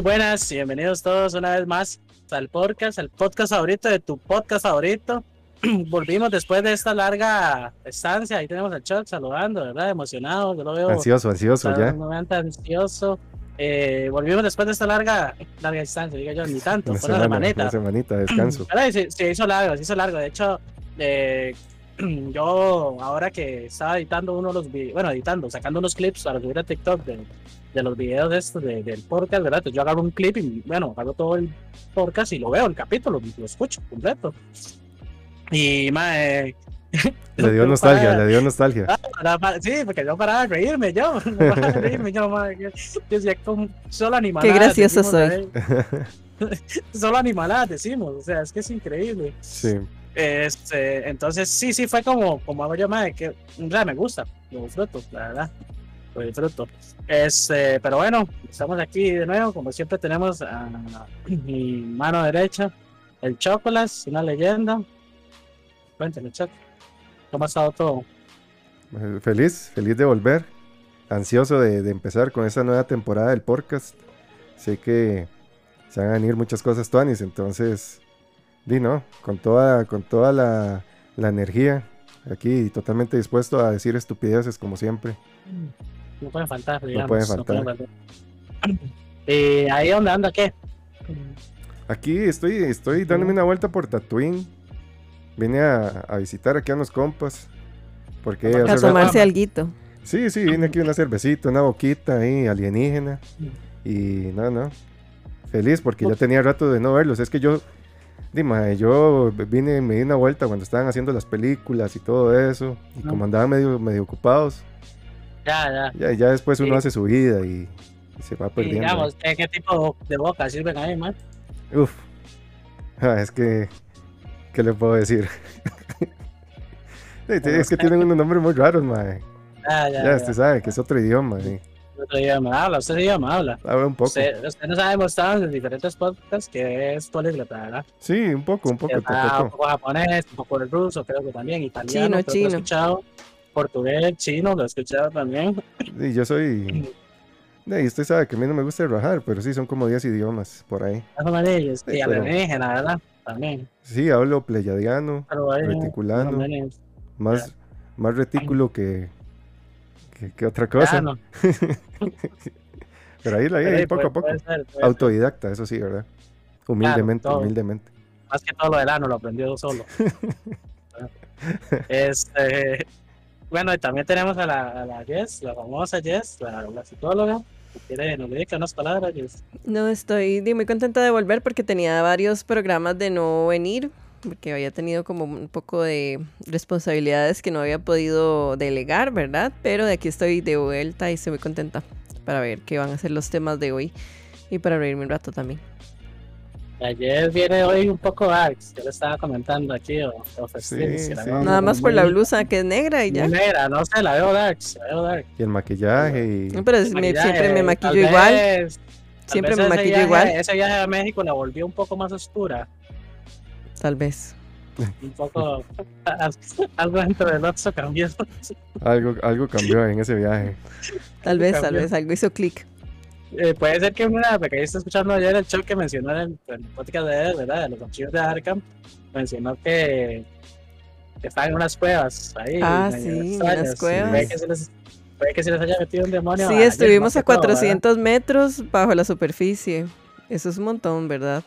Muy buenas y bienvenidos todos una vez más al podcast, el podcast favorito de tu podcast favorito. Volvimos después de esta larga estancia. Ahí tenemos al Chuck saludando, ¿verdad? Emocionado. Yo lo veo. Ansioso, ansioso ya. Un ansioso. Eh, volvimos después de esta larga, larga distancia, digo yo, ni tanto, fue una semanita. Una semanita de descanso. Se, se, hizo largo, se hizo largo. De hecho, eh, yo ahora que estaba editando uno de los videos, bueno, editando, sacando unos clips para subir a TikTok de, de los videos de estos, de, del podcast, ¿verdad? Entonces yo agarro un clip y, bueno, hago todo el podcast y lo veo, el capítulo, lo escucho completo. Y, mae... Le dio nostalgia, le dio nostalgia. Sí, porque yo paraba de reírme, yo. No paraba de reírme, yo, mae. Yo decía, como solo animaladas. Qué gracioso soy. solo animaladas decimos, o sea, es que es increíble. Sí. Este, entonces sí, sí fue como, como hago yo, madre, que ya me gusta, lo disfruto, la verdad, lo disfruto. Este, pero bueno, estamos aquí de nuevo, como siempre tenemos a mi mano derecha, el Chocolate, una leyenda. Cuéntame, Choc, ¿cómo ha estado todo? Eh, feliz, feliz de volver, ansioso de, de empezar con esta nueva temporada del podcast. Sé que se van a venir muchas cosas, Tuanis, entonces Di, ¿no? Con toda, con toda la, la energía aquí totalmente dispuesto a decir estupideces como siempre. No pueden faltar, digamos. No pueden faltar. ¿Y ahí dónde anda qué? Aquí estoy, estoy dándome una vuelta por Tatooine. Vine a, a visitar aquí a unos compas. Porque a tomarse alguito. Sí, sí, vine aquí una cervecita, una boquita ahí, alienígena. Y no, no. Feliz porque ya tenía rato de no verlos. Es que yo Dime, yo vine y me di una vuelta cuando estaban haciendo las películas y todo eso. Y como andaban medio, medio ocupados. Ya, ya. Ya, después uno hace su vida y, se va perdiendo. digamos, ¿qué, tipo de boca sirven ahí, man? Uf. Ah, es que. ¿Qué le puedo decir? es que tienen unos nombres muy raros, mae. Ya, ya. Ya, usted sabe que es otro idioma, sí otro idioma habla, usted idioma habla. Habla un poco. Usted, usted nos ha demostrado en diferentes podcasts que es políglota, ¿verdad? Sí, un poco, un poco. Un poco japonés, un poco de ruso, creo que también, italiano, chino, chino. Lo he escuchado, portugués, chino, lo he escuchado también. Sí, yo soy... Y usted sabe que a mí no me gusta rajar, pero sí, son como 10 idiomas por ahí. Más ellos, sí, y alienígena, ¿verdad? También. Sí, hablo pleyadiano, reticulano, más, más retículo que, ¿Qué, otra cosa? Pero ahí, ahí, ahí poco a poco. Autodidacta, eso sí, ¿verdad? Humildemente, humildemente. Más que todo lo del ano lo aprendió solo. este, bueno, y también tenemos a la, a la Jess, la famosa Jess, la, la psicóloga. ¿Quiere, nos dedica unas palabras, Jess? No, estoy muy contenta de volver porque tenía varios programas de no venir porque había tenido como un poco de responsabilidades que no había podido delegar, ¿verdad? Pero de aquí estoy de vuelta y estoy muy contenta para ver qué van a ser los temas de hoy y para reírme un rato también. Ayer viene hoy un poco darks, yo le estaba comentando aquí, o, Nada más por la blusa que es negra y ya. negra, no sé, la veo darks, la veo dark. Y el maquillaje y... No, pero siempre me maquillo igual. siempre me maquillo igual. Ese viaje a México la volvió un poco más oscura tal vez. Un poco algo dentro del Oxxo cambió. Algo, algo cambió en ese viaje. Tal vez, tal vez, algo hizo clic. Eh, puede ser que una, porque ahí está escuchando ayer el show que mencionó en el, podcast de él, ¿verdad? De los archivos de Arkham, mencionó que, que estaban en unas cuevas ahí. Ah, sí, en unas cuevas. Puede que, se les, puede que se les haya metido un demonio. Sí, estuvimos a 400 metros bajo la superficie. Eso es un montón, ¿verdad?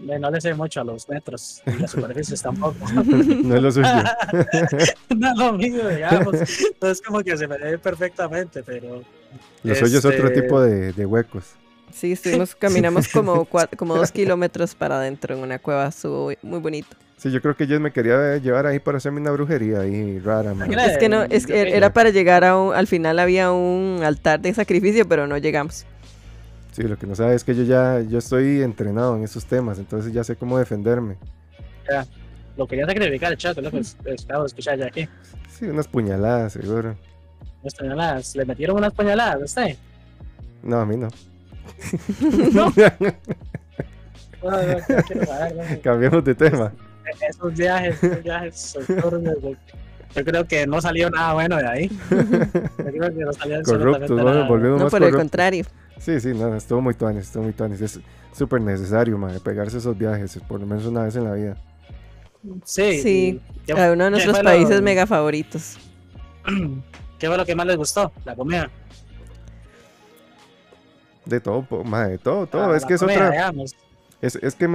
No le sé mucho a los metros y las superficies tampoco. no es lo suyo. no es lo mío, digamos. No es como que se me ve perfectamente, pero. Lo suyo es otro este, tipo de, de, huecos. Sí, estuvimos, caminamos como, como dos kilómetros para adentro en una cueva, estuvo muy bonito. Sí, yo creo que Jess me quería llevar ahí para hacerme una brujería ahí rara. Es que no, es que era para llegar a un, al final había un altar de sacrificio, pero no llegamos. Sí, lo que no sabe es que yo ya yo estoy entrenado en esos temas, entonces ya sé cómo defenderme. Ya, lo quería sacrificar el chat, lo que acabo de escuchar ya aquí. Sí, unas puñaladas, seguro. Unas puñaladas, ¿le metieron unas puñaladas a usted? No, a mí no. no. Cambiemos de tema. Esos viajes, esos viajes Yo creo que no salió nada bueno de ahí. Yo creo que no salió Corrupto, no, volvemos No, por el contrario. Sí, sí, no, estuvo muy tuanis, estuvo muy tuanis. Es súper necesario, mae, pegarse esos viajes, por lo menos una vez en la vida. Sí. Sí, y- ¿qué- a uno de nuestros lo- países mega favoritos. ¿Qué fue lo que más les gustó? La comida. De todo, mae, de todo, todo. La- es la que es comida, otra. Es, es que,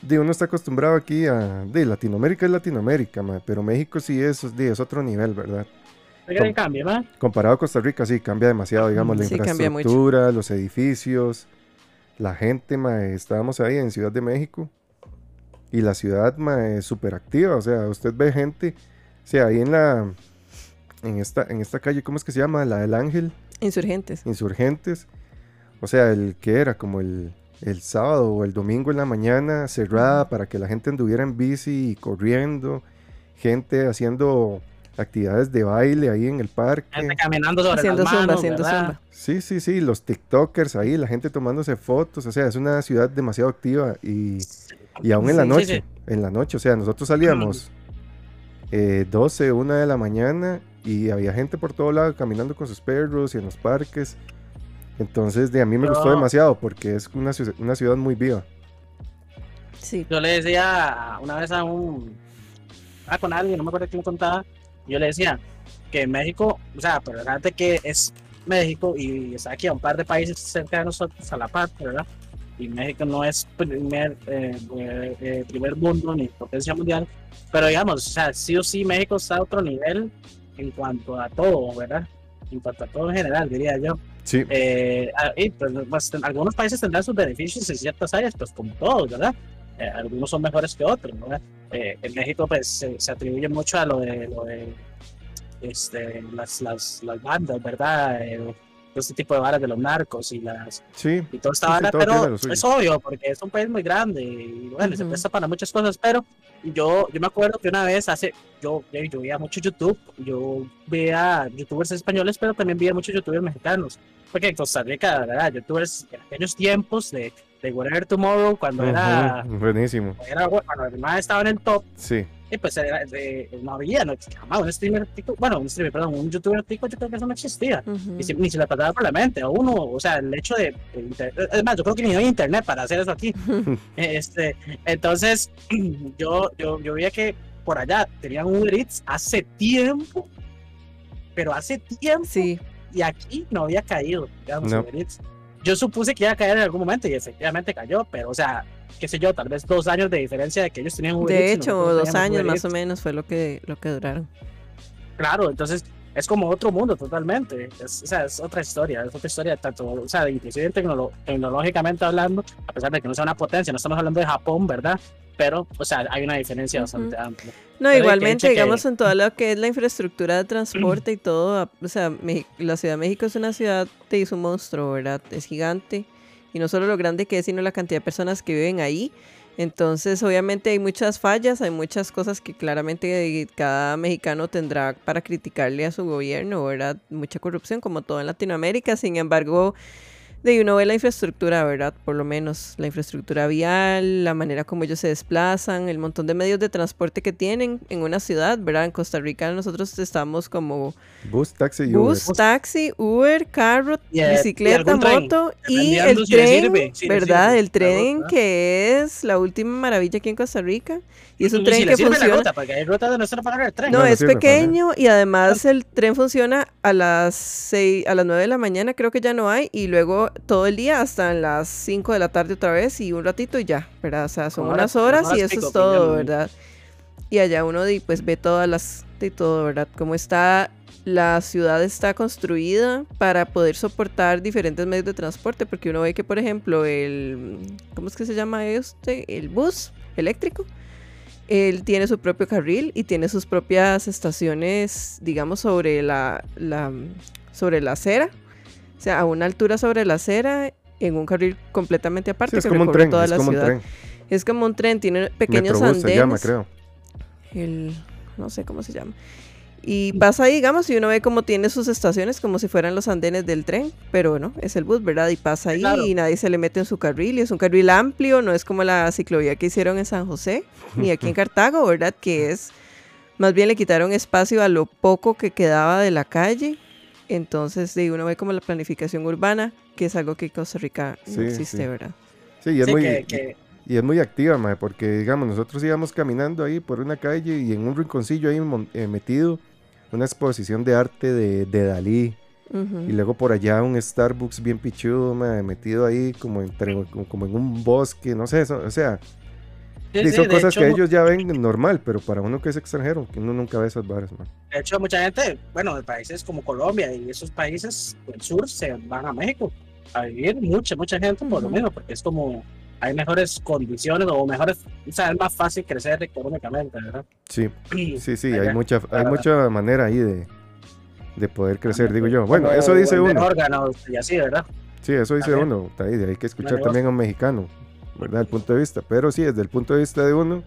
de uno está acostumbrado aquí a. De Latinoamérica es Latinoamérica, mae, pero México sí es, de, es otro nivel, ¿verdad? Comparado a Costa Rica, sí, cambia demasiado, digamos, la Sí, infraestructura, los edificios, la gente, mae, estábamos ahí en Ciudad de México y la ciudad, mae, es súper activa, o sea, usted ve gente, o sea, ahí en la, en esta, en esta calle, ¿cómo es que se llama? La del Ángel, Insurgentes. Insurgentes, o sea, el que era como el, el sábado o el domingo en la mañana cerrada para que la gente anduviera en bici y corriendo, gente haciendo actividades de baile ahí en el parque. Gente caminando sobre Haciendo las zumba, haciendo zumba. Sí, sí, sí, los TikTokers ahí, la gente tomándose fotos, o sea, es una ciudad demasiado activa y, y aún en la Sí, noche, sí. en la noche, o sea, nosotros salíamos eh, 12, 1 de la mañana y había gente por todo lado caminando con sus perros y en los parques. Entonces, de a mí me gustó demasiado porque es una, una ciudad muy viva. Sí. Yo le decía una vez a un. Ah, con alguien, no me acuerdo quién contaba. Yo le decía que México, o sea, pero fíjate que es México y está aquí a un par de países cerca de nosotros, a la par, ¿verdad? Y México no es primer, eh, eh, primer mundo ni potencia mundial, pero digamos, o sea, sí o sí México está a otro nivel en cuanto a todo, ¿verdad? En cuanto a todo en general, diría yo. Sí, Eh, ah, y, pues, pues, algunos países tendrán sus beneficios en ciertas áreas, pues como todos, ¿verdad? Eh, algunos son mejores que otros, ¿verdad? Eh, en México pues se, se atribuye mucho a lo de, lo de este, las, las, las bandas, ¿verdad? Eh, todo este tipo de varas de los narcos y las sí, y toda esta Sí, sí, vara, todo tiene pero es obvio porque es un país muy grande y bueno, se Ujú. presta para muchas cosas, pero yo, yo me acuerdo que una vez hace, yo, yo, yo veía mucho YouTube, yo veía youtubers españoles, pero también veía muchos youtubers mexicanos, porque en Costa Rica, ¿verdad? Youtubers en aquellos tiempos de, de Whatever Tomorrow, cuando era, buenísimo. era, cuando man estaba en el top, Sí, y pues era, de- no había, no, jamás un streamer tico, bueno, un streamer, perdón, un youtuber tico, yo creo que eso no existía ni, se- ni se le pasaba por la mente a uno, o sea, el hecho de, de inter- es más, yo creo que ni había internet para hacer eso aquí. este, entonces, yo, yo, yo veía que por allá tenían un Uber Eats hace tiempo, pero hace tiempo, Sí, y aquí no había caído, digamos, No. Uber Eats. Yo supuse que iba a caer en algún momento y efectivamente cayó, pero o sea, qué sé yo, tal vez dos años de diferencia de que ellos tenían Uber de hecho, dos años más o menos fue lo que, lo que duraron. Claro, entonces es como otro mundo totalmente. Es, o sea, es otra historia, es otra historia, tanto, o sea, inclusive tecnológicamente hablando, a pesar de que no sea una potencia, no estamos hablando de Japón, ¿verdad? Pero, o sea, hay una diferencia bastante amplia. No, Pero igualmente, que- digamos, en todo lo que es la infraestructura de transporte y todo, o sea, Meji- la Ciudad de México es una ciudad de es un monstruo, ¿verdad? Es gigante. Y no solo lo grande que es, sino la cantidad de personas que viven ahí. Entonces, obviamente hay muchas fallas, hay muchas cosas que claramente cada mexicano tendrá para criticarle a su gobierno, ¿verdad? Mucha corrupción, como todo en Latinoamérica. Sin embargo, de uno ve la infraestructura, ¿verdad? Por lo menos la infraestructura vial, la manera como ellos se desplazan, el montón de medios de transporte que tienen en una ciudad, ¿verdad? En Costa Rica nosotros estamos como bus, taxi y Uber. bus, taxi, Uber, carro, y bicicleta, moto y el tren, si ¿verdad? sirve el tren que es la última maravilla aquí en Costa Rica y es un Y tren si que sirve la funciona. ruta, porque hay de solo para el tren. No, No, no es sirve para nada. pequeño y además el tren funciona a las seis, a las 9 de la mañana, creo que ya no hay, y luego todo el día hasta las 5 de la tarde otra vez y un ratito y ya, ¿verdad? O sea, son unas horas- y eso pico es todo. ¿verdad? Y allá uno pues ve todas las de todo, ¿verdad? Cómo está la ciudad está construida para poder soportar diferentes medios de transporte, porque uno ve que, por ejemplo, el ¿cómo es que se llama este? El bus eléctrico él tiene su propio carril y tiene sus propias estaciones, digamos, sobre la, la- sobre la acera. O sea, a una altura sobre la acera, en un carril completamente aparte Sí, es que como un tren, toda es la como un ciudad. tren. Es como un tren, tiene pequeños Metrobús se llama, andenes. creo. El, no sé cómo se llama. Y pasa ahí, digamos, y uno ve cómo tiene sus estaciones como si fueran los andenes del tren, pero no, es el bus, ¿verdad? Y pasa ahí Claro. y nadie se le mete en su carril, y es un carril amplio, no es como la ciclovía que hicieron en San José, ni aquí en Cartago, ¿verdad? Que es, más bien le quitaron espacio a lo poco que quedaba de la calle Entonces, sí, uno ve como la planificación urbana, que es algo que en Costa Rica no Sí, existe, sí. ¿verdad? Sí, y es Sí, muy, que- que- y es muy activa, mae, porque digamos, nosotros íbamos caminando ahí por una calle y en un rinconcillo ahí mon- eh, metido una exposición de arte de, de Dalí. Ujú. Y luego por allá un Starbucks bien pichudo, mae, metido ahí como, entre, como, como en un bosque, no sé, eso, o sea, sí, sí, sí, son de cosas hecho, que ellos ya ven normal, pero para uno que es extranjero, que uno nunca ve esas varas, mae. De hecho, mucha gente, bueno, de países como Colombia y esos países del sur se van a México a vivir, mucha, mucha gente por lo mismo, porque es como hay mejores condiciones o mejores, o sea, es más fácil crecer económicamente, ¿verdad? Sí, sí, sí, hay mucha, hay Ah. mucha manera ahí de, de poder crecer, digo yo. Bueno, eso dice uno. órganos y así, ¿verdad? Sí, eso dice uno. Ahí hay que escuchar también a un mexicano, ¿verdad? El punto de vista. Pero sí, desde el punto de vista de uno,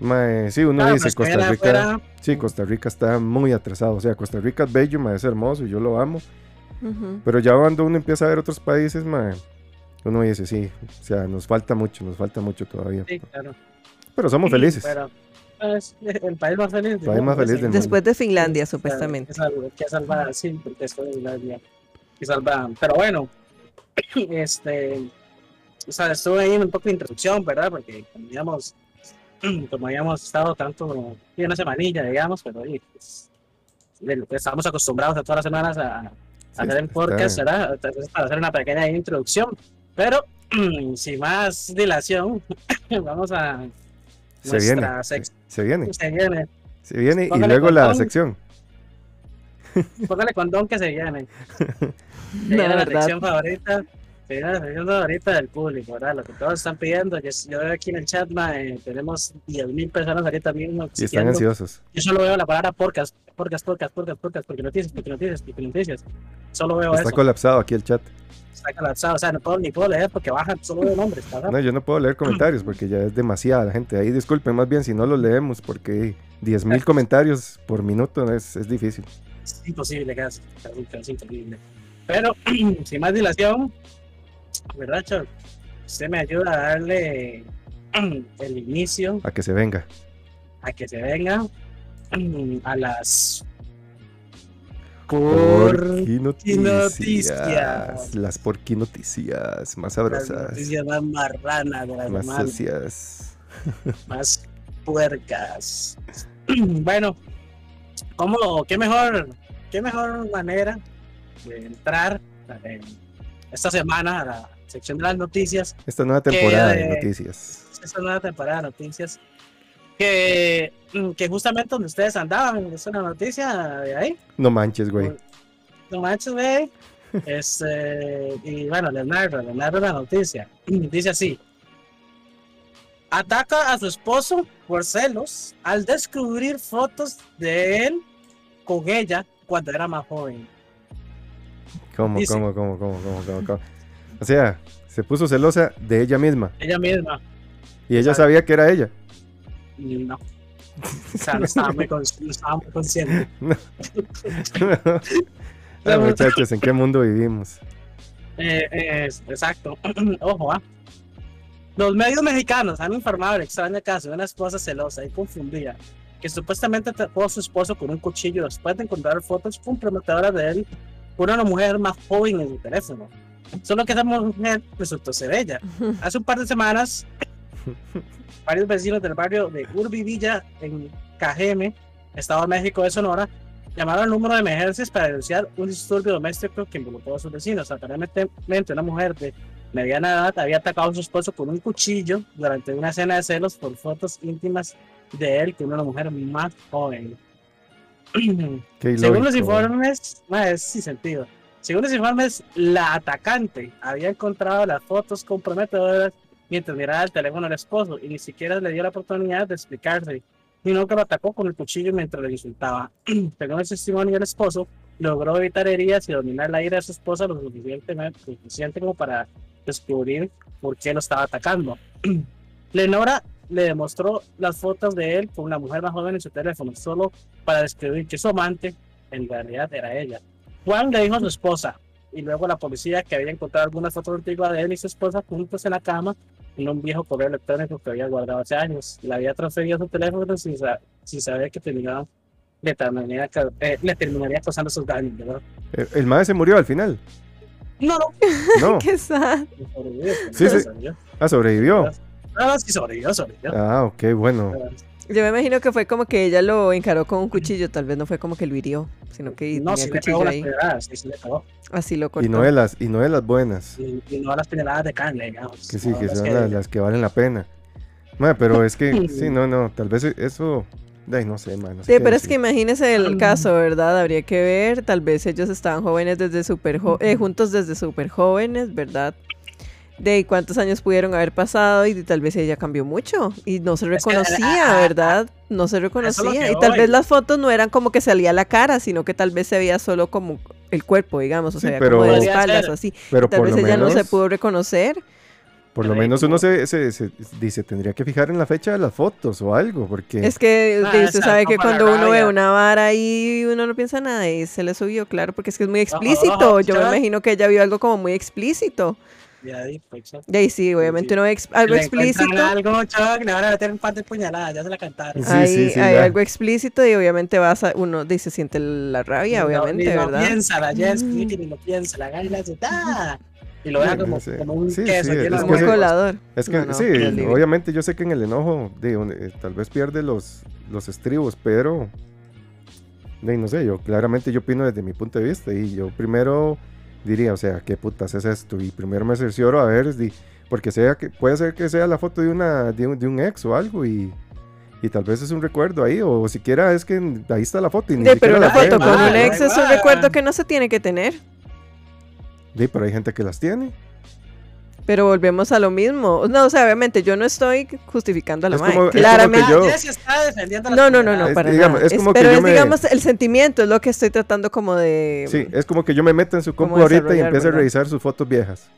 mae, sí, uno Claro, dice pues, Costa Rica. afuera, Sí, Costa Rica está muy atrasado. O sea, Costa Rica es bello, mae, es hermoso y yo lo amo. Ujú. Pero ya cuando uno empieza a ver otros países, mae, uno dice, sí, o sea, nos falta mucho, nos falta mucho todavía. Sí, claro. Pero somos felices. Pero es el país más feliz. país más feliz del mundo. Después de Finlandia, supuestamente. Es algo que salvar, sí, es la vida que salvar. Pero bueno, este, o sea, estuve ahí en un poco de introducción, ¿verdad? Porque como digamos, como habíamos estado tanto, una semanilla, digamos, pero ahí, pues, de estamos acostumbrados a todas las semanas a, a Sí, hacer el podcast, ¿verdad? Entonces, para hacer una pequeña introducción. Pero sin más dilación, vamos a Se viene, se viene, se viene. se viene y Póngale luego la condón. sección. Póngale condón que se viene. Se No, viene la verdad. sección favorita. Sección favorita del público, ¿verdad? Lo que todos están pidiendo. Yo, yo veo aquí en el chat, ma, eh, tenemos 10.000 personas ahorita mismo. Y están ansiosos. Yo solo veo la palabra podcast, podcast, podcast, podcast, podcast, porque noticias, porque noticias, porque noticias. Solo veo Está eso. colapsado aquí el chat. Está colapsado. O sea, no puedo ni puedo leer porque bajan, solo veo nombres, ¿verdad? No, yo no puedo leer comentarios porque ya es demasiada la gente. Ahí disculpen más bien si no los leemos porque 10.000 comentarios por minuto es, es difícil. Es imposible casi, casi, casi imposible. Pero, sin más dilación, ¿verdad, Chor? Usted me ayuda a darle el inicio A que se venga. a que se venga a las Porqui noticias. Las porqui noticias más las sabrosas. noticias más marranas de Más más puercas. bueno, ¿cómo, qué mejor, qué mejor manera de entrar eh, esta semana a la sección de las noticias Esta nueva temporada de de- noticias. esta nueva temporada de noticias que, mm, que justamente donde ustedes andaban es una noticia de ahí No manches, güey. no manches güey este y bueno les narro les narro la noticia dice así ataca a su esposo por celos al descubrir fotos de él con ella cuando era más joven ¿Cómo, dice- cómo, cómo, cómo, cómo, cómo, cómo? O sea, se puso celosa de ella misma. ella misma Y ella Sabe. sabía que era ella. no o sea, no estaba muy, cons- no estaba muy consciente. Ah, muchachos, ¿en qué mundo vivimos? Eh, eh, exacto. Ojo, ¿ah? Los medios mexicanos han informado del extraño caso de una esposa celosa y confundida que supuestamente atrapó a su esposo con un cuchillo después de encontrar fotos comprometedoras de él con una mujer más joven en su teléfono. Solo que esa mujer resultó ser ella. Hace un par de semanas, varios vecinos del barrio de Urbi Villa en Cajeme, Estado de México de Sonora, llamaron al número de emergencias para denunciar un disturbio doméstico que involucró a sus vecinos. Aparentemente, una mujer de mediana edad había atacado a su esposo con un cuchillo durante una escena de celos por fotos íntimas de él con una mujer más joven. Según los informes, no, es sin sentido. Según los informes, la atacante había encontrado las fotos comprometedoras mientras miraba el teléfono del esposo y ni siquiera le dio la oportunidad de explicarse, sino que lo atacó con el cuchillo mientras le insultaba. Según el testimonio del esposo, logró evitar heridas y dominar la ira de su esposa lo suficientemente suficiente como para descubrir por qué lo estaba atacando. Lenora le demostró las fotos de él con una mujer más joven en su teléfono, solo para describir que su amante en realidad era ella. Juan le dijo a su esposa y luego a la policía que había encontrado algunas fotos antiguas de él y su esposa juntos en la cama en un viejo correo electrónico que había guardado hace años. Le había transferido su teléfono sin, sa- sin saber que tenía le terminaría, eh, le terminaría causando sus daños, ¿verdad? El, el mae se murió al final. No, no, No. Qué sad. sobrevivió. Sí, sí. sobrevivió. Ah, sobrevivió. Ah, sí, sobrevivió, sobrevivió. Ah, ok, bueno. Yo me imagino que fue como que ella lo encaró con un cuchillo, tal vez no fue como que lo hirió, sino que no, tenía sí el cuchillo las ahí. pedradas, sí, sí le pegó. Así lo cortó. Y no de las, y no de las buenas. Y, y no las puñaladas de carne, digamos. Que sí, No, que son las, las que valen la pena. Mae, pero es que, sí, no, no, tal vez eso. Ay, no sé, man. no sé Sí, pero es que imagínese el Mm. caso, ¿verdad? Habría que ver, tal vez ellos estaban jóvenes desde súper jo- eh, juntos desde súper jóvenes, ¿verdad? De cuántos años pudieron haber pasado y tal vez ella cambió mucho y no se Es que, reconocía, ¿verdad? No se reconocía. Y tal vez las fotos no eran como que salía la cara, sino que tal vez se veía solo como el cuerpo, digamos, o Sí, sea, pero- como de espaldas así. Pero Tal vez ella menos, no se pudo reconocer. por lo menos uno se, se, se- dice, tendría que fijar en la fecha de las fotos o algo, porque Es que Ah, usted sabe que cuando uno ve una vara ahí, uno no piensa nada y se le subió, claro, porque es que es muy explícito. Yo me imagino que ella vio algo como muy explícito. Y ahí, pues, exacto. Y ahí sí, obviamente Sí. uno ve ex- algo Le explícito. Algo, Chuck, le van a meter un par de puñaladas, ya se la cantaron. Sí, Ahí sí, sí, hay ya. algo explícito y obviamente vas a, uno dice, siente la rabia, Ni lo- obviamente, ni ¿verdad? piensa la Jess, Mm. que ni lo piensa, la gana y la hace ¡ah! Y lo deja Sí, como, sí. como un Sí, queso es de que colador. es que No, no, sí, obviamente yo sé que en el enojo de, eh, tal vez pierde los, los estribos, pero de, no sé, yo claramente yo opino desde mi punto de vista y yo primero diría, o sea, ¿qué putas es esto? Y primero me cercioro a ver, di- porque sea que puede ser que sea la foto de una de un, de un ex o algo y, y tal vez es un recuerdo ahí o siquiera es que ahí está la foto y ni De, siquiera pero la una foto con un ex es un recuerdo que no se tiene que tener. Di, pero hay gente que las tiene. Pero volvemos a lo mismo. No, o sea, obviamente yo no estoy justificando a la Es como- Claramente. yo- No, no, no, no. Es- para digamos, nada. es como que pero yo es, me- digamos, el sentimiento es lo que estoy tratando como de... Sí, es como que yo me meta en su ¿Cómo compu ahorita y empiece a revisar sus fotos viejas.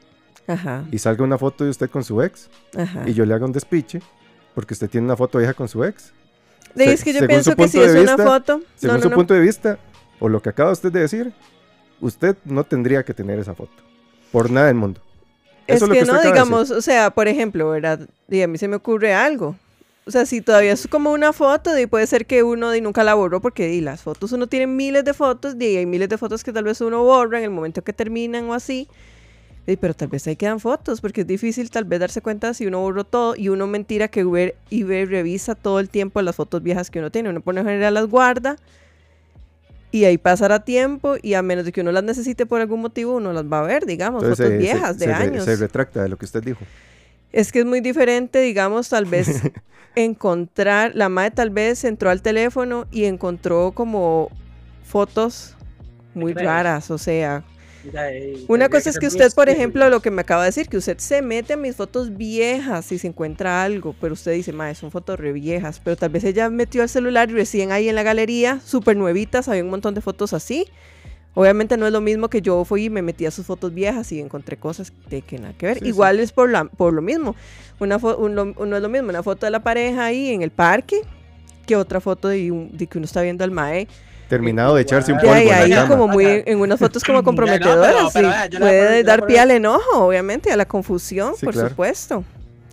Ajá, Y salga una foto de usted con su ex ajá. y yo le haga un despiche porque usted tiene una foto vieja con su ex. De- se- es que yo según pienso su que punto si de es una vista- foto... Según no, su no. punto de vista o lo que acaba usted de decir, usted no tendría que tener esa foto. Por nada del mundo. Es Eso es lo que no, digamos, o sea, por ejemplo, ¿verdad? Y a mí se me ocurre algo. O sea, si todavía es como una foto, y puede ser que uno di, nunca la borró, porque las fotos, uno tiene miles de fotos, y hay miles de fotos que tal vez uno borra en el momento que terminan o así. di, pero tal vez ahí quedan fotos, porque es difícil tal vez darse cuenta si uno borró todo y uno mentira que ver y ver, revisa todo el tiempo las fotos viejas que uno tiene. Uno por lo general las guarda y ahí pasará tiempo y a menos de que uno las necesite por algún motivo, uno las va a ver, digamos, Entonces, fotos se- viejas se, de se años. se retracta de lo que usted dijo. Es que es muy diferente, digamos, tal vez encontrar, la madre tal vez entró al teléfono y encontró como fotos muy raras, o sea, eh, una cosa es que usted, por ejemplo, lo que me acaba de decir, que usted se mete a mis fotos viejas y se encuentra algo, pero usted dice, madre, son fotos re viejas, pero tal vez ella metió al celular y recién ahí en la galería, súper nuevitas, había un montón de fotos así. Obviamente no es lo mismo que yo fui y me metí a sus fotos viejas y encontré cosas de que nada que ver. Sí, sí. Igual es por, la, por lo mismo. Una fo- un- no es lo mismo una foto de la pareja ahí en el parque que otra foto de, un- de que uno está viendo al mae. Terminado de echarse un polvo ahí, en la ahí cama. como muy, en unas fotos como no, comprometedoras. pero- pero sí. Puede dar pie al enojo, obviamente, a la confusión, Sí, por claro. supuesto.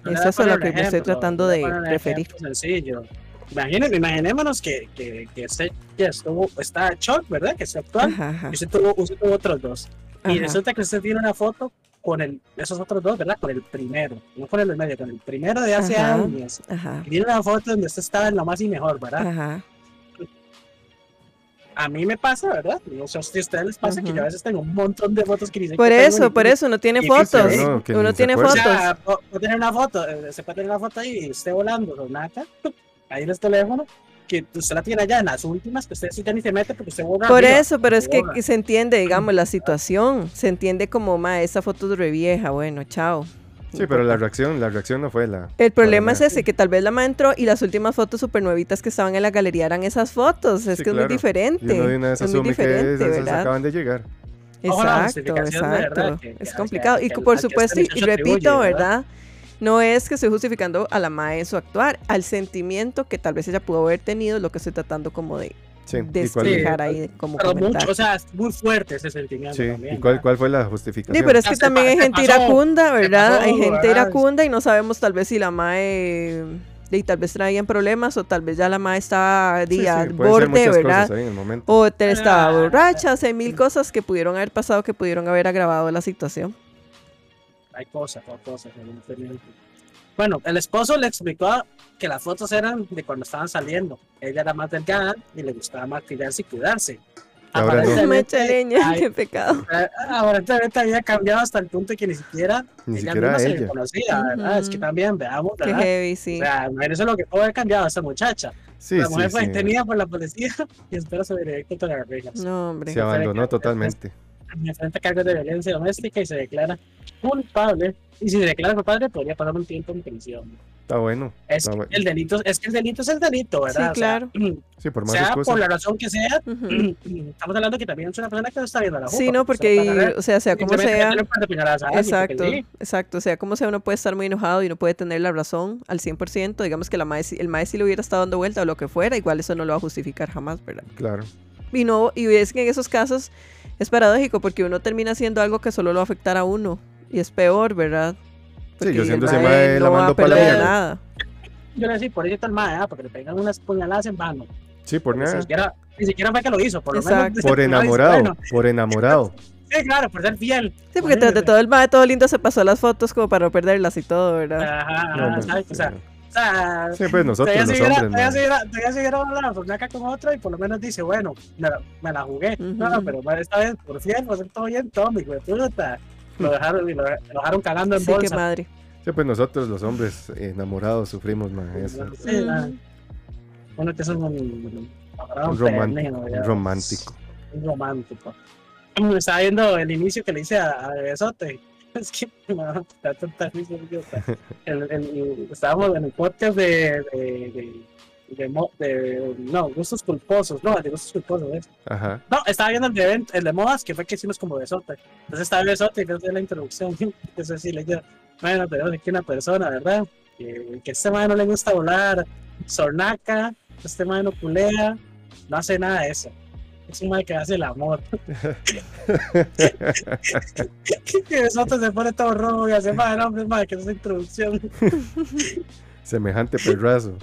Yo le Es a eso lo que me estoy ejemplo, tratando de referir. ejemplo Sencillo. Imaginen- imaginémonos que, que, que este ya estuvo, está Chuck, ¿verdad? Que es actual. Ajá, ajá, Y usted tuvo, usted tuvo otros dos. Y ajá. resulta que usted tiene una foto con el, esos otros dos, ¿verdad? Con el primero. No con el del medio, con el primero de hace Ajá. años. Ajá, Y tiene una foto donde usted estaba en lo más y mejor, ¿verdad? ajá. A mí me pasa, ¿verdad? No sé si a ustedes les pasa que Ujú. yo a veces tengo un montón de fotos que sé Por tengo, eso, por eso, uno tiene fotos. no, que Uno tiene acuerda. O fotos. sea, puedo tener una foto, eh, se puede tener una foto ahí y esté volando con nada, ahí en el teléfono, que usted la tiene allá en las últimas, que usted sí ya ni se mete porque usted borra. Por arriba. eso, pero es que se entiende, digamos, la situación. Se entiende como, ma, esa foto es re vieja, bueno, chao. Sí, pero la reacción, la reacción no fue la. El problema es ese, que tal vez la ma entró y las últimas fotos super nuevitas que estaban en la galería eran esas fotos. Es Sí, que es muy diferente. Y uno de una vez es muy asume que diferente, esas ¿verdad? acaban de llegar. Exacto, exacto. que- es complicado. que- y por supuesto, y, repito, ¿verdad? No es que estoy justificando a la MAE en su actuar, al sentimiento que tal vez ella pudo haber tenido, lo que estoy tratando como de Sí. ¿Y cuál, despejar ahí, como Pero comentar. mucho, o sea, es muy fuerte ese sentimiento. sí, también, ¿y cuál, cuál fue la justificación? Sí, pero es que también hay gente pasó, iracunda, ¿verdad? pasó, hay gente ¿verdad? iracunda y no sabemos tal vez si la MAE y tal vez traían problemas o tal vez ya la madre estaba Sí, sí, al borde, ¿verdad? cosas ahí en el momento. O te estaba Ah. borracha, sea, mil cosas que pudieron haber pasado que pudieron haber agravado la situación. Hay cosas, hay cosas. evidentemente. Bueno, el esposo le explicó que las fotos eran de cuando estaban saliendo. Ella era más delgada y le gustaba maquillarse y cuidarse. Ahora no. Me echa leña, ay, qué pecado. eh, aparentemente había cambiado hasta el punto que ni siquiera Ni ella siquiera misma se ella. conocía, ¿verdad? Es que también, veamos, Qué ¿verdad? heavy, sí. O sea, imagínense lo que puede haber cambiado esa muchacha. Sí, la sí, mujer fue sí. detenida por la policía y espera su directo contra las reglas. No, hombre. Se abandonó totalmente. Enfrenta cargos de violencia doméstica y se declara culpable. Y si se declara culpable, podría pasar un tiempo en prisión. Está bueno. Es está que bueno. el delito, es que el delito es el delito, ¿verdad? Sí, claro. O sea, Sí, por más sea excusa. por la razón que sea, Ujú. estamos hablando que también es una persona que no está viendo la Sí, jupa, no, se porque, lo pasa a o sea, sea como sea. alguien, Exacto, sí. exacto. O sea, como sea, uno puede estar muy enojado y no puede tener la razón al 100%. Digamos que la mae, si- el maestro si le hubiera estado dando vuelta o lo que fuera, igual eso no lo va a justificar jamás, ¿verdad? Claro. Y no, y es que en esos casos es paradójico porque uno termina haciendo algo que solo lo va a afectar a uno. Y es peor, ¿verdad? Sí, yo Porque siendo el ese mae mae no va a lavando pa' la perder mierda. nada. Yo le decía, por eso está el mae, ah, porque le pegan unas puñaladas en vano. Sí, por Ni nada. siquiera, ni siquiera fue que lo hizo, por lo menos. Por no enamorado. bueno, Por enamorado. Sí, claro, por ser fiel. Sí, porque tras de todo el mae todo lindo se pasó las fotos como para no perderlas y todo, ¿verdad? Ajá, No, no, ¿sabes? O sea, sí. Sea, Sí, pues nosotros todavía los hombres, todavía hubiera- todavía se hubiera la fornaca con otro y por lo menos dice, bueno, me la, me la jugué. No, Ujú. pero bueno, esta vez, por fiel, pues todo bien, todo, mi güey, puta. Lo dejaron, y lo, lo dejaron cagando en Sí, qué bolsa. madre. Sí, pues nosotros los hombres enamorados sufrimos más eso. Sí, ah, Mm. Uno que es un, un, Un romántico. Un romántico. un romántico. Estaba viendo el inicio que le hice a, a Besote. Es que no, está. El, el- estábamos en el podcast de, de, de, no, gustos culposos, no, de gustos culposos. Ajá. No, estaba viendo el de, event- el de modas, que fue que hicimos como Besote. Entonces estaba Besote y desde la introducción, eso sí, le digo, bueno, tenemos aquí una persona, ¿verdad? Que, que este man no le gusta volar, sornaca, este man no culea, no hace nada de eso. Es un man que hace el amor. que Besote se pone todo rojo y hace, man, hombre, man, que es esa introducción. Semejante perrazo.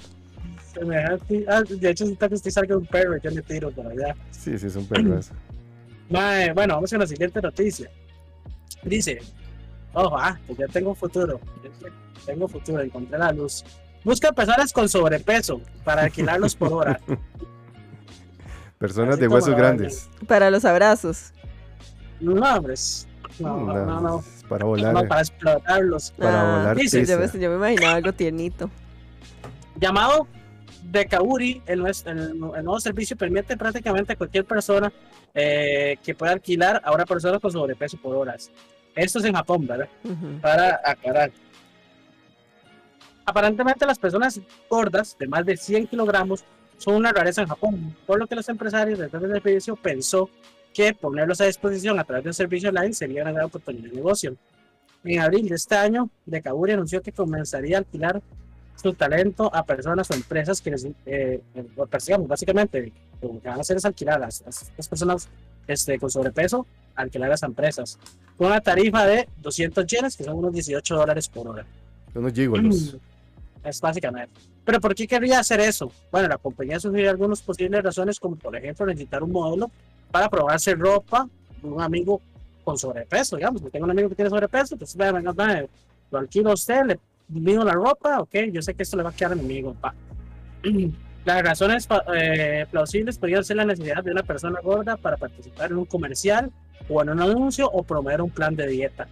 Semejante. Ah, de hecho, siento que estoy cerca de un perro, yo le tiro por allá. Sí, sí, es un perrazo. Mae, bueno, vamos con la siguiente noticia. Dice, ojo, ah, que ya tengo futuro. Tengo futuro, encontré la luz. Busca personas con sobrepeso para alquilarlos por hora. Personas de huesos grandes. Para los abrazos. No, hombres. No, no, no. Para volar. No, para explotarlos. Para volar dice, yo, me, yo me imaginaba algo tiernito. Llamado de Kauri, el, nues- el- el nuevo servicio permite prácticamente a cualquier persona eh, que pueda alquilar a una persona con sobrepeso por horas. Esto es en Japón, ¿verdad? Para aclarar. Aparentemente las personas gordas de más de 100 kilogramos son una rareza en Japón, por lo que los empresarios del servicio pensó que ponerlos a disposición a través de un servicio online sería una gran oportunidad de negocio. En abril de este año, Decaburi anunció que comenzaría a alquilar su talento a personas o empresas que les, eh, eh, persigamos, básicamente, lo que van a hacer es alquilar a las personas este, con sobrepeso, alquilar a las empresas, con una tarifa de 200 yenes, que son unos 18 dólares por hora. Unos gigolos. Es básicamente. Pero ¿por qué querría hacer eso? Bueno, la compañía sugirió algunas posibles razones, como por ejemplo necesitar un modelo para probarse ropa de un amigo con sobrepeso, digamos. Si tengo un amigo que tiene sobrepeso, pues venga, venga, lo alquilo a usted, le mido la ropa, ok, yo sé que esto le va a quedar a mi amigo. pa. Las razones eh, plausibles podrían ser la necesidad de una persona gorda para participar en un comercial o en un anuncio o promover un plan de dieta.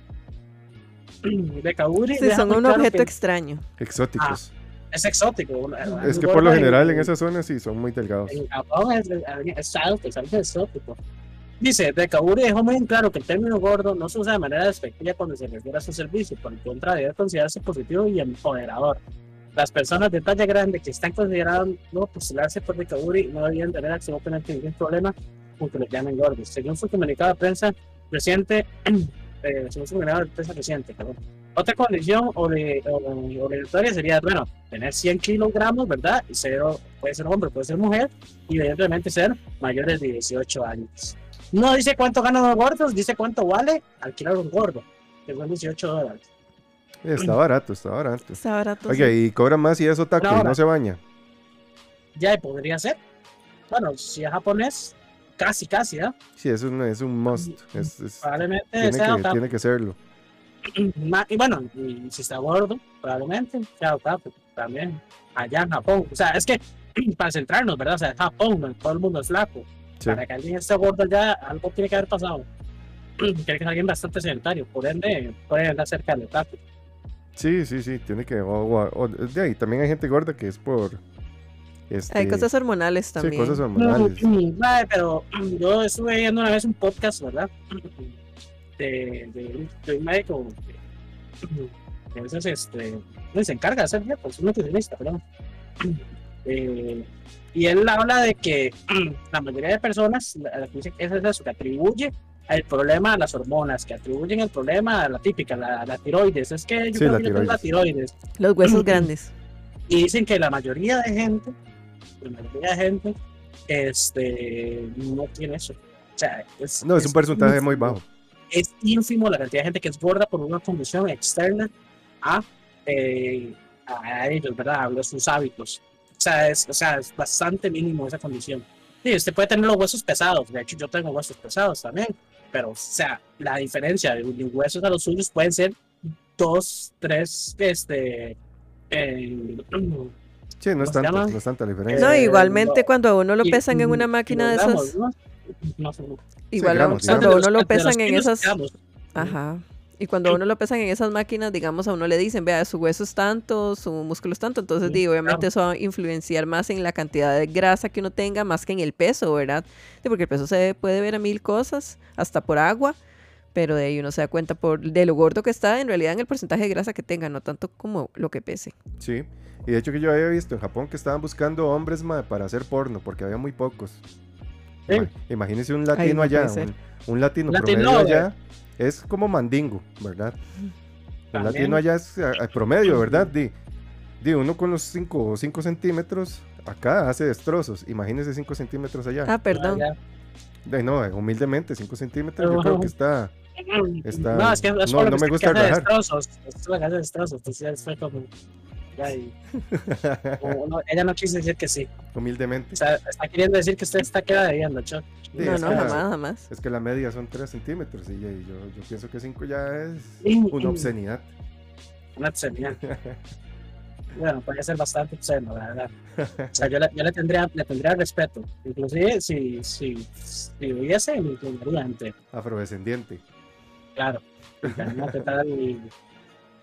De Kauri Sí, son un claro objeto que extraño. Exóticos. es exótico. es que por lo general en en- esa zona sí son muy delgados. en Japón es, es, es alto, es algo exótico. Dice, de Kaburi dejó muy en claro que el término gordo no se usa de manera despectiva cuando se refiere a su servicio, por el contrario, debe considerarse positivo y empoderador. Las personas de talla grande que están considerando postularse por Decaburi no deberían tener absolutamente ningún problema con que los llamen gordos. Según su comunicado de prensa reciente, eh, su comunicado de prensa reciente, perdón. Otra condición o de, o- obligatoria sería, bueno, tener 100 kilogramos, ¿verdad? Y ser, puede ser hombre, puede ser mujer, y evidentemente ser mayores de 18 años. No dice cuánto ganan los gordos, dice cuánto vale alquilar un gordo, que son 18 dólares. Está barato, está barato. Está barato. Oye, sí. y cobra más y es otaku No, y no se baña. Ya podría ser. Bueno, si es japonés, casi, casi, ¿ah? Sí, es un, es un must. Es, es- Probablemente tiene, sea que, tiene que serlo. Y bueno, y si está gordo, probablemente sea otaku también. Allá en Japón. O sea, es que para centrarnos, ¿verdad? O sea, Japón, no, todo el mundo es flaco. Sí. Para que alguien esté gordo ya, algo tiene que haber pasado. Tiene que ser alguien bastante sedentario. Por ende, puede andar cerca del otaku. Sí, sí, sí, tiene que. O, o- o- de ahí, también hay gente gorda que es por. Este, Hay cosas hormonales Sí, también. cosas hormonales. Mae, pero yo estuve viendo una vez un podcast, ¿verdad? De, de, de un médico que a veces este, pues, se encarga de hacer dietas, un nutricionista, perdón. Eh, y él habla de que la mayoría de personas la- la que dicen que es eso, que atribuye el problema a las hormonas, que atribuyen el problema a la típica, la, la tiroides. Es que yo Sí, creo la que yo tengo la tiroides. Los huesos grandes. Y dicen que la mayoría de gente, la mayoría de gente, este, no tiene eso. O sea, es, No, es un porcentaje muy ínfimo. bajo. Es ínfimo la cantidad de gente que es gorda por una condición externa a, eh, a ellos, ¿verdad? A sus hábitos. O sea, es, o sea, es bastante mínimo esa condición. Sí, usted puede tener los huesos pesados. De hecho, yo tengo huesos pesados también. Pero, o sea, la diferencia de mis huesos a los suyos pueden ser dos, tres, este, eh, Sí, no es, ¿Cómo se tanto, no es tanta la diferencia. No, Eh, igualmente no. cuando a uno lo y- pesan en una máquina de esas. Igual gramos, cuando uno lo pesan en esas. Ajá. Y cuando a uno lo pesan en esas máquinas, digamos, a uno le dicen, vea, su hueso es tanto, su músculo es tanto. Entonces, Sí, di, obviamente claro. eso va a influenciar más en la cantidad de grasa que uno tenga, más que en el peso, ¿verdad? Sí, porque el peso se puede ver a mil cosas, hasta por agua, pero de ahí uno se da cuenta por de lo gordo que está, en realidad en el porcentaje de grasa que tenga, no tanto como lo que pese. Sí. Y de hecho que yo había visto en Japón que estaban buscando hombres ma, para hacer porno, porque había muy pocos. Sí. Ma, Imagínense un latino no allá, un, un latino Latino, promedio eh. allá, es como mandingo, ¿verdad? Un También. latino allá es a- a promedio, ¿verdad? Di, di, uno con los 5 cinco centímetros acá hace destrozos. Imagínense 5 centímetros allá. Ah, perdón. Ay, no, humildemente, 5 centímetros yo creo que está... Está- No, es que es no- no me gusta que hace destrozos. Es que hace destrozos. Entonces fue como. Ya, y- como no- ella no quiso decir que sí. Humildemente. O sea, está queriendo decir que usted está queda debiendo, Chuck. Sí, no, es no, que- jamás, jamás. Es que la media son 3 centímetros y, y yo, yo pienso que 5 ya es una obscenidad. Una obscenidad. Bueno, puede ser bastante obsceno, la verdad. O sea, yo le, yo le tendría, le tendría respeto. Inclusive si, si, si hubiese, me inclinaría ante, Afrodescendiente. claro. Imagínate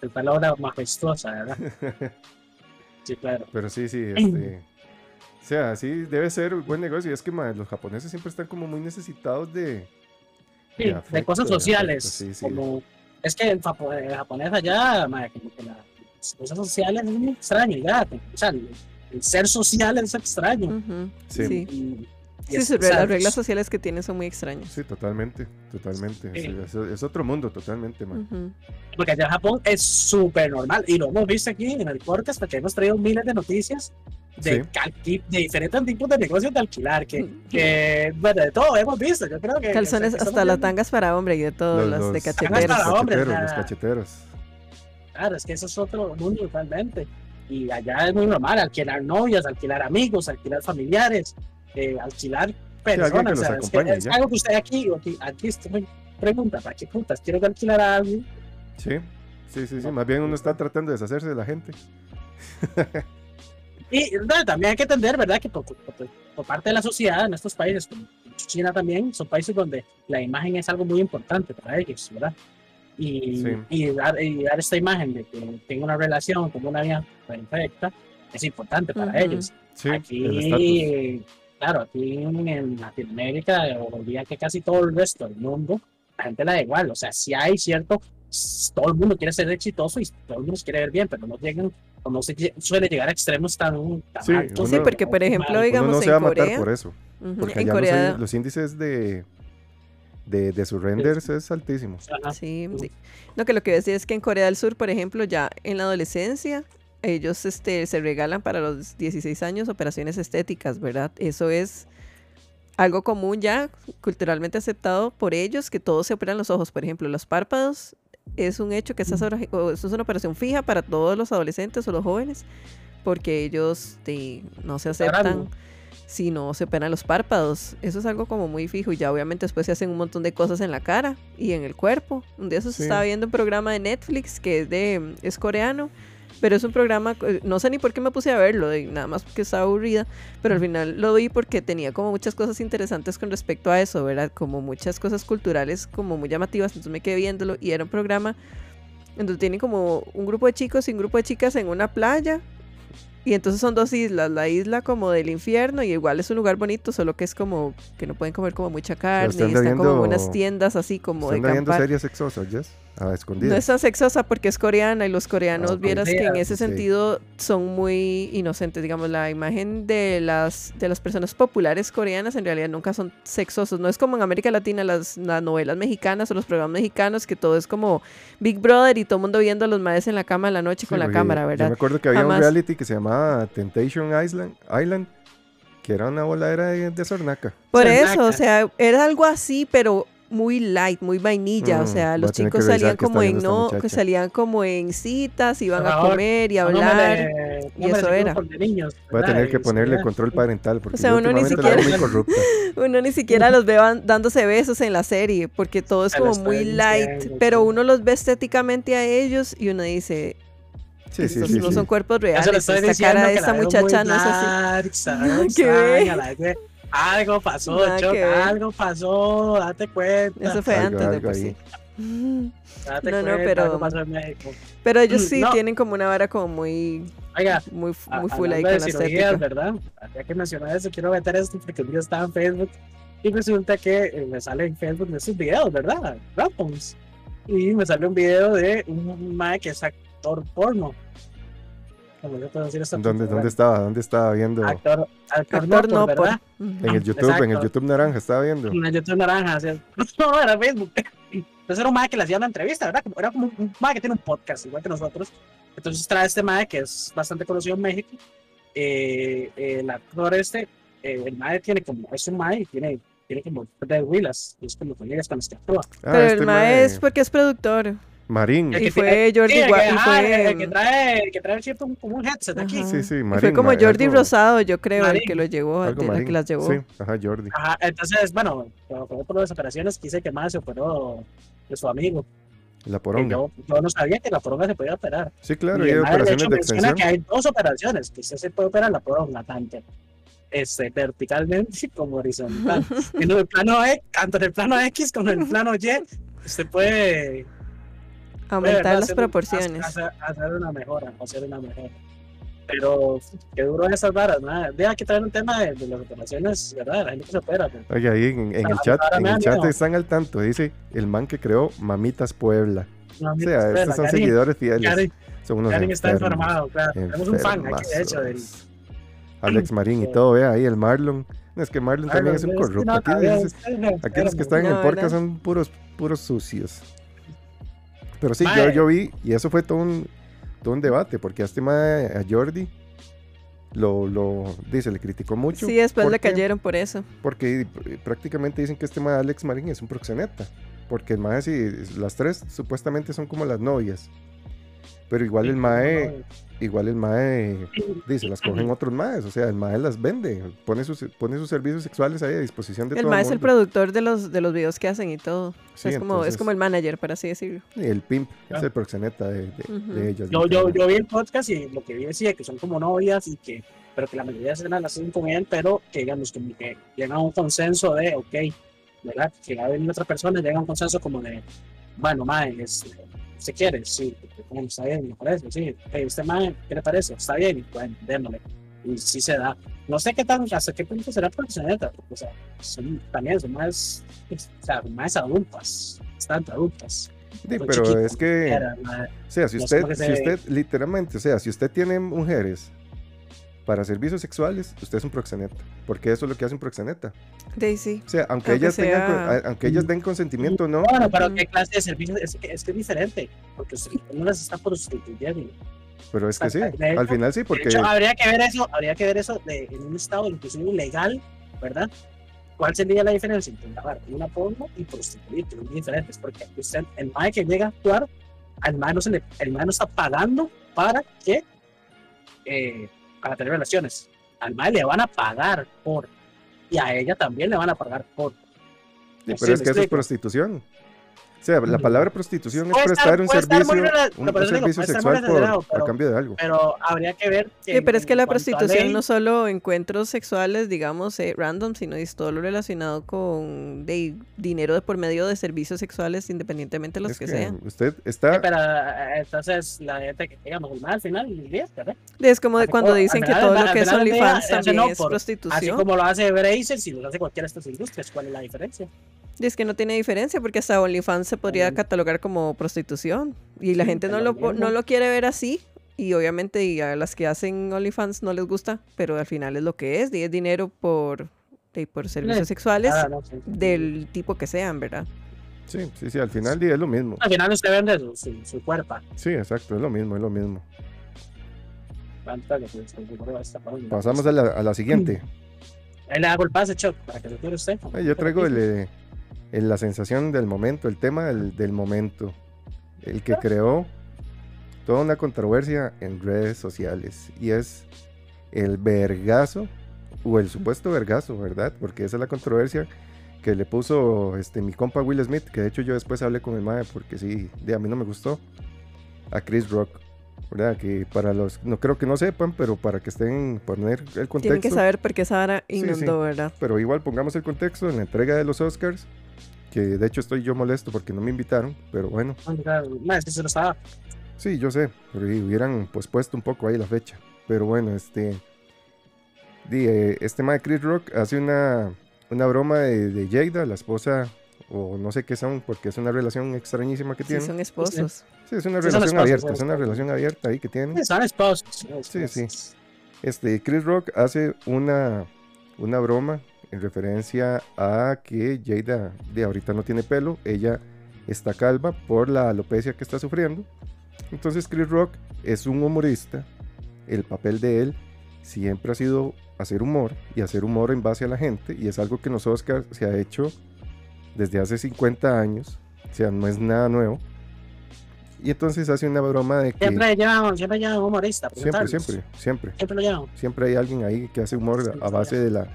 el palabra majestuosa, ¿verdad? Sí, claro. Pero sí, sí, este. O sea, sí, debe ser un buen negocio. Y es que ma, los japoneses siempre están como muy necesitados de. Sí, de de cosas de sociales. afecto, sí, sí. Como, es que el, japo- el japonés allá, madre, como que la- las cosas sociales es muy extraño, ya. O sea, el, el ser social es extraño. Sí. Sí. Y- y Sí, sea, las reglas sociales que tienen son muy extrañas. Sí, totalmente, totalmente. Sí. Sí, es, es otro mundo, totalmente, man. Ujú. Porque allá en Japón es súper normal. Y lo hemos visto aquí en el podcast porque hemos traído miles de noticias de, Sí. de diferentes tipos de negocios de alquilar. Que, que bueno, de todo hemos visto. Yo creo que. Calzones, que hasta las tangas para hombre y de todos, Los- las de los- cacheteros. para Los hombre, cacheteros, los cacheteros. Claro, es que eso es otro mundo totalmente. Y allá es muy normal alquilar novias, alquilar amigos, alquilar familiares, eh, alquilar personas. los o sea, es, que algo que usted aquí, aquí, aquí me pregunta, ¿para qué putas quiero alquilar a alguien? Sí, sí, sí, sí. Más bien uno está tratando de deshacerse de la gente. Y no, también hay que entender, ¿verdad? Que por, por- por parte de la sociedad en estos países, como China también, son países donde la imagen es algo muy importante para ellos, ¿verdad? Y, Sí. y, dar, y dar esta imagen de que tengo una relación con una vida perfecta es importante para Ujú. ellos. Sí. Aquí, claro, aquí en Latinoamérica, o día que casi todo el resto del mundo, la gente la da igual. O sea, si hay cierto, todo el mundo quiere ser exitoso y todo el mundo se quiere ver bien, pero no llegan, o no se suele llegar a extremos tan, tan Sí, altos. Sí, uno- porque por ejemplo, Uno Uno digamos no se en va a matar Corea, por eso. ujú, Porque en allá los, Corea, los índices de, de, de surrenders es altísimo. Sí, sí. No, que lo que decía es que en Corea del Sur, por ejemplo, ya en la adolescencia, ellos este, se regalan para los 16 años operaciones estéticas, ¿verdad? Eso es algo común ya, culturalmente aceptado por ellos, que todos se operan los ojos, por ejemplo, los párpados. es un hecho que esta es, una- operación fija para todos los adolescentes o los jóvenes, porque ellos de, no se aceptan si no se operan los párpados. Eso es algo como muy fijo y ya obviamente después se hacen un montón de cosas en la cara y en el cuerpo. Un día eso se Sí. estaba viendo un programa de Netflix que es de es coreano, pero es un programa, eh, no sé ni por qué me puse a verlo, nada más porque estaba aburrida, pero al final lo vi porque tenía como muchas cosas interesantes con respecto a eso, ¿verdad? Como muchas cosas culturales como muy llamativas, entonces me quedé viéndolo y era un programa en donde tienen como un grupo de chicos y un grupo de chicas en una playa. Y entonces son dos islas, la isla como del infierno y igual es un lugar bonito, solo que es como que no pueden comer como mucha carne usted y están como unas tiendas así como ¿Usted de series sexosas, Jess? A No es tan sexosa porque es coreana y los coreanos Ah, ok. vieras que en ese Sí. sentido son muy inocentes. Digamos, la imagen de las, de las personas populares coreanas en realidad nunca son sexosos. No es como en América Latina las, las novelas mexicanas o los programas mexicanos que todo es como Big Brother y todo el mundo viendo a los maes en la cama en la noche Sí, con la cámara, Yo ¿verdad? me acuerdo que había un reality que se llamaba Temptation Island, Island que era una voladera de, de Sornaca. Por eso, o sea, era algo así, pero muy light, muy vainilla. o Mm, sea, los a chicos salían como en no, que salían como en citas, iban a comer y me hablar. y no me le eso era. niños, Voy a tener que ponerle control parental porque O sea, uno ni siquiera-. Uno ni siquiera los ve dándose besos en la serie, porque todo es como muy light, pero uno los ve estéticamente a ellos y uno dice, Sí, sí, estos sí. no sí. son cuerpos reales, esta cara de esta muchacha no es así. ¿Qué Algo pasó, Choc, algo pasó, date cuenta. Eso fue Algo- antes de algo por ahí. sí. Date No, no, cuenta, pero- algo pasó en México. Pero ellos Mm, sí no. tienen como una vara como muy, Oiga, muy, a- muy full ahí con de la cirugías, estética. ¿verdad? Ya que mencioné eso, quiero meter esto porque un día estaba en Facebook y resulta que eh, me sale en Facebook de esos videos, ¿verdad? Rappons. Y me sale un video de un mae que es actor porno. Como yo puedo decir ¿Dónde, ¿Dónde estaba? ¿Dónde estaba viendo? Actor, actor, Actor no, no por, por. ¿verdad? Ujú. En el YouTube, en el Exacto. YouTube naranja estaba viendo. En el YouTube naranja, así es. No, era Facebook. Entonces era un mae que le hacía una entrevista, ¿verdad? Era como un mae que tiene un podcast, igual que nosotros. Entonces trae este mae que es bastante conocido en México. Eh, el actor este, eh, el mae tiene como, es un mae y tiene, tiene como de huilas, y es como colegas con los que actúa. Ah, Pero este el mae es porque es productor. Marín. El Y fue Jordi Sí, el que, y ajá, fue- el que trae, el que trae siempre un, como un headset aquí. Ajá. Sí, sí, Y Marín. fue como Jordi algo- Rosado, yo creo, el Marín. que lo llevó, el que las llevó. Sí, ajá, Jordi. Ajá, entonces, bueno, cuando fue por las operaciones, quise que más se operó de su amigo. La poronga. Yo, yo no sabía que la poronga se podía operar. Sí, claro, Y hay el mae, de operaciones hecho, de menciona extensión. que hay dos operaciones, que usted se puede operar la poronga, tanto este, verticalmente como horizontal. en el plano X, tanto en el plano X como en el plano Y, puede puede, Aumentar ¿verdad? las hacer- proporciones. Hacer, hacer una mejora, hacer una mejora. Pero qué duro esas varas, ¿no? Deja que traer un tema de, de las operaciones, ¿verdad? La gente que se opera. pues. Oye, ahí en, en el Ah, chat, en el da chat están al tanto. Dice el man que creó Mamitas Puebla. O sea, estos son Karin- seguidores fieles. Karin- Son unos Karin está enfermos, informado, claro. Tenemos un fan aquí, de hecho, del. Alex Marín y todo, vea ahí el Marlon. No, es que Marlon también es un corrupto. no, Aquí, todavía dices- es- es aquí los que están en el podcast son puros, puros sucios. Pero sí, yo, yo vi, y eso fue todo un, todo un debate, porque a este mae, a Jordi, lo, lo, dice, le criticó mucho. Sí, después le cayeron por eso. Porque prácticamente dicen que este mae Alex Marín es un proxeneta. Porque el mae, sí, las tres supuestamente son como las novias. Pero igual el mae, igual el mae dice, las cogen otros maes, o sea, el mae las vende, pone sus, pone sus servicios sexuales ahí a disposición de El todo mae el es el productor de los, de los videos que hacen y todo. O sea, Sí, es, como, entonces- es como el manager, por así decirlo. Y el pimp es Ah. el proxeneta de, de, Ujú. de ellas. Yo, yo, yo vi el podcast y lo que vi decía que son como novias y que, pero que la mayoría de escenas las hacen con él, pero que digamos como que llegan a un consenso de, ok, ¿verdad? Que va a venir otra persona y llega a un consenso como de, bueno, mae, es, se quiere, sí, bueno, está bien, me parece, sí, hey, este mae, ¿qué le parece? Está bien, bueno, démosle. Y sí se da. No sé qué tan, hasta qué punto será proxeneta, porque, o sea, son, también son más, o sea, más adultas, bastante adultas. Sí, pero chiquitas, es que, era, o sea, si usted, si usted, literalmente, o sea, si usted tiene mujeres para servicios sexuales, usted es un proxeneta, porque eso es lo que hace un proxeneta. Daisy. O sea, aunque, Aunque ellas tengan, sea- a- aunque ellas den consentimiento no, Bueno, pero. ¿qué clase de servicio? Es que es, que es diferente, porque usted no las está prostituyendo. pero es que sí, de al final sí, De porque hecho, habría que ver eso, habría que ver eso de, en un estado inclusive legal, ¿verdad? ¿cuál sería la diferencia entre grabar una porno y prostituirte? Son diferentes, porque usted, el mae que llega a actuar, al mae no, se le, el mae no está pagando para que, eh, para tener relaciones. Al mae le van a pagar por, y a ella también le van a pagar por. Sí, pero es que eso es prostitución. Sea, la palabra prostitución es prestar estar- un servicio, un, pero un digo, servicio muy sexual por, relacionado, a pero- cambio de algo. Pero habría que ver. que Sí, pero es que la prostitución ley, no solo encuentros sexuales, digamos, eh, random, sino es todo lo relacionado con de, dinero de por medio de servicios sexuales, independientemente de los Es que, que sean. usted Sí, está, pero eh, entonces la gente que digamos el mae al final del día, ¿verdad? Es como de cuando dicen que todo lo que es OnlyFans también no, es por- Así prostitución. como lo hace Bracer, si lo hace cualquiera de estas industrias, ¿cuál es la diferencia? Y es que no tiene diferencia porque hasta OnlyFans se podría catalogar como prostitución y la Sí, gente no lo, no lo quiere ver así y obviamente y a las que hacen OnlyFans no les gusta, pero al final es lo que es, y es dinero por, por servicios sexuales no, sí. del tipo que sean, ¿verdad? sí, sí, sí, al final es lo mismo. Al final usted vende su, su, su cuerpo. Sí, exacto, es lo mismo, es lo mismo. Pasamos a la, a la siguiente. Ahí le hago el pase, para que lo tire usted. Ay, yo traigo el, el- la sensación del momento, el tema del, del momento. El que creó toda una controversia en redes sociales. Y es el vergazo, o el supuesto vergazo, ¿verdad? Porque esa es la controversia que le puso este, mi compa Will Smith, que de hecho yo después hablé con el mae porque sí, de, a mí no me gustó, a Chris Rock. ¿Verdad? Que para los, no creo que no sepan, pero para que estén, poner el contexto. Tienen que saber por qué Sara Sí, inundó, sí. ¿verdad? Pero igual pongamos el contexto en la entrega de los Oscars, que de hecho estoy yo molesto porque no me invitaron, pero bueno, Más se lo estaba. sí, yo sé, pero hubieran pospuesto un poco ahí la fecha. Pero bueno, este, di, eh, este mae Chris Rock hace una, una broma de, de Jada, la esposa, o no sé qué son, porque es una relación extrañísima que Sí, tienen. son esposos. Sí, es una Sí, relación esposos, abierta, son es una relación abierta ahí que tienen. Son esposos. Sí, sí. Este, Chris Rock hace una, una broma en referencia a que Jada de ahorita no tiene pelo, ella está calva por la alopecia que está sufriendo. Entonces Chris Rock es un humorista, el papel de él siempre ha sido hacer humor y hacer humor en base a la gente y es algo que en los Oscars se ha hecho desde hace 50 años, o sea, no es nada nuevo. Y entonces hace una broma de que Siempre llevan, siempre llevan humorista. siempre, siempre, siempre Siempre lo llevan. siempre hay alguien ahí que hace humor a base de la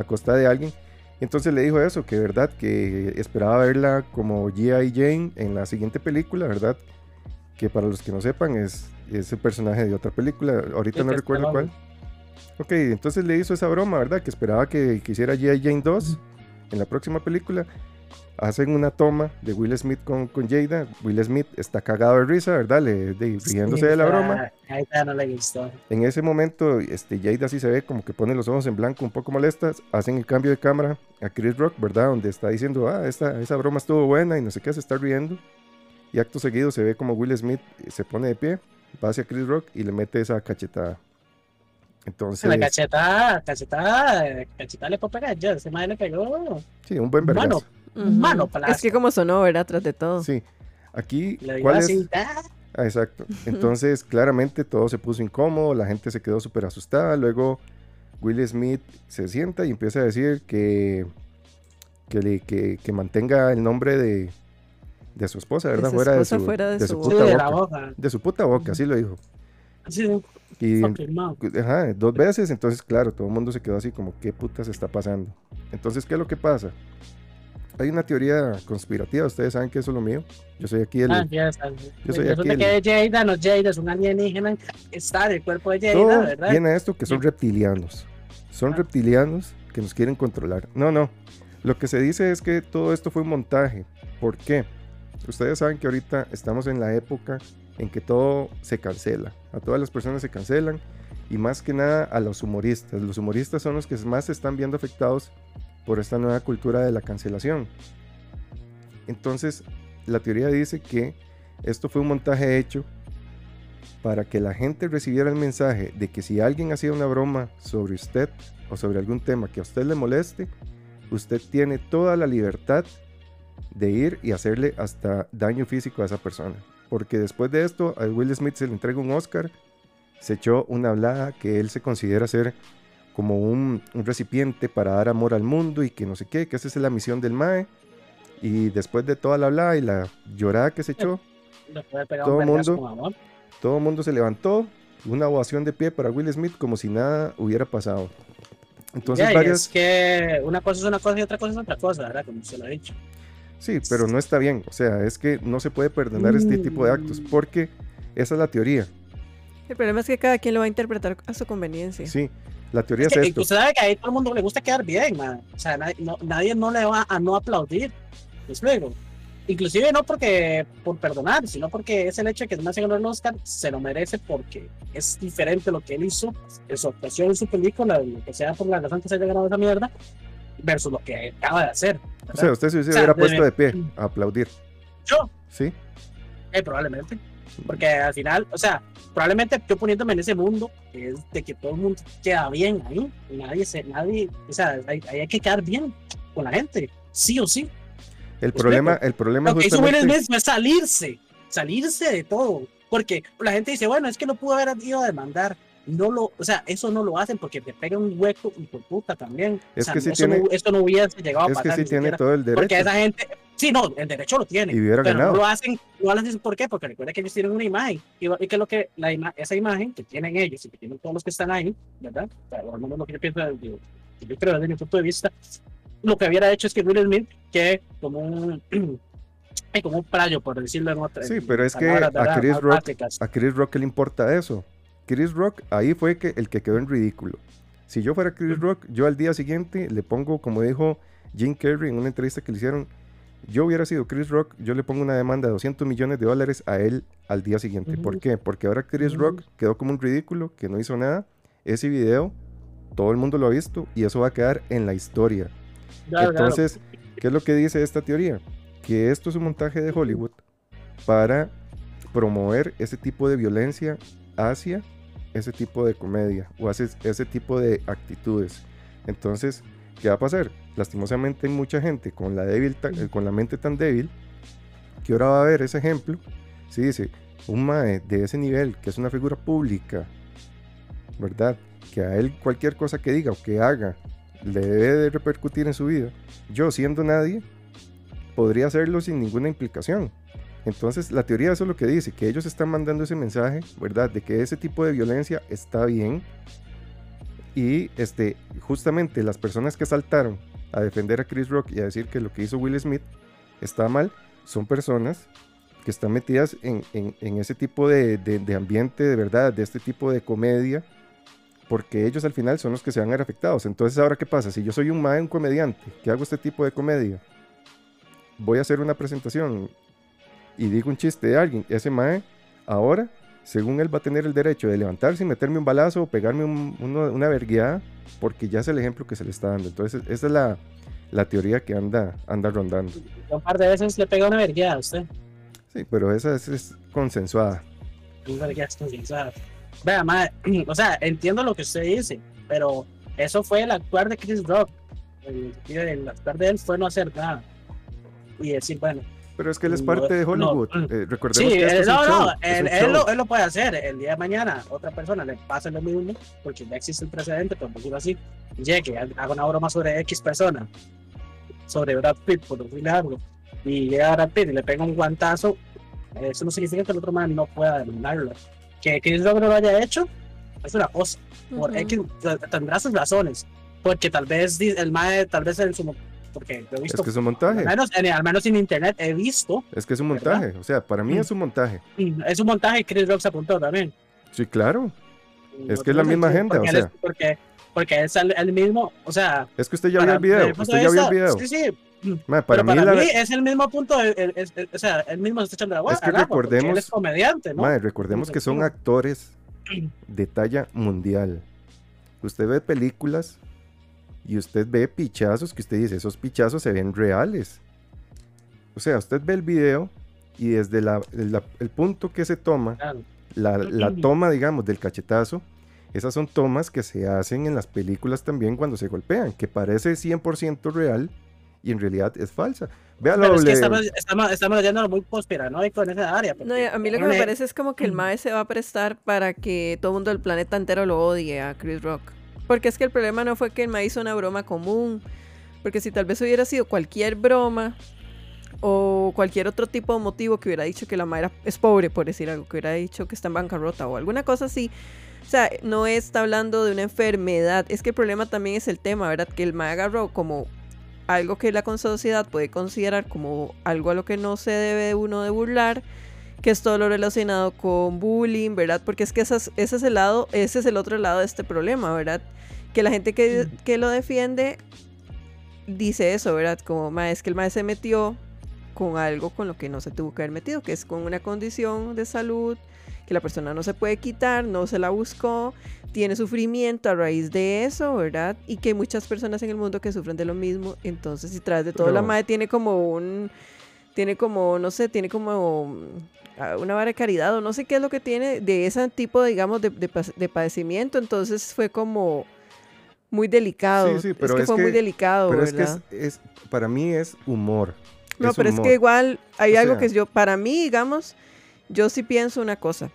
a costa de alguien. Entonces le dijo eso, que verdad, que esperaba verla como G.I. Jane en la siguiente película, ¿verdad? Que para los que no sepan es, es el personaje de otra película, ahorita Sí, no recuerdo esperaba. cuál. Ok, entonces le hizo esa broma, ¿verdad? Que esperaba que, que hiciera G.I. Jane 2 en la próxima película. Hacen una toma de Will Smith con, con Jada. Will Smith está cagado de risa, ¿verdad? Le, de- riéndose de la broma. Ya no le gustó. En ese momento, este, Jada sí se ve como que pone los ojos en blanco, un poco molestas. Hacen el cambio de cámara a Chris Rock, ¿verdad? Donde está diciendo, ah, esta, esa broma estuvo buena y no sé qué, se está riendo. Y acto seguido se ve como Will Smith eh, se pone de pie, va hacia Chris Rock y le mete esa cachetada. Entonces, La cachetada, cachetada, cachetada le puedo pegar yo. Ese madre le pegó. sí, un buen Mano. Mano, Es que como sonó, ¿verdad? Tras de todo. Sí. Aquí, dio ¿cuál es? ¡ah! Exacto. Entonces, claramente todo se puso incómodo, la gente se quedó súper asustada. Luego, Will Smith se sienta y empieza a decir que, que, le- que, que mantenga el nombre de, de su esposa, ¿verdad? fuera de su, fuera de de su su boca. Sí, puta de la boca. boca. De su puta boca, así lo dijo. Sí, Y, ajá, dos veces, entonces, claro, todo el mundo se quedó así como, ¿qué putas está pasando? Entonces, ¿qué es lo que pasa? Hay una teoría conspirativa, ustedes saben que eso es lo mío. Yo soy aquí el... Ah, ya. Yo soy aquí que Jada, no Jada, es un alienígena está en el cuerpo de Jada, Todo ¿verdad? viene a esto que son reptilianos. Son Ah. reptilianos que nos quieren controlar. No, no. Lo que se dice es que todo esto fue un montaje. ¿Por qué? Ustedes saben que ahorita estamos en la época en que todo se cancela. A todas las personas se cancelan. Y más que nada a los humoristas. Los humoristas son los que más se están viendo afectados por esta nueva cultura de la cancelación. Entonces, la teoría dice que esto fue un montaje hecho para que la gente recibiera el mensaje de que si alguien hacía una broma sobre usted o sobre algún tema que a usted le moleste, usted tiene toda la libertad de ir y hacerle hasta daño físico a esa persona. Porque después de esto, a Will Smith se le entrega un Oscar, se echó una hablada que él se considera ser como un, un recipiente para dar amor al mundo y que no sé qué, que esa es la misión del Mae. Y después de toda la habla y la llorada que se echó, Todo vergazo mundo- todo el mundo se levantó, una ovación de pie para Will Smith como si nada hubiera pasado. Entonces varias... Es que una cosa es una cosa y otra cosa es otra cosa, ¿verdad? Como se lo he dicho. Sí, pero no está bien. O sea, es que no se puede perdonar este tipo de actos porque esa es la teoría. El problema es que cada quien lo va a interpretar a su conveniencia. Sí, la teoría Es es, que, esto. usted sabe que ahí todo el mundo le gusta quedar bien, man. O sea, nadie no, nadie no le va a no aplaudir. ¿Me explico? Inclusive no porque por perdonar, sino porque es el hecho de que no se ganó el Oscar, se lo merece porque es diferente lo que él hizo en su actuación en su película, lo que sea por la razón que se haya ganado esa mierda, versus lo que acaba de hacer. O ¿verdad? sea, usted se O sea, hubiera de- puesto de pie a aplaudir. Yo, Sí, eh, probablemente. Porque al final, o sea, probablemente yo poniéndome en ese mundo, es de que todo el mundo queda bien ahí, y nadie se, nadie, o sea, ahí hay que quedar bien con la gente, sí o sí. el problema, el problema justamente... Fue salirse, salirse de todo. Porque la gente dice, bueno, es que no pudo haber ido a demandar. No lo, o sea, eso no lo hacen porque te pega un hueco y por puta también. Es o sea, que sí eso tiene- no, esto no hubiese llegado a Es que pasar. ni tiene siquiera, todo el Porque derecho. esa gente, sí, no, el derecho lo tiene. Y pero ganado. no lo hacen, no lo hacen ¿por qué? Porque recuerda que ellos tienen una imagen. Y, y que lo que la ima- esa imagen que tienen ellos y que tienen todos los que están ahí, ¿verdad? O sea, menos lo que yo pienso, digo, que yo creo desde mi punto de vista, lo que hubiera hecho es que Will Smith, que como un, ay, como un prayo, por decirlo en otra. Sí, pero es que a. Chris Rock-. A Chris Rock le importa eso. Chris Rock ahí fue que, el que quedó en ridículo. Si yo fuera Chris Rock, yo al día siguiente le pongo, como dijo Jim Carrey en una entrevista que le hicieron, yo hubiera sido Chris Rock, yo le pongo una demanda de 200 millones de dólares a él al día siguiente. ¿Por qué? Porque ahora Chris. Rock quedó como un ridículo, que no hizo nada. Ese video, todo el mundo lo ha visto y eso va a quedar en la historia. Claro, claro. Entonces, ¿qué es lo que dice esta teoría? Que esto es un montaje de Hollywood para promover ese tipo de violencia hacia ese tipo de comedia o hacia ese tipo de actitudes. Entonces, ¿qué va a pasar? Lastimosamente hay mucha gente con la, débil eh, con la mente tan débil que ahora va a ver ese ejemplo. Si dice, un mae de ese nivel, que es una figura pública, ¿verdad? Que a él cualquier cosa que diga o que haga le debe de repercutir en su vida. Yo, siendo nadie, podría hacerlo sin ninguna implicación. Entonces, la teoría eso es lo que dice, que ellos están mandando ese mensaje, ¿verdad? De que ese tipo de violencia está bien. Y este, justamente las personas que saltaron a defender a Chris Rock y a decir que lo que hizo Will Smith está mal, son personas que están metidas en, en- ese tipo de, de- de ambiente, de verdad, de este tipo de comedia, porque ellos al final son los que se van a ver afectados. Entonces, ¿ahora qué pasa? Si yo soy un mae, un comediante, que hago este tipo de comedia, voy a hacer una presentación y digo un chiste de alguien, ese mae, ahora, según él va a tener el derecho de levantarse y meterme un balazo o pegarme un- uno- una vergueada, porque ya es el ejemplo que se le está dando. Entonces, esa es la, la teoría que anda, anda rondando. Un par de veces le pega una verguía a usted. Sí, pero esa es, es consensuada. Una verguía escondida. Vea, madre, o sea, entiendo lo que usted dice, pero eso fue el actuar de Chris Rock. El, el actuar de él fue no hacer nada. Y decir, bueno, Pero es que él es No, parte de no, Hollywood. mm. Eh, recordemos Sí, que esto él, es un no, show, no, él, él lo, él lo puede hacer. El día de mañana, otra persona le pasa lo mismo, porque ya existe el precedente, por decirlo así. Llegue, haga una broma sobre X persona, sobre Brad Pitt, por decirle algo, y llega Brad Pitt y le pega un guantazo. Eso no significa que el otro man no pueda demandarlo. Que Chris Rock no lo haya hecho, es una cosa. Por Ujú. X, tendrá sus razones. Porque tal vez el mae, tal vez en su. Porque lo he Es que es un montaje. al, menos, en, al menos en internet he visto. Es que es un ¿verdad? montaje. O sea, para mí Mm. es un montaje. mm, Es un montaje y Chris Rock se apuntó también. Sí, claro. Es No que es la misma porque o él es- sea. porque, porque es el, el mismo, o sea. Es que usted ya vio el video. Usted ya vio el vista, video. Sí, sí. Ma, para pero mí, para la- mí es el mismo punto, el- el- es- el- o sea, él mismo se está echando la agua. Es que recordemos- Él es comediante, ¿no? recordemos que son actores de talla mundial. Usted ve películas y usted ve pichazos que usted dice, esos pichazos se ven reales. O sea, usted ve el video y desde la- la- el punto que se toma, la, la toma, digamos, del cachetazo, esas son tomas que se hacen en las películas también cuando se golpean, que parece 100% real y en realidad es falsa. Vea la Pero es que doble- estamos, estamos, estamos leyendo muy conspiranoico en esa área. No, a mí lo que me parece es como que el. MAE se va a prestar para que todo el mundo del planeta entero lo odie a Chris Rock. Porque es que el problema no fue que el mae hizo una broma común. Porque si tal vez hubiera sido cualquier broma o cualquier otro tipo de motivo que hubiera dicho que la madre es pobre, por decir algo, que hubiera dicho que está en bancarrota o alguna cosa así. O sea, no está hablando de una enfermedad. Es que el problema también es el tema, ¿verdad? Que el mae agarró como algo que la sociedad puede considerar como algo a lo que no se debe uno de burlar, que es todo lo relacionado con bullying, ¿verdad? Porque es que ese es el lado, ese es el otro lado de este problema, ¿verdad? Que la gente que, que lo defiende dice eso, ¿verdad? Como, ma, es que el maestro se metió con algo con lo que no se tuvo que haber metido, que es con una condición de salud que la persona no se puede quitar, no se la buscó, tiene sufrimiento a raíz de eso, ¿verdad? Y que hay muchas personas en el mundo que sufren de lo mismo, entonces si tras de todo la madre tiene como un, tiene como, no sé, tiene como una vara de caridad o no sé qué es lo que tiene de ese tipo, digamos, de, de padecimiento, entonces fue como muy delicado. Sí, sí, pero es que fue muy delicado, pero ¿verdad? es que es, para mí es humor. No, pero es que igual hay algo que yo, para mí, digamos, yo sí pienso una cosa.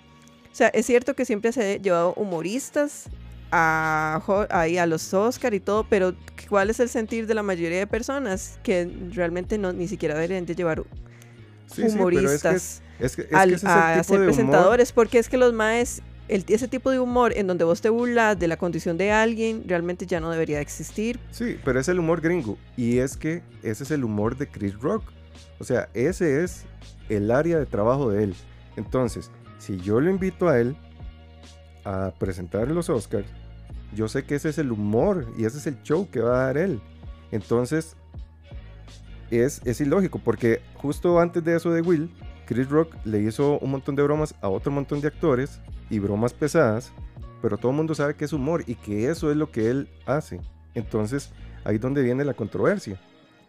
O sea, es cierto que siempre se ha llevado humoristas a, a los Oscar y todo, pero ¿cuál es el sentir de la mayoría de personas que realmente no ni siquiera deberían de llevar humoristas a, ser presentadores? Porque es que los maes ese tipo de humor en donde vos te burlas de la condición de alguien realmente ya no debería existir. Sí, pero es el humor gringo. Y es que ese es el humor de Chris Rock. O sea, ese es el área de trabajo de él. Entonces, si yo lo invito a él a presentar los Oscars, yo sé que ese es el humor y ese es el show que va a dar él. Entonces, es, es ilógico, porque justo antes de eso de Will, Chris Rock le hizo un montón de bromas a otro montón de actores y bromas pesadas, pero todo el mundo sabe que es humor y que eso es lo que él hace. Entonces, ahí es donde viene la controversia.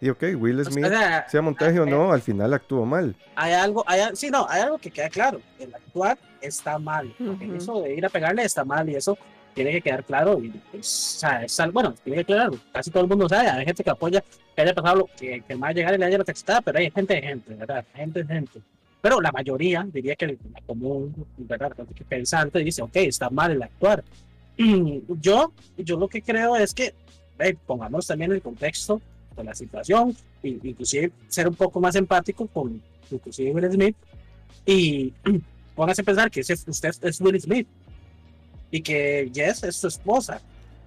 Y ok, Will Smith, sea, montaje o no, al final actuó mal. Hay algo, hay, sí, no, hay algo que queda claro. El actuar está mal. Eso de ir a pegarle está mal y eso tiene que quedar claro. Y, o sea, bueno, tiene que quedar claro. Casi todo el mundo sabe. Hay gente que apoya que haya pasado lo que, que más llegar y le haya la textada, pero hay gente de gente, ¿verdad? Gente de gente pero la mayoría, diría que el común, ¿verdad? pensante dice, ok, está mal el actuar. Yo, yo lo que creo es que pongamos también el contexto de la situación, inclusive ser un poco más empático con inclusive Will Smith y póngase a pensar que usted es Will Smith y que Jess es su esposa,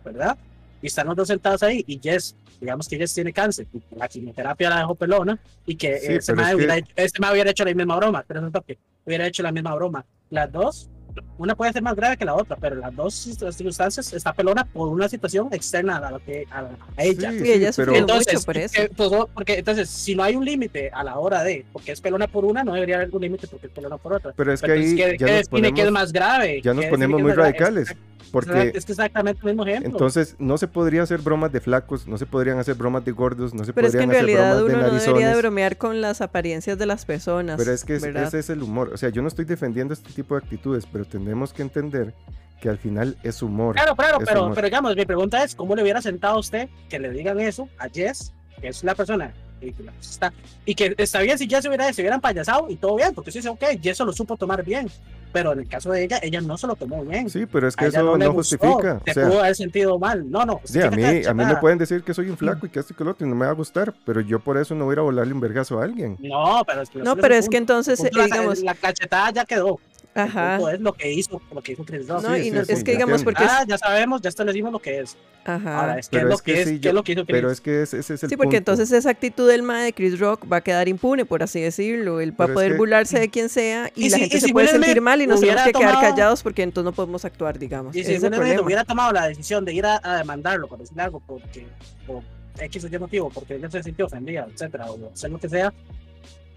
¿verdad? Y están los dos sentados ahí y Jess digamos que ella tiene cáncer, la quimioterapia la dejó pelona y que este, me hubiera, este hubiera hecho la misma broma, pero no que hubiera hecho la misma broma. Las dos, una puede ser más grave que la otra, pero las dos circunstancias está pelona por una situación externa a, lo que, a, ella. Sí, ella pero... entonces, mucho por eso. Pues, porque entonces, si no hay un límite a la hora de, porque es pelona por una, no debería haber un límite porque es pelona por otra. Pero es que ahí ya nos ponemos, que es más grave. Ya nos ponemos muy radicales. Porque es que exactamente el mismo ejemplo. Entonces, no se podría hacer bromas de flacos, no se podrían hacer bromas de gordos, no se Pero podrían es que en realidad uno no debería de bromear con las apariencias de las personas. Pero es que ese es el humor. O sea, yo no estoy defendiendo este tipo de actitudes, pero tenemos que entender que al final es humor. Claro, claro, pero, pero digamos, mi pregunta es, ¿cómo le hubiera sentado a usted que le digan eso a Jess, que es la persona y que, está, y que está bien si Jess se, hubiera, se hubieran payasado y todo bien, porque dice, ok, Jess lo supo tomar bien, pero en el caso de ella, ella no se lo tomó bien. Sí, pero es que eso no, justifica. Se pudo haber sentido mal. No, no. Sí, a mí, a mí me pueden decir que soy un flaco y que esto y que lo otro y no me va a gustar, pero yo por eso no voy a volarle un vergazo a alguien. No, pero es que, no, pero es que entonces, digamos... La cachetada ya quedó. Ajá. Es lo que hizo, lo que hizo Chris No, y es que digamos porque ah, ya sabemos, ya decimos lo que es. Ajá. Ahora, es que es lo que, es, ¿qué es lo que hizo Chris? Pero es que ese, es el Sí, porque entonces esa actitud del ma de Chris Rock va a quedar impune, por así decirlo. Él va a poder burlarse de quien sea y, la gente se puede sentir mal y nos tenemos que quedar callados porque entonces no podemos actuar, digamos. Y si Will hubiera tomado la decisión de ir a, demandarlo, por decirle algo, porque por X o Y motivo, porque él se sintió ofendido, etcétera, o hacer lo que sea,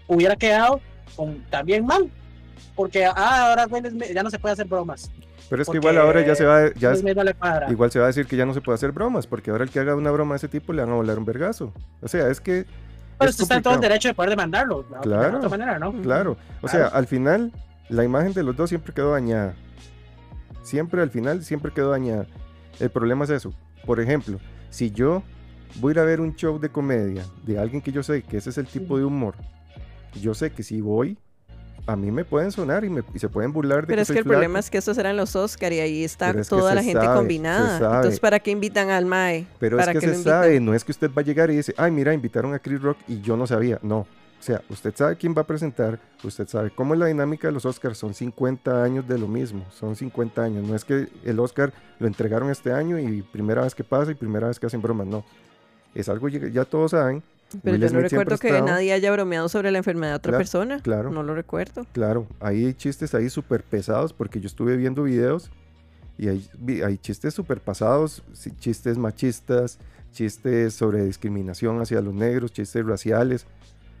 hubiera quedado con, también mal porque ah, ahora ya no se puede hacer bromas. Pero es que igual ahora ya se va, ya igual se va a decir que ya no se puede hacer bromas, porque ahora el que haga una broma de ese tipo le van a volar un vergazo. O sea, es que... Pero usted está en todo el derecho de poder demandarlo. Claro, de otra manera, ¿no? claro. O sea, al final, la imagen de los dos siempre quedó dañada. Siempre al final, siempre quedó dañada. El problema es eso. Por ejemplo, si yo voy a ir a ver un show de comedia de alguien que yo sé que ese es el tipo de humor, yo sé que si voy a mí me pueden sonar y, me, y se pueden burlar de Pero que es soy que el problema es que estos eran los Oscar y ahí está Pero es que toda la gente sabe, combinada. Entonces, ¿para qué invitan al MAE? Pero ¿Para es que qué se sabe, no es que usted va a llegar y dice, ay, mira, invitaron a Chris Rock y yo no sabía. No. O sea, usted sabe quién va a presentar, usted sabe cómo es la dinámica de los Oscars. Son 50 años de lo mismo, son 50 años. No es que el Oscar lo entregaron este año y primera vez que pasa y primera vez que hacen bromas, no. Es algo que ya todos saben. Pero Will yo no Smith recuerdo que estado- nadie haya bromeado sobre la enfermedad de otra Claro, persona. claro. No lo recuerdo. Claro, hay chistes ahí súper pesados porque yo estuve viendo videos y hay, chistes súper pasados, chistes machistas, chistes sobre discriminación hacia los negros, chistes raciales.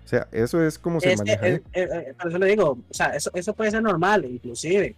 O sea, eso es como se Es que, maneja. ahí. eh, eh, eh, por eso le digo, o sea, eso, eso puede ser normal, inclusive.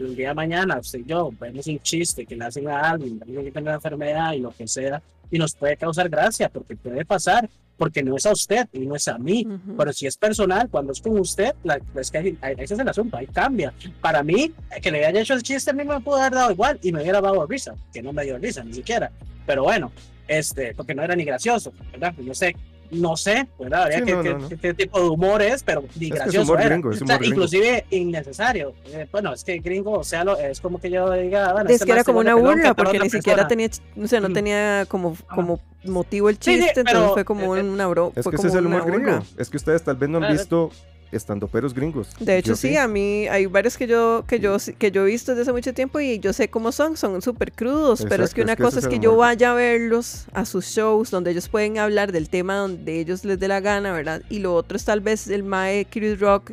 Un día de mañana, usted y yo vemos un chiste que le hacen a alguien, alguien que tenga una enfermedad y lo que sea, y nos puede causar gracia, porque puede pasar, porque no es a usted y no es a mí. Ujú. Pero si es personal, cuando es con usted, la, es que ese es el asunto, ahí cambia. Para mí, que le haya hecho el chiste, a mí me pudo haber dado igual y me hubiera dado risa, que no me dio risa ni siquiera. Pero bueno, este, porque no era ni gracioso, ¿verdad? No sé, no sé, ¿verdad? Habría Sí, que, no, que- no, que- qué tipo de humor es, pero ni Es que es gracioso humor era. gringo, es O sea, humor inclusive innecesario. Eh, bueno, es que gringo, o sea, lo- es como que yo diga, bueno, Es este que era como una burla, porque ni siquiera persona. tenía, o sea, no Mm. tenía como, como motivo el Sí, sí, chiste, entonces pero, fue como eh, eh, una broma. Es que ese es el humor gringo. Es que ustedes tal vez no han visto estando peros gringos. De hecho, sí, a mí hay varios que yo, que yo, que yo he visto desde hace mucho tiempo y yo sé cómo son, son súper crudos, pero es que es una que cosa es que yo vaya a verlos a sus shows donde ellos pueden hablar del tema donde ellos les dé la gana, ¿verdad? Y lo otro es tal vez el Mae Chris Rock.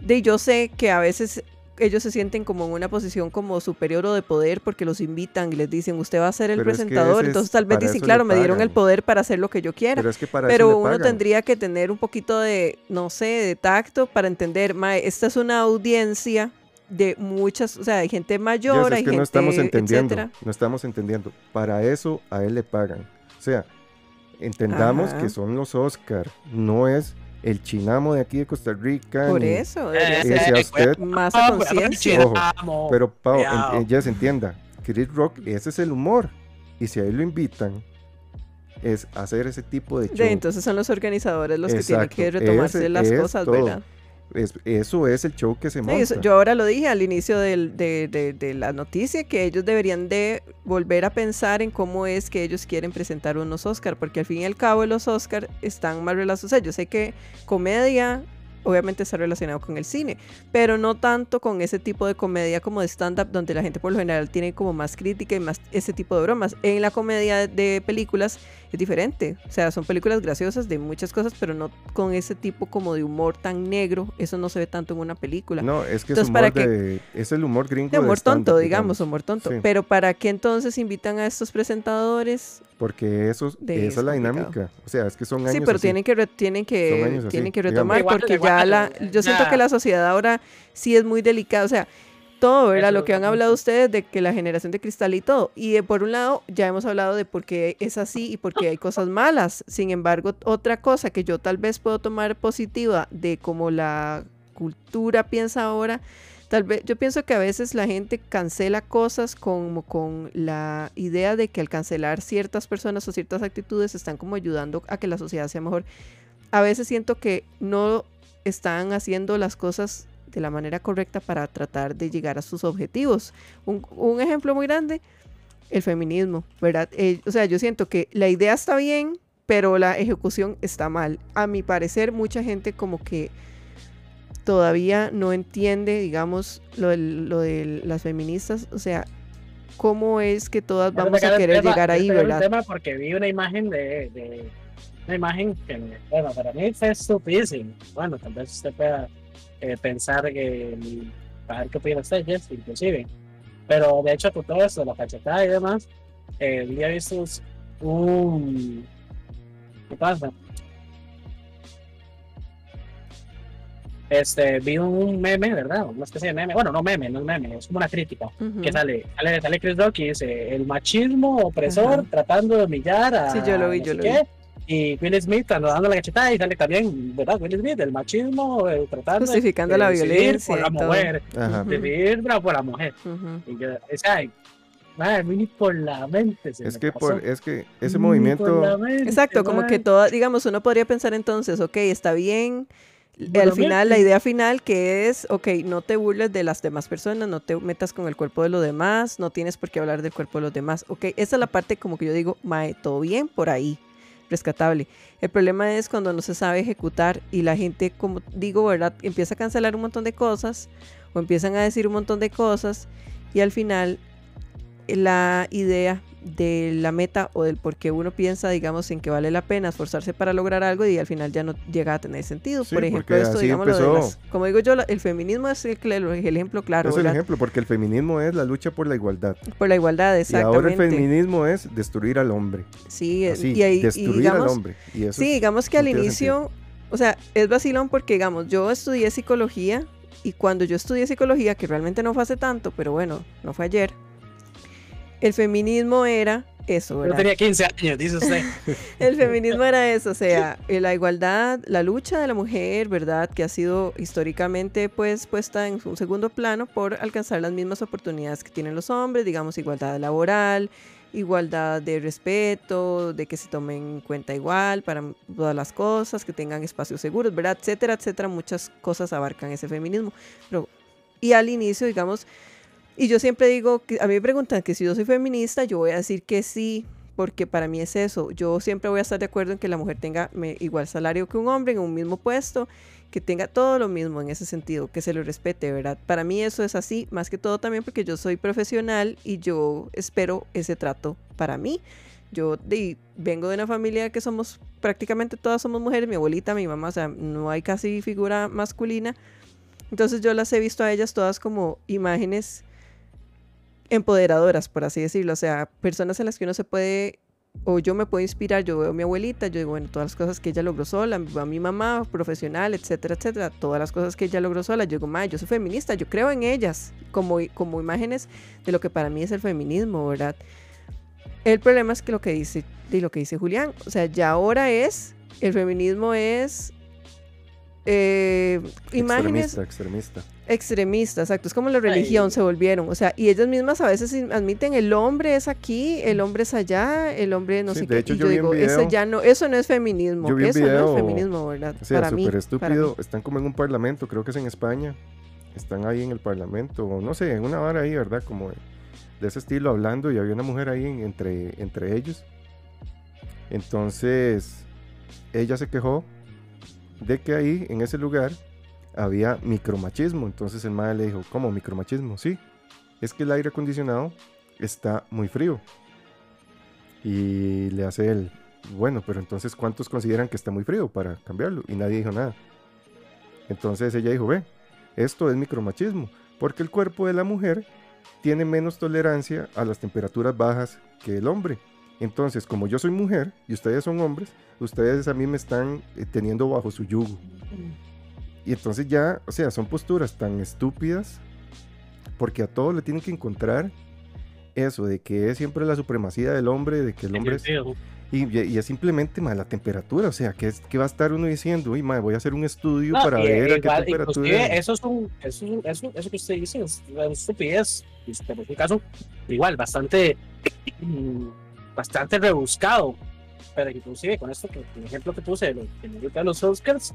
De yo sé que a veces ellos se sienten como en una posición como superior o de poder porque los invitan y les dicen, usted va a ser el Pero es que presentador, ese es- entonces tal vez dicen, claro, me dieron el poder para hacer lo que yo quiera. Pero es que para Pero uno tendría que tener un poquito de, no sé, de tacto para entender, mae, esta es una audiencia de muchas, o sea, hay gente mayor, es hay que gente, no estamos entendiendo. etcétera. No estamos entendiendo. Para eso a él le pagan. O sea, entendamos Ajá. que son los Oscar. No es el chinamo de aquí de Costa Rica. Por ni- eso, Eh, sea eh, usted. más Ah, a conciencia. Pero Pau, en- en- Jess, entienda. Chris Rock, ese es el humor. Y si a él lo invitan, es hacer ese tipo de show. De, entonces son los organizadores los que tienen que Exacto, retomarse ese las cosas, todo. ¿verdad? Es- eso es el show que se Sí, monta. eso- yo ahora lo dije al inicio del- de, de- de la noticia, que ellos deberían de volver a pensar en cómo es que ellos quieren presentar unos Oscar, porque al fin y al cabo los Oscar están más relacionados. O sea, yo sé que comedia obviamente está relacionado con el cine, pero no tanto con ese tipo de comedia como de stand-up, donde la gente por lo general tiene como más crítica y más ese tipo de bromas. En la comedia de películas es diferente, o sea, son películas graciosas de muchas cosas, pero no con ese tipo como de humor tan negro, eso no se ve tanto en una película. No, es que es Entonces, humor ¿para qué? de, es el humor gringo. De de humor tonto, digamos, humor tonto. Sí. Pero ¿para qué entonces invitan a estos presentadores? Porque eso, De- esa es la es complicado. dinámica. O sea, es que son años. Sí, pero así. tienen que re- tienen que así, tienen que retomar Igual, porque igual, ya la yo siento que la sociedad ahora sí es muy delicada, o sea, todo, ¿verdad? Eso Lo que han hablado ustedes de que la generación de cristal y todo. Y de, por un lado, ya hemos hablado de por qué es así y por qué hay cosas malas. Sin embargo, otra cosa que yo tal vez puedo tomar positiva de cómo la cultura piensa ahora, tal vez yo pienso que a veces la gente cancela cosas como con la idea de que al cancelar ciertas personas o ciertas actitudes están como ayudando a que la sociedad sea mejor. A veces siento que no están haciendo las cosas de la manera correcta para tratar de llegar a sus objetivos. Un, un ejemplo muy grande, el feminismo, ¿verdad? Eh, o sea, yo siento que la idea está bien, pero la ejecución está mal. A mi parecer, mucha gente como que todavía no entiende, digamos, lo, del- lo de las feministas, o sea, cómo es que todas vamos a querer tema- llegar ahí, ¿verdad? tema porque vi una imagen de, de- una imagen que bueno para mí fue estupidísimo bueno tal vez usted pueda eh, pensar que a ver qué opina usted Jess, inclusive pero de hecho con todo esto la cachetada y demás eh, el día visto un ¿qué pasa? Este, vi un meme, ¿verdad? Una especie de meme. Bueno, no meme, no es meme, es como una crítica Ujú. que sale, sale, sale Chris Rock y dice el machismo opresor Ajá. tratando de humillar a Sí, yo lo vi, no yo lo qué, y Will Smith dando la cachetada y sale también, ¿verdad? Will Smith, el machismo eh, tratando de- Justificando de la violencia por la y todo. mujer, decidir pero por la mujer. Ujú. Y yo, o sea, madre, a mí ni por la mente se Es que, pasó. por, es que ese movimiento. mente, Exacto, como que todo, digamos, uno podría pensar entonces, ok, está bien al final, la idea final que es, ok, no te burles de las demás personas, no te metas con el cuerpo de los demás, no tienes por qué hablar del cuerpo de los demás, ok, esa es la parte como que yo digo, mae, todo bien por ahí, rescatable. El problema es cuando no se sabe ejecutar y la gente, como digo, ¿verdad? Empieza a cancelar un montón de cosas o empiezan a decir un montón de cosas y al final la idea de la meta o del por qué uno piensa, digamos, en que vale la pena esforzarse para lograr algo y al final ya no llega a tener sentido. por ejemplo, esto, digamos, como digo yo, el feminismo es el, ejemplo claro. Es el ejemplo, porque el feminismo es la lucha por la igualdad. Por la igualdad, exactamente. Y ahora el feminismo es destruir al hombre. Sí, y ahí, destruir al hombre. sí, digamos que al inicio, o sea, es vacilón porque, digamos, yo estudié psicología y cuando yo estudié psicología, que realmente no fue hace tanto, pero bueno, no fue ayer, el feminismo era eso, ¿verdad? Yo tenía 15 años, dice usted. el feminismo era eso, o sea, eh, la igualdad, la lucha de la mujer, ¿verdad? Que ha sido históricamente pues puesta en un segundo plano por alcanzar las mismas oportunidades que tienen los hombres, digamos, igualdad laboral, igualdad de respeto, de que se tomen en cuenta igual para todas las cosas, que tengan espacios seguros, ¿verdad? Etcétera, etcétera. Muchas cosas abarcan ese feminismo. Pero, y al inicio, digamos, y yo siempre digo, que a mí me preguntan que si yo soy feminista, yo voy a decir que sí, porque para mí es eso. Yo siempre voy a estar de acuerdo en que la mujer tenga igual salario que un hombre en un mismo puesto, que tenga todo lo mismo en ese sentido, que se lo respete, ¿verdad? Para mí eso es así, más que todo también porque yo soy profesional y yo espero ese trato para mí. Yo vengo de una familia que somos prácticamente todas somos mujeres, mi abuelita, mi mamá, o sea, no hay casi figura masculina. Entonces yo las he visto a ellas todas como imágenes empoderadoras, por así decirlo, o sea, personas en las que uno se puede, o yo me puedo inspirar, yo veo a mi abuelita, yo digo, bueno, todas las cosas que ella logró sola, a mi mamá, profesional, etcétera, etcétera, todas las cosas que ella logró sola, yo digo, ma, yo soy feminista, yo creo en ellas, como, como imágenes de lo que para mí es el feminismo, ¿verdad? El problema es que lo que dice, de lo que dice Julián, o sea, ya ahora es, el feminismo es eh, imágenes... Extremista, extremista. Extremista, exacto. Es como la religión se volvieron. O sea, y ellas mismas a veces admiten el hombre es aquí, el hombre es allá, el hombre no sé qué. y yo, digo, eso ya no, eso no es feminismo. eso no es feminismo, ¿verdad? O sea, súper estúpido. Están como en un parlamento, creo que es en España. Están ahí en el parlamento, o no sé, en una hora ahí, ¿verdad? Como de, ese estilo hablando y había una mujer ahí entre, entre ellos. Entonces, ella se quejó de que ahí, en ese lugar, había micromachismo. Entonces el madre le dijo, ¿cómo micromachismo? Sí, es que el aire acondicionado está muy frío. Y le hace él, bueno, pero entonces ¿cuántos consideran que está muy frío para cambiarlo? Y nadie dijo nada. Entonces ella dijo, ve, esto es micromachismo, porque el cuerpo de la mujer tiene menos tolerancia a las temperaturas bajas que el hombre. Entonces, como yo soy mujer y ustedes son hombres, ustedes a mí me están eh, teniendo bajo su yugo. Y entonces ya, o sea, son posturas tan estúpidas porque a todos le tienen que encontrar eso de que es siempre la supremacía del hombre, de que el hombre es... Y, y, es simplemente más la temperatura, o sea, que, es, que va a estar uno diciendo, uy, madre, voy a hacer un estudio para ver a qué temperatura. Eso es un, eso, eso, eso que usted dice es una estupidez, este, en este caso, igual, bastante, bastante rebuscado, pero inclusive con esto, que, el ejemplo que puse de, de los Oscars,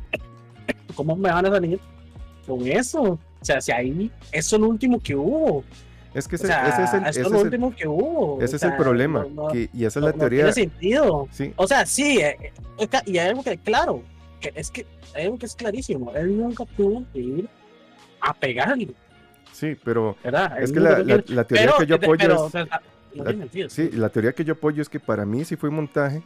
¿Cómo me van a salir con eso? O sea, si ahí, eso es lo último que hubo. Es que ese, es el, ese es lo último que hubo. Ese es el problema. y esa es la teoría. No tiene sentido. Sí. O sea, sí. Eh, eh, y hay algo que, claro, que es que hay algo que es clarísimo. Él nunca pudo ir a pegarle. Sí, pero es que la, la, teoría que yo apoyo es, sí, la teoría que yo apoyo es que para mí sí fue montaje,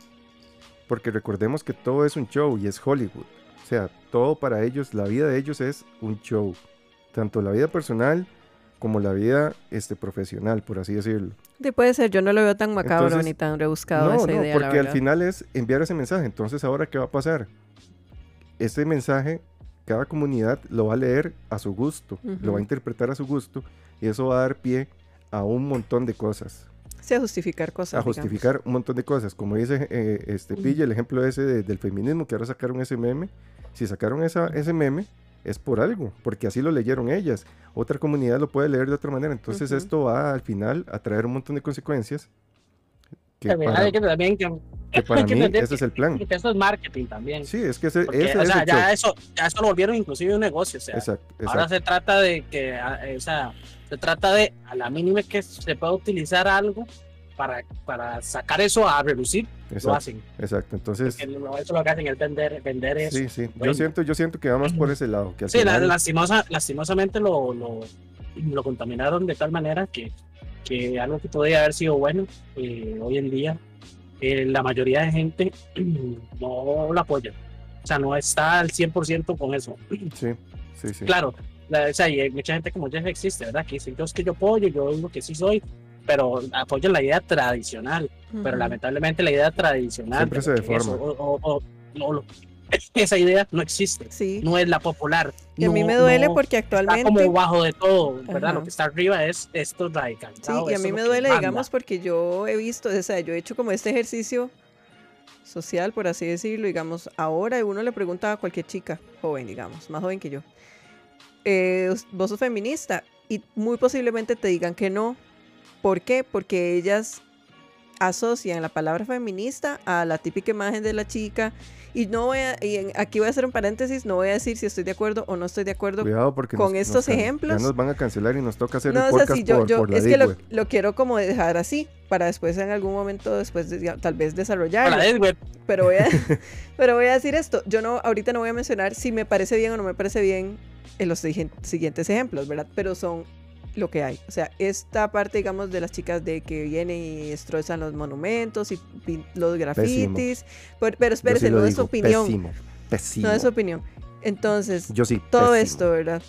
porque recordemos que todo es un show y es Hollywood. O sea, todo para ellos, la vida de ellos es un show. Tanto la vida personal como la vida este, profesional, por así decirlo. Sí, puede ser, yo no lo veo tan macabro ni tan rebuscado esa idea. Porque al final es enviar ese mensaje. Entonces, ¿ahora qué va a pasar? Ese mensaje, cada comunidad lo va a leer a su gusto, lo va a interpretar a su gusto, y eso va a dar pie a un montón de cosas. Sí, a justificar cosas. A justificar un montón de cosas. Como dice eh, este Pille, el ejemplo ese del feminismo, que ahora sacaron ese meme si sacaron esa, ese meme, es por algo, porque así lo leyeron ellas. Otra comunidad lo puede leer de otra manera. Entonces esto va al final a traer un montón de consecuencias. Que también, que, Que para Hay que mí entender ese es el plan. que Eso es marketing también. Sí, es que ese, Porque, ese o es sea, el ya show. eso, ya eso lo volvieron inclusive un negocio. O sea, Exacto, ahora exacto. se trata de que, ah, eh, o sea, se trata de a la mínima que se pueda utilizar algo para, para sacar eso a reducir, lo Exacto, hacen. exacto. Entonces, Que lo- eso lo que hacen es vender, vender eso. sí, sí. Yo siento, yo siento que vamos por ese lado. Que Sí, la- final- lastimosa, lastimosamente lo, lo, lo contaminaron de tal manera que, que algo que podría haber sido bueno eh, hoy en día, eh, la mayoría de gente no lo apoya. O sea, no está al 100% con eso. Sí, sí, sí. Claro, la- o sea, y hay mucha gente como Jeff existe, ¿verdad? Que dicen, yo es que yo apoyo, yo digo que sí soy, pero apoyan la idea tradicional. Pero Ujú. lamentablemente la idea tradicional Siempre se que deforma. o- o- o- o- esa idea no existe, Sí. no es la popular. Y a mí no- me duele no- porque está actualmente... como bajo de todo, ¿verdad? Ajá. Lo que está arriba es esto Sí, radicalizado. y a mí me que duele, manda. digamos, porque yo he visto, o sea, yo he hecho como este ejercicio social, por así decirlo, digamos, ahora uno le pregunta a cualquier chica joven, digamos, más joven que yo, eh, vos sos feminista y muy posiblemente te digan que no. ¿Por qué? Porque ellas asocian la palabra feminista a la típica imagen de la chica y no voy a, y en- aquí voy a hacer un paréntesis, no voy a decir si estoy de acuerdo o no estoy de acuerdo Cuidado porque con nos- estos nos ejemplos- Ya nos van a cancelar y nos toca hacer No, el o sea, podcast sí, yo, por, yo- por la es que lo, Web. lo quiero como dejar así, para después en algún momento, después de- tal vez Para desarrollarlo. Pero voy, a, pero voy a decir esto, yo no, ahorita no voy a mencionar si me parece bien o no me parece bien en los siguientes ejemplos, ¿verdad? Pero son lo que hay. O sea, esta parte, digamos, de las chicas de que vienen y destrozan los monumentos y los grafitis. Pero, pero espérese, sí no es su opinión. Pésimo, pésimo. No es su opinión. Entonces, Yo sí. todo pésimo. esto, ¿verdad?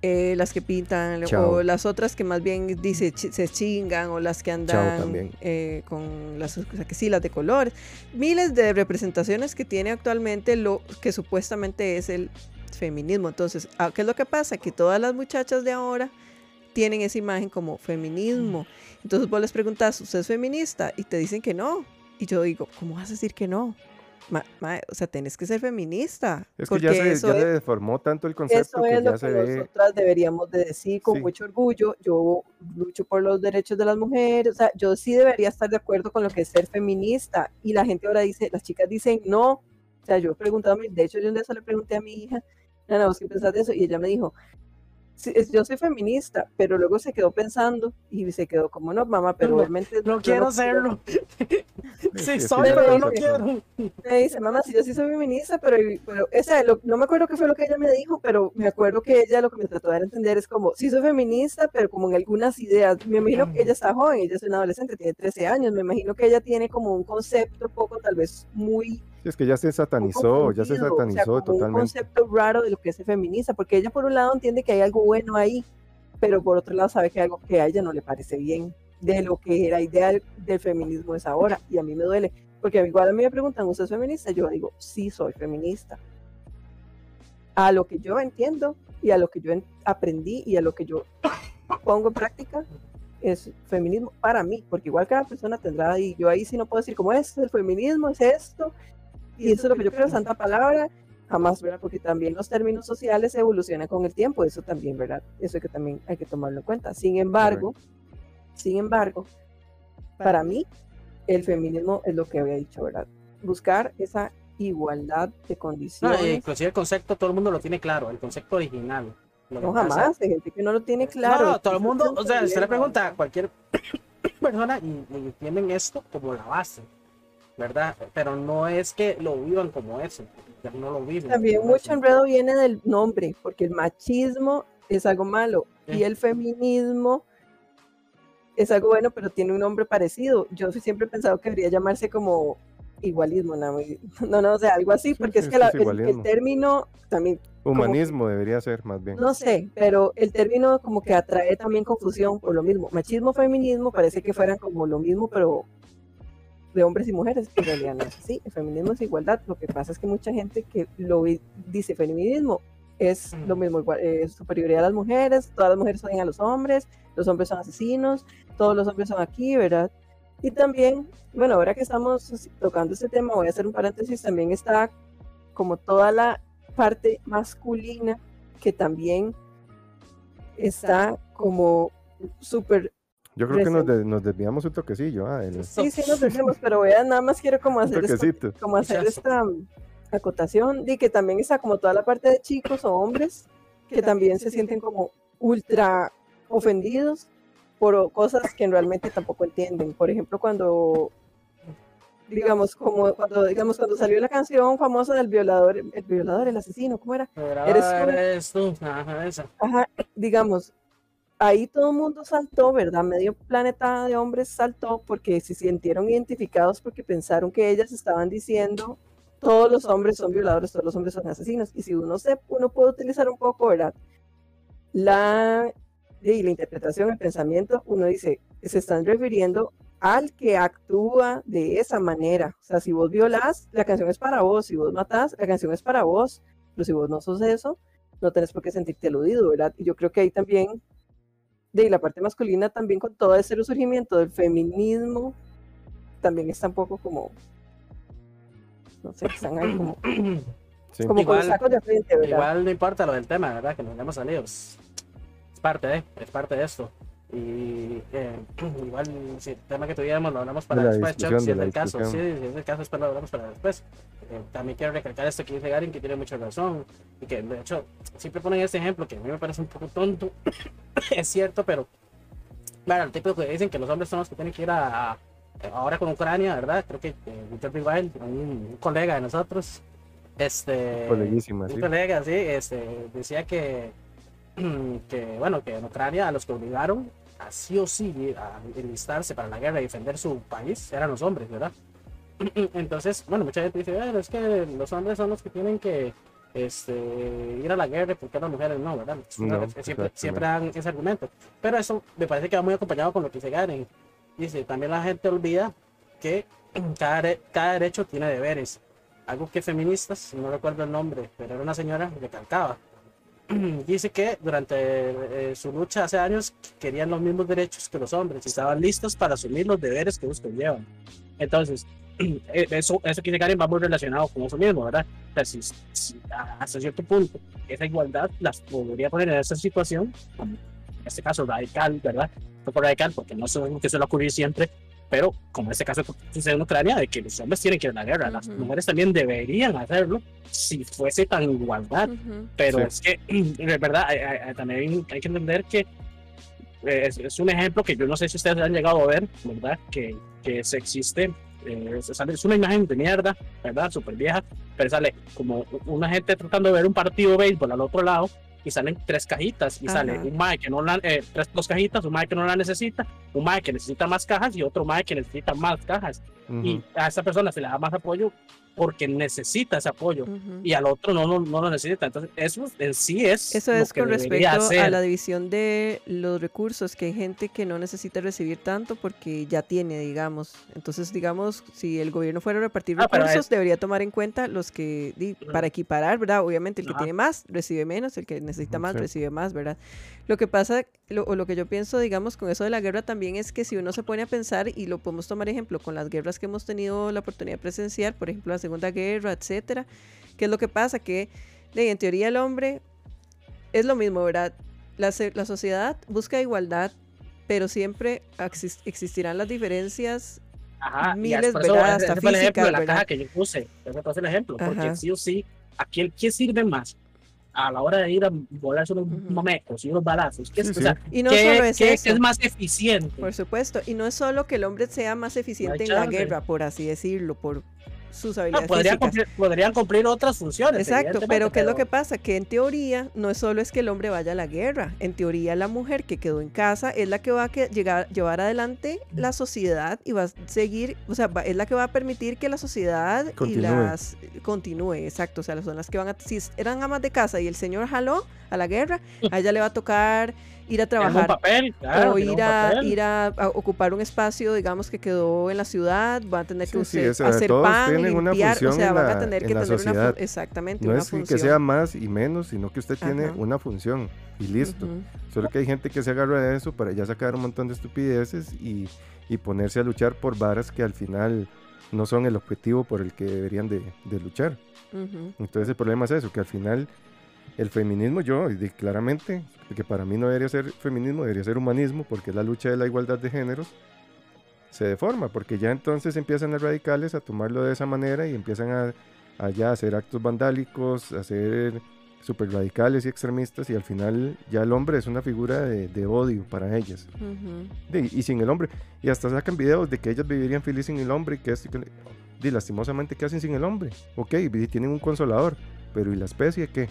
Eh, las que pintan Chao. o las otras que más bien dice chi- se chingan o las que andan eh, con las que sí las de colores miles de representaciones que tiene actualmente lo que supuestamente es el feminismo entonces ah, qué es lo que pasa que todas las muchachas de ahora tienen esa imagen como feminismo entonces vos les preguntas ¿usted es feminista? y te dicen que no y yo digo ¿cómo vas a decir que no? Ma- ma- o sea, tenés que ser feminista. Es que ya, se, eso ya es- se deformó tanto el concepto Eso que es ya lo se que ve. nosotras deberíamos de decir con Sí. mucho orgullo. Yo lucho por los derechos de las mujeres. O sea, yo sí debería estar de acuerdo con lo que es ser feminista. Y la gente ahora dice, las chicas dicen no. O sea, yo he preguntado, de hecho, yo un día se le pregunté a mi hija, Nana, ¿vos qué pensás de eso? Y ella me dijo, "Sí, es- yo soy feminista, pero luego se quedó pensando y se quedó como, no, mamá, pero No, realmente no quiero serlo. es Sí, soy, pero no quiero. Me dice, mamá, si yo sí soy feminista, pero, pero esa, lo- no me acuerdo qué fue lo que ella me dijo, pero me acuerdo que ella lo que me trató de dar a entender es como, sí soy feminista, pero como en algunas ideas. Me imagino que ella está joven, ella es una adolescente, tiene 13 años, me imagino que ella tiene como un concepto poco tal vez muy... Sí, es que ya se satanizó, ya se confundido, o sea, satanizó como un totalmente. concepto raro de lo que es ser feminista, porque ella por un lado entiende que hay algo bueno ahí, pero por otro lado sabe que hay algo que a ella no le parece bien de lo que la idea del, feminismo es ahora, y a mí me duele, porque igual a mí me preguntan, ¿usted es feminista? Yo digo, sí, soy feminista. A lo que yo entiendo y a lo que yo en- aprendí y a lo que yo pongo en práctica es feminismo para mí, porque igual cada persona tendrá, y yo ahí sí no puedo decir como es el feminismo, es esto, y eso es lo que yo creo, santa palabra, jamás, ¿verdad? Porque también los términos sociales evolucionan con el tiempo, eso también, ¿verdad? Eso que también hay que tomarlo en cuenta. Sin embargo, sin embargo, para mí, el feminismo es lo que había dicho, ¿verdad? Buscar esa igualdad de No, condiciones. eh, inclusive el concepto todo el mundo lo tiene claro, el concepto original. No jamás, hay gente que no lo tiene claro. No, todo el mundo, un o sea, usted le pregunta a cualquier persona y, y tienen esto como la base, ¿verdad? Pero no es que lo vivan como eso, ya no lo viven. También como mucho eso. enredo viene del nombre, porque el machismo es algo malo y Sí. el feminismo es algo bueno, pero tiene un nombre parecido. Yo siempre he pensado que debería llamarse como igualismo, no, no, no, o sea, algo así, porque es es que la- es el- el, término también, Humanismo debería ser más bien. no sé, pero el término como que atrae también confusión por lo mismo. Machismo, feminismo, parece que fueran como lo mismo, pero de hombres y mujeres, en realidad no es así. El feminismo es igualdad. Lo que pasa es que mucha gente que lo dice feminismo es lo Mm. mismo, igual, eh, superioridad a las mujeres, todas las mujeres odian a los hombres, los hombres son asesinos, todos los hombres son aquí, ¿verdad? Y también, bueno, ahora que estamos tocando este tema, voy a hacer un paréntesis, también está como toda la parte masculina que también está como súper Yo creo que nos, de- nos desviamos un toquecillo. Ah, el- Sí, sí, nos decimos, pero vean, nada más quiero como hacer, esta, como hacer esta mm, acotación de que también está como toda la parte de chicos o hombres que también se sienten como ultra ofendidos por cosas que realmente tampoco entienden. Por ejemplo, cuando digamos como cuando digamos cuando salió la canción famosa del violador, el violador, el asesino, ¿cómo era? Eres Eres tú. tú. Ajá, esa. Ajá, digamos, ahí todo el mundo saltó, ¿verdad? Medio planeta de hombres saltó porque se sintieron identificados porque pensaron que ellas estaban diciendo todos los hombres son violadores, todos los hombres son asesinos. Y si uno se, uno puede utilizar un poco, ¿verdad? La, y la interpretación, el pensamiento, uno dice, se están refiriendo al que actúa de esa manera. O sea, si vos violás, la canción es para vos, si vos matás, la canción es para vos, pero si vos no sos eso, no tenés por qué sentirte aludido, ¿verdad? Y yo creo que ahí también, de la parte masculina, también con todo ese resurgimiento del feminismo, también está un poco como, no sé, están ahí como, Sí. como con Igual- sacos de frente, ¿verdad? Igual no importa lo del tema, ¿verdad? Que nos hemos salido. Es, es parte de, es parte de esto. Y eh, igual, si el tema que tuviéramos lo hablamos para De después, si es del caso. Sí, si es del caso, después lo hablamos para después. Eh, también quiero recalcar esto que dice Garin, que tiene mucha razón. Y que, de hecho, siempre ponen este ejemplo que a mí me parece un poco tonto. es cierto, pero. Claro, el tipo que dicen que los hombres son los que tienen que ir a. a- ahora con Ucrania, ¿verdad? Creo que eh, Jordi Wild, un, un colega de nosotros, este. Un sí. colega, sí, este, decía que, que, bueno, que en Ucrania a los que obligaron a sí o sí a enlistarse para la guerra y defender su país eran los hombres, ¿verdad? Entonces, bueno, mucha gente dice, bueno, es que los hombres son los que tienen que este, ir a la guerra porque las mujeres no, ¿verdad? No, siempre, siempre dan ese argumento. Pero eso me parece que va muy acompañado con lo que dice Garen. Dice, también la gente olvida que cada, cada derecho tiene deberes. Algo que feministas, no recuerdo el nombre, pero era una señora, recalcaba. Dice que durante eh, su lucha hace años querían los mismos derechos que los hombres y estaban listos para asumir los deberes que ellos llevan. Entonces, eh, eso, eso que dice Karen va muy relacionado con eso mismo, ¿verdad? O sea, si, si hasta cierto punto esa igualdad las podría poner en esa situación, en este caso radical, ¿verdad? Un poco radical porque no es algo que suele ocurrir siempre, pero como en este caso sucede en Ucrania, de que los hombres tienen que ir a la guerra, las Ujú. mujeres también deberían hacerlo si fuese tan igualdad Ujú. pero Sí. es que de verdad hay- hay- hay- también hay que entender que eh, es, es un ejemplo que yo no sé si ustedes han llegado a ver, ¿verdad? Que, que se existe, eh, sale- es una imagen de mierda, ¿verdad? Súper vieja, pero sale como una gente tratando de ver un partido de béisbol al otro lado y salen tres cajitas y Ajá. sale un mae que no la, eh, tres, dos cajitas, un mae que no la necesita, un mae que necesita más cajas y otro mae que necesita más cajas y a esa persona se le da más apoyo porque necesita ese apoyo y al otro no, no, no lo necesita. Entonces, eso en sí es. Eso lo es que con respecto a la división de los recursos, que hay gente que no necesita recibir tanto porque ya tiene, digamos. Entonces, digamos, si el gobierno fuera a repartir Ah, recursos, es- debería tomar en cuenta los que, di, para equiparar, ¿verdad? Obviamente el que Ajá. tiene más recibe menos, el que necesita más Sí. recibe más, ¿verdad? Lo que pasa, lo, o lo que yo pienso, digamos, con eso de la guerra también es que si uno se pone a pensar, y lo podemos tomar ejemplo con las guerras que hemos tenido la oportunidad de presenciar, por ejemplo, la Segunda Guerra, etcétera, ¿qué es lo que pasa? Que de, en teoría el hombre es lo mismo, ¿verdad? La, la sociedad busca igualdad, pero siempre exis- existirán las diferencias. Ajá, miles, eso, ¿verdad? ese Hasta fue el ejemplo de la físicas, caja ¿verdad? que yo puse. Ese fue el ejemplo. Porque Ajá. sí o sí, ¿a quién, quién sirve más? A la hora de ir a volarse unos Ujú. momecos y unos balazos. ¿Qué, es- Sí, o sí. sea, Y no ¿qué- solo es qué- eso. qué es más eficiente? Por supuesto, y no es solo que el hombre sea más eficiente en la guerra, por así decirlo, por sus No, habilidades podrían, físicas. cumplir, podrían cumplir otras funciones. Exacto, pero ¿qué es lo que pasa? Que en teoría no es solo es que el hombre vaya a la guerra, en teoría la mujer que quedó en casa es la que va a que- llegar, llevar adelante la sociedad y va a seguir, o sea, va- es la que va a permitir que la sociedad y las continúe, exacto, o sea, son las que van a, si eran amas de casa y el señor jaló a la guerra, a ella le va a tocar ir a trabajar papel, claro, o ir a, papel. ir a, a ocupar un espacio, digamos, que quedó en la ciudad, van a tener que Sí, sí, usar- o sea, hacer pan, una limpiar, o sea, en van a la- tener en que tener una sociedad. fu- exactamente No una es que- función. que sea más y menos, sino que usted tiene Ajá. una función y listo. Solo que hay gente que se agarra de eso para ya sacar un montón de estupideces y, y ponerse a luchar por varas que al final no son el objetivo por el que deberían de, de luchar. Entonces el problema es eso, que al final el feminismo, yo, claramente, que para mí no debería ser feminismo, debería ser humanismo, porque es la lucha de la igualdad de géneros, se deforma, porque ya entonces empiezan los radicales a tomarlo de esa manera y empiezan a, a ya hacer actos vandálicos, a hacer super radicales y extremistas, y al final ya el hombre es una figura de, de odio para ellas. De- y sin el hombre. Y hasta sacan videos de que ellas vivirían felices sin el hombre y que esto y que... Di, lastimosamente, ¿qué hacen sin el hombre? Ok, tienen un consolador, pero ¿y la especie qué?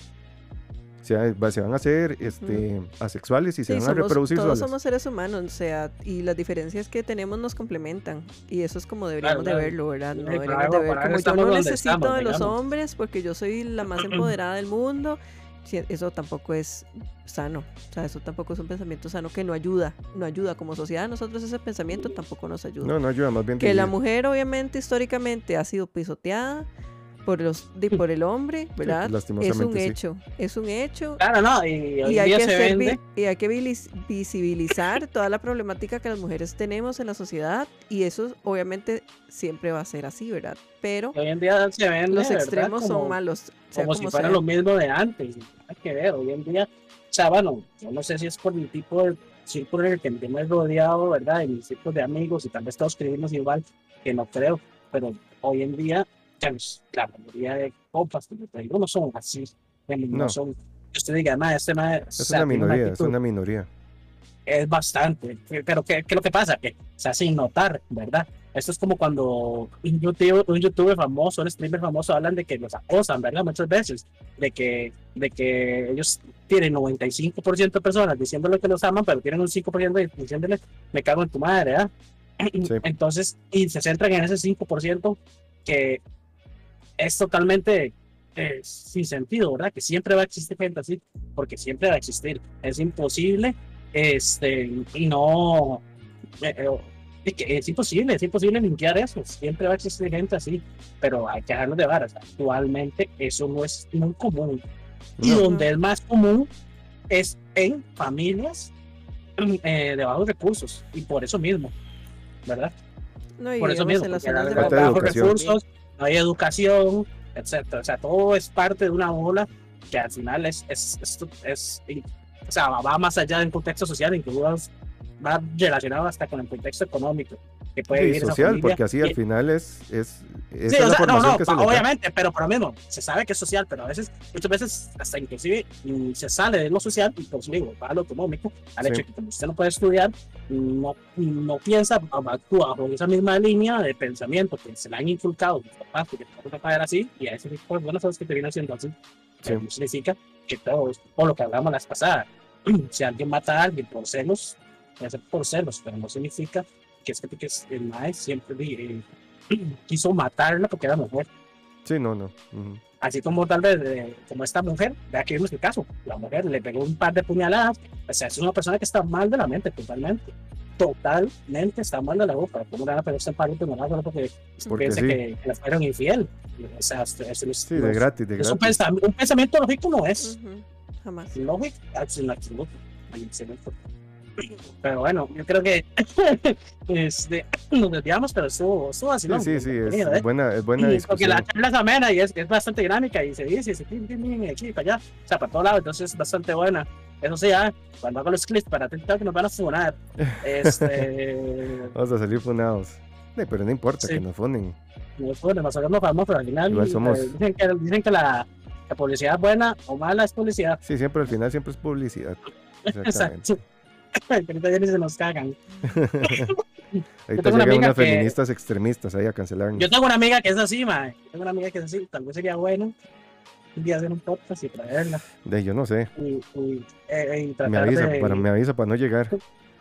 Va- se van a hacer este, asexuales y se Sí, van a somos- reproducir todos solas. somos seres humanos, o sea, y las diferencias que tenemos nos complementan. Y eso es como deberíamos Claro, de verlo, ¿verdad? No Sí, deberíamos claro, de ver como yo no necesito estamos, de los hombres porque yo soy la más empoderada del mundo. Eso tampoco es sano, o sea, eso tampoco es un pensamiento sano que no ayuda, no ayuda como sociedad. Nosotros ese pensamiento tampoco nos ayuda. No, no ayuda, más bien que la mujer obviamente históricamente ha sido pisoteada por los de, por el hombre, ¿verdad? es un sí. hecho, es un hecho Claro, no, y hoy y hay día que se hacer vende. y hay que visibilizar toda la problemática que las mujeres tenemos en la sociedad y eso obviamente siempre va a ser así, ¿verdad? Pero Hoy en día se vende. los extremos Como- son malos, sea como, como si fuera sea. lo mismo de antes. Hay que ver, hoy en día, o sea, bueno, yo no sé si es por el tipo de círculo en el que me he rodeado, ¿verdad? En mi círculo de amigos y tal vez todos escribimos igual, que no creo, pero hoy en día, ya los- la mayoría de compas que me traigo no son así, no, No. son, usted diga, "Ma, este ma, o Es sea, una minoría, es actitud". una minoría. es bastante. Pero ¿qué, qué es lo que pasa? Que se hace sin notar, ¿verdad? Esto es como cuando un youtuber, un youtuber famoso, un streamer famoso hablan de que los acosan, ¿verdad? Muchas veces. De que, de que ellos tienen 95% de personas diciéndole que los aman, pero tienen un 5% de- diciéndole, me cago en tu madre, ¿verdad? Sí. Entonces, y se centran en ese 5% que es totalmente eh, sin sentido, ¿verdad? Que siempre va a existir gente así, porque siempre va a existir. Es imposible, este, y no, eh, eh, es, que es imposible, es imposible limpiar eso. Siempre va a existir gente así, pero hay que dejarlo de varas. Actualmente eso no es muy común. Y No. donde es más común es en familias eh, de bajos recursos, y por eso mismo, ¿verdad? No, y por eso mismo, en las zonas de bajos recursos, no hay educación, etcétera. O sea, todo es parte de una bola que al final es, es, es, y- o sea, va más allá del contexto social, incluso va relacionado hasta con el contexto económico que puede vivir esa social, familia. porque así al final es, es, esa Sí, es o la sea, no, formación no, que se pa- obviamente, pero por lo mismo, se sabe que es social, pero a veces, muchas veces, hasta inclusive mm, se sale de lo social y pues digo, va a lo económico, al Sí. hecho de que como usted no puede estudiar, no, no piensa, actúa bajo esa misma línea de pensamiento que se le han inculcado sus papás, que tengo que pagar así, y a ese tipo de buenas cosas que te vienen haciendo así, Sí. no significa que todos, o lo que hablamos las pasadas, si alguien mata a alguien por celos, puede ser por celos, pero no significa que es que, que es- el maestro siempre eh, quiso matarla porque era mujer. Sí, no, no. ujú. Así como tal vez, eh, como esta mujer, de aquí vimos el caso, la mujer le pegó un par de puñaladas, o sea, es una persona que está mal de la mente, totalmente. Totalmente está mal de la boca. ¿Cómo le van a pegar un par de puñaladas porque, Porque piensa sí. que, que le fueron infiel? O sea, es, es- es- Sí, de gratis, de es un, gratis. pensam- un pensamiento lógico no es. Ujú, Jamás. Lógico, en absoluto. Excelente. Pero bueno, yo creo que este, nos desviamos, pero estuvo, estuvo así. Sí, sí, sí, es buena, es buena ¿eh? Porque la discusión. charla es amena y es, es bastante dinámica y se dice, se pim, aquí para allá, o sea, para todos lados, entonces es bastante buena. Eso sí, ah, cuando hago los clips para TikTok nos van a funar. Este, Vamos a salir funados. Sí, pero no importa Sí. que nos funen. nos funan, nos hacemos famosos, pero al final Igual somos- eh, dicen que, dicen que la, la publicidad buena o mala es publicidad. Sí, siempre al final siempre es publicidad. Exactamente. Exacto. Ni se nos cagan. Ahorita una llegan amiga unas que- feministas extremistas ahí a cancelarnos. Yo tengo una amiga que es así, mae. Tengo una amiga que es así. Tal vez sería bueno un día hacer un podcast y traerla. De yo no sé. Y, y, eh, y Me avisa, de... para, me avisa para no llegar.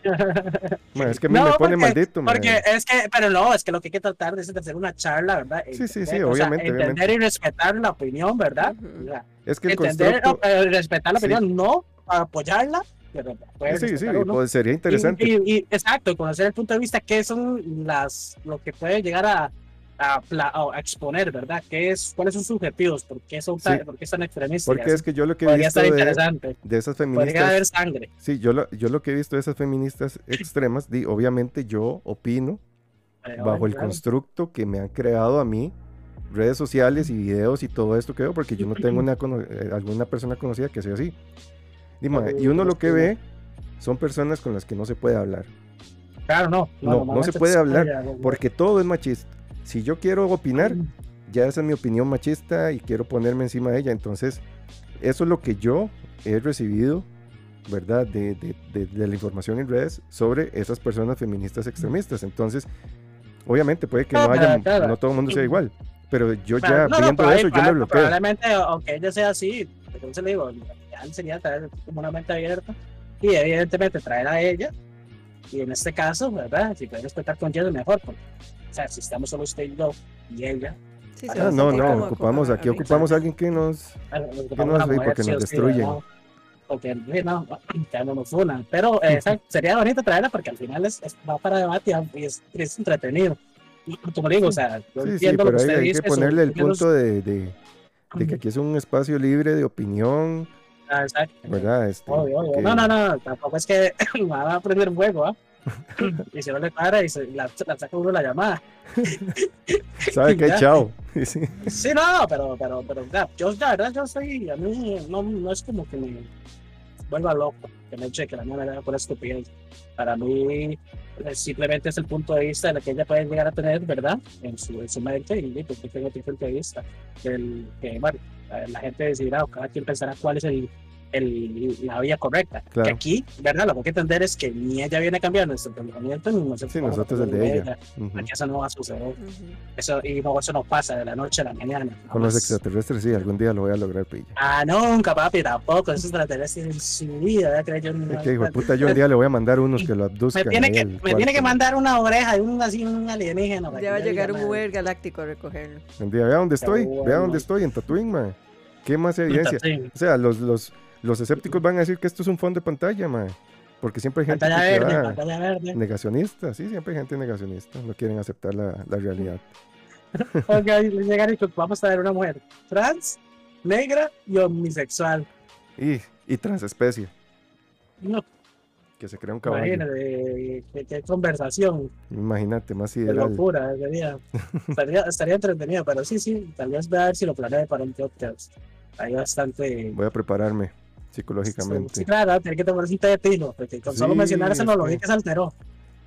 Ma, es que a mí No, me pone porque- maldito. ma. Porque es que, pero no, es que lo que hay que tratar es de hacer una charla, ¿verdad? Sí, sí, sí, Entender, o sea, obviamente, entender obviamente. y respetar la opinión, ¿verdad? O sea, Es que el entender constructo. eh, respetar la sí. opinión, no apoyarla, pero Sí, sí, uno. pues sería interesante. Y, y- y- exacto, conocer el punto de vista, qué son las, lo que puede llegar a, a, a exponer, ¿verdad? ¿Qué es, ¿Cuáles son sus objetivos? ¿Por qué son tan, Sí. por qué están extremistas? Porque es que yo lo que he Podría visto de, de esas Podría feministas. haber sangre. Sí, yo lo, yo lo que he visto de esas feministas extremas, di, obviamente yo opino Pero bajo bueno, el claro. constructo que me han creado a mí redes sociales y videos y todo esto que veo, porque yo no tengo una, eh, alguna persona conocida que sea así. Y, ma, y uno lo que ve son personas con las que no se puede hablar, Claro, no. No, no se puede hablar, porque todo es machista. Si yo quiero opinar, ya esa es mi opinión machista y quiero ponerme encima de ella. Entonces, eso es lo que yo he recibido, ¿verdad? De, de- de- de la información en redes sobre esas personas feministas extremistas. Entonces, obviamente puede que no haya, no todo el mundo sea igual, pero yo ya no, no, viendo eso, yo me bloqueo. Probablemente, aunque ella sea así, entonces le digo, ya sería traer como una mente abierta y evidentemente traer a ella. Y en este caso, ¿verdad? Si puede respetar con ella, mejor. Porque, o sea, si estamos solo usted y yo y ella, Sí, Ah, Ah, no, no, ocupamos, aquí ocupamos a alguien que nos... bueno, nos no ocupamos una sé, mujer, porque sí nos sí, destruyen. Porque sí, no, que no nos funan. Pero eh, sería bonito traerla porque al final es, es- va para debate y es, es entretenido. Y Como digo, o sea, yo Sí, sí, entiendo lo pero que hay, usted hay dice. que ponerle el punto de, de- de que aquí es un espacio libre de opinión, Ah. ¿Verdad? Este, Obvio, obvio. que- No, no, no, tampoco es que va a prender fuego, ¿ah? y si no le para y se, la, la saca uno la llamada. ¿Sabe qué? Chao. Sí. No, pero, pero, pero, ya, yo, la verdad, yo soy, a mí no, no es como que me vuelva loco que me eche que la mía me haga por estupidez. Para mí, eh, simplemente es el punto de vista de que ella puede llegar a tener, ¿verdad? En su, en su mente, y pues yo tengo otro punto de vista. Del, que, bueno, la, gente decidirá, o cada quien pensará cuál es el, el, la vía correcta. Claro. Que aquí, ¿verdad? Lo que hay que entender es que ni ella viene a cambiar nuestro pensamiento, ni nosotros, Sí, nosotros el de ella. Ujú. Aquí eso no va a suceder. Ujú. Eso, y no, eso no pasa de la noche a la mañana. Con los extraterrestres, sí, algún día lo voy a lograr, pilla. Ah, nunca, papi, tampoco. Esos extraterrestres en su vida, ¿verdad? Creo yo. Es no- que hijo de puta, yo un día le voy a mandar unos que lo me abduzcan. tiene ahí que, me cuarto. tiene que mandar una oreja de un así, un alienígena. Ya va a llegar un "Man, Uber galáctico a recogerlo. Un día, vea dónde estoy, bueno. vea dónde estoy, en Tatooine, man. ¿Qué más evidencia? O sea, los, los, los escépticos van a decir que esto es un fondo de pantalla, man. Porque siempre hay gente Pantalla verde, pantalla verde. negacionista, sí, siempre hay gente negacionista, no quieren aceptar la, la realidad. Ok, llegar y que vamos a ver una mujer trans, negra y omnisexual. Y, y transespecie, No, que se crea un caballo. imagínate, qué, qué conversación, Imagínate, más qué ideal. locura. Sería, estaría, estaría entretenido, pero sí, sí, tal vez voy a ver si lo planeo para un podcast. Hay bastante. Voy a prepararme Sí, psicológicamente. claro, tiene que tomarse un té de tilo, porque con solo Sí, mencionar eso es no lo que- vi que se alteró.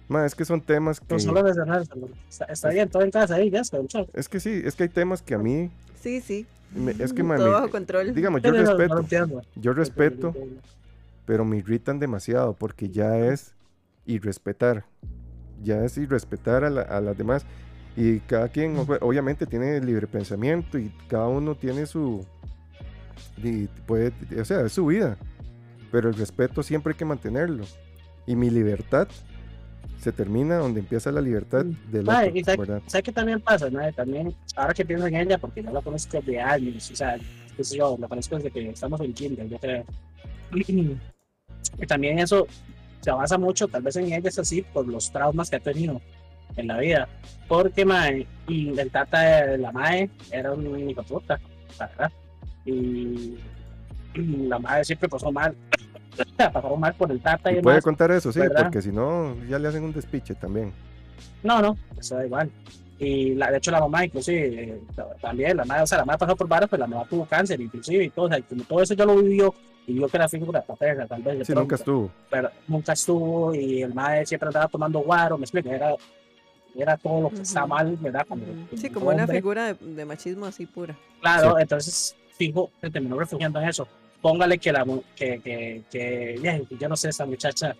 Ma, es que son temas que... Con solo mencionárselo. Está, está bien, todo en casa ahí, ya está. Es que sí, es que hay temas que a mí... Sí, sí. me- es que, ma, Todo bajo control. digamos, yo no, respeto, yo respeto, pero me irritan demasiado porque ya es irrespetar. Ya es irrespetar a, la- a las demás. Y cada quien, ob- obviamente, tiene libre pensamiento y cada uno tiene su. Y puede, o sea, es su vida. Pero el respeto siempre hay que mantenerlo. Y mi libertad se termina donde empieza la libertad del Ah, otro, y sabe- ¿verdad? ¿Sabes qué también pasa? ¿no? También, ahora que pienso en ella, porque yo la conozco de años, o sea, sé yo, la conozco desde que estamos en kinder, yo creo. Y también eso se basa mucho, tal vez en ella es así, por los traumas que ha tenido en la vida. Porque, mae, y el tata de la mae era un hijo puta, la verdad. Y la madre siempre pasó mal. pasó mal por el tata y, Y puede demás. contar eso, sí, ¿verdad? porque si no, ya le hacen un despiche también. No, no, eso da igual. Y la, de hecho la mamá inclusive eh, también, la madre, o sea, la madre pasó por varios, pero la mamá tuvo cáncer inclusive y todo, o sea, como todo eso yo lo vivió y vio que era figura paterna, tal vez. Sí, pronto, nunca estuvo. Pero nunca estuvo y el madre siempre andaba tomando guaro, me explico, era, era todo lo que está Ujú. mal, ¿verdad? Como. Sí, como como una hombre. figura de, de machismo así pura. Claro, entonces, fijo, se terminó refugiando en eso. Póngale que la que, que, que, yo no sé, esa muchacha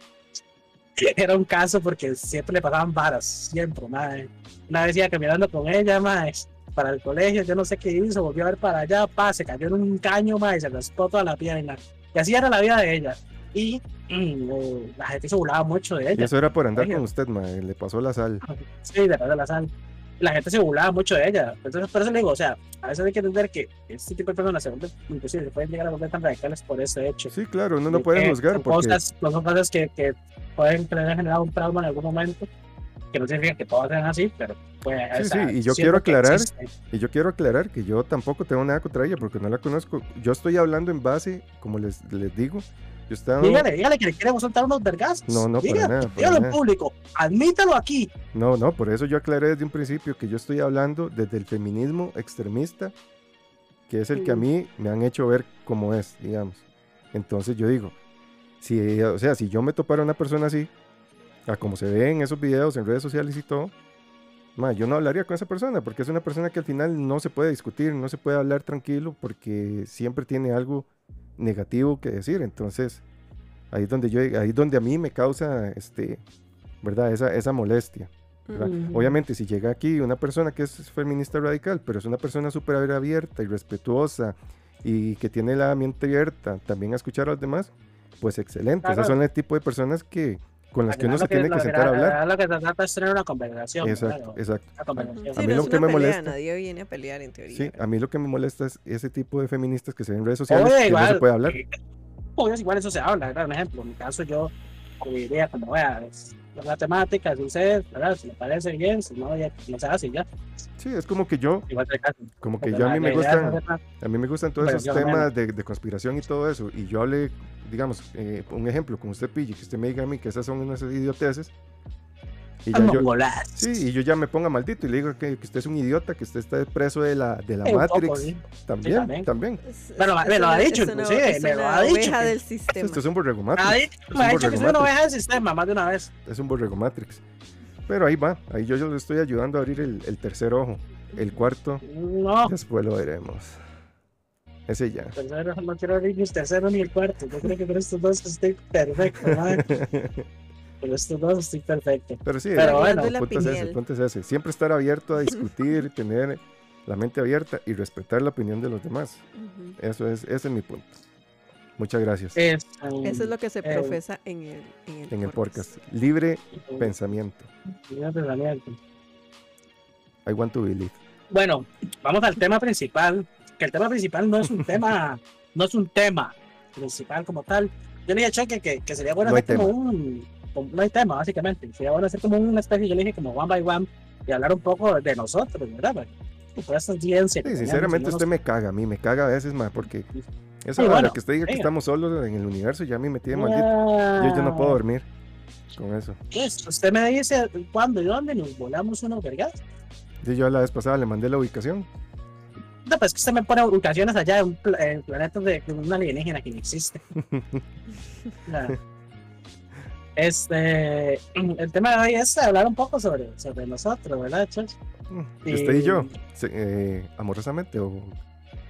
era un caso porque siempre le pagaban varas, siempre, madre. Una vez iba caminando con ella, madre, para el colegio, yo no sé qué hizo, volvió a ver para allá, pa, se cayó en un caño, madre, y se raspó toda la pierna. Y así era la vida de ella. Y mm, eh, la gente se burlaba mucho de Y ella. eso era por andar con usted, ma, le pasó la sal. Sí, de de la sal. La gente se burlaba mucho de ella. Entonces, por eso le digo, o sea, a veces hay que entender que este tipo de personas se vuelven, inclusive se pueden llegar a volver tan radicales por ese hecho. Sí, claro, no De puede que juzgar son porque Cosas, no son cosas que, que pueden tener generado un trauma en algún momento, que no significa que todas sean así, pero pues... Sí, o sea, sí, y yo quiero aclarar. Y yo quiero aclarar que yo tampoco tengo nada contra ella porque no la conozco. Yo estoy hablando en base, como les, les digo, Dígale, dígale que le queremos soltar unos vergas. No, no, para Dígale, para en público. Admítalo aquí. No, no, por eso yo aclaré desde un principio que yo estoy hablando desde el feminismo extremista, que es el que a mí me han hecho ver cómo es, digamos. Entonces yo digo, si, o sea, si yo me topara una persona así, a como se ve en esos videos, en redes sociales y todo, ma, yo no hablaría con esa persona, porque es una persona que al final no se puede discutir, no se puede hablar tranquilo, porque siempre tiene algo negativo que decir. Entonces, ahí es donde yo, ahí es donde a mí me causa, este, ¿verdad? Esa, esa molestia. Obviamente, si llega aquí una persona que es feminista radical, pero es una persona súper abierta y respetuosa y que tiene la mente abierta también a escuchar a los demás, pues excelente. Claro. Esas son el tipo de personas que con las que uno se tiene que sentar a hablar. Lo que se trata es tener una conversación. Exacto, claro, exacto. Una conversación. Sí, A mí lo es que me pelea, molesta- Nadie viene a pelear en teoría. Sí, ¿verdad? a mí lo que me molesta es ese tipo de feministas que se ven en redes sociales Oye, que no igual, se puede hablar. Obvio, igual eso se habla, ¿verdad? Un ejemplo, en mi caso yo diría como, vea, es la temática, si usted, ¿verdad? Si le parece bien, si no, ya no se hace ya. Sí, es como que yo, Igual como que yo a mí me gustan, a mí me gustan todos esos temas de, de conspiración y todo eso. Y yo hablé, digamos, eh, un ejemplo, con usted pille, que usted me diga a mí que esas son unas idioteces. Y ya Como yo, sí, y yo ya me ponga maldito y le digo que, que usted es un idiota, que usted está preso de la, de la poco, Matrix. sí. También, también. también. Es- Pero es- me es lo ha dicho, es inclusive, es me lo ha dicho que- del sistema. Esto es un borrego Matrix. Me ha dicho que soy una oveja del sistema más de una vez. Es un borrego Matrix. Pero ahí va, ahí yo, yo le estoy ayudando a abrir el, el tercer ojo. El cuarto, No, después lo veremos. Ese ya. tercero, no quiero abrir ni el tercero ni el cuarto. Yo creo que con estos dos estoy perfecto, Con estos dos estoy perfecto. Pero sí, Pero el, bueno. el punto es ese, el punto es ese. Siempre estar abierto a discutir, tener la mente abierta y respetar la opinión de los demás. Ujú. Eso es, ese es mi punto. Muchas gracias. Es, Eso es lo que se eh, profesa en el, en el, en el podcast. Libre pensamiento. Libre pensamiento. I want to believe. Bueno, vamos al tema principal. Que el tema principal no es un tema, no es un tema principal como tal. Yo le dije a Choque que, que sería bueno No hacer como un. No hay tema, básicamente. Sería bueno hacer como una especie, yo le dije como one by one y hablar un poco de nosotros, ¿verdad? Por esta audiencia. que Sí, sinceramente que no usted nos- me caga a mí, me caga a veces, más porque esa Sí, bueno, que usted diga que venga. estamos solos en el universo ya a mí me tiene maldito. Yo, yo no puedo dormir con eso. Pues, usted me dice cuándo y dónde nos volamos unos vergas. Sí, yo la vez pasada le mandé la ubicación. No, pues que usted me pone ubicaciones allá en, planetas de una alienígena que no existe. Ya. Este, el tema de hoy es hablar un poco sobre, sobre nosotros, ¿verdad, Chos? ¿Y usted y yo? Eh, ¿Amorosamente o...?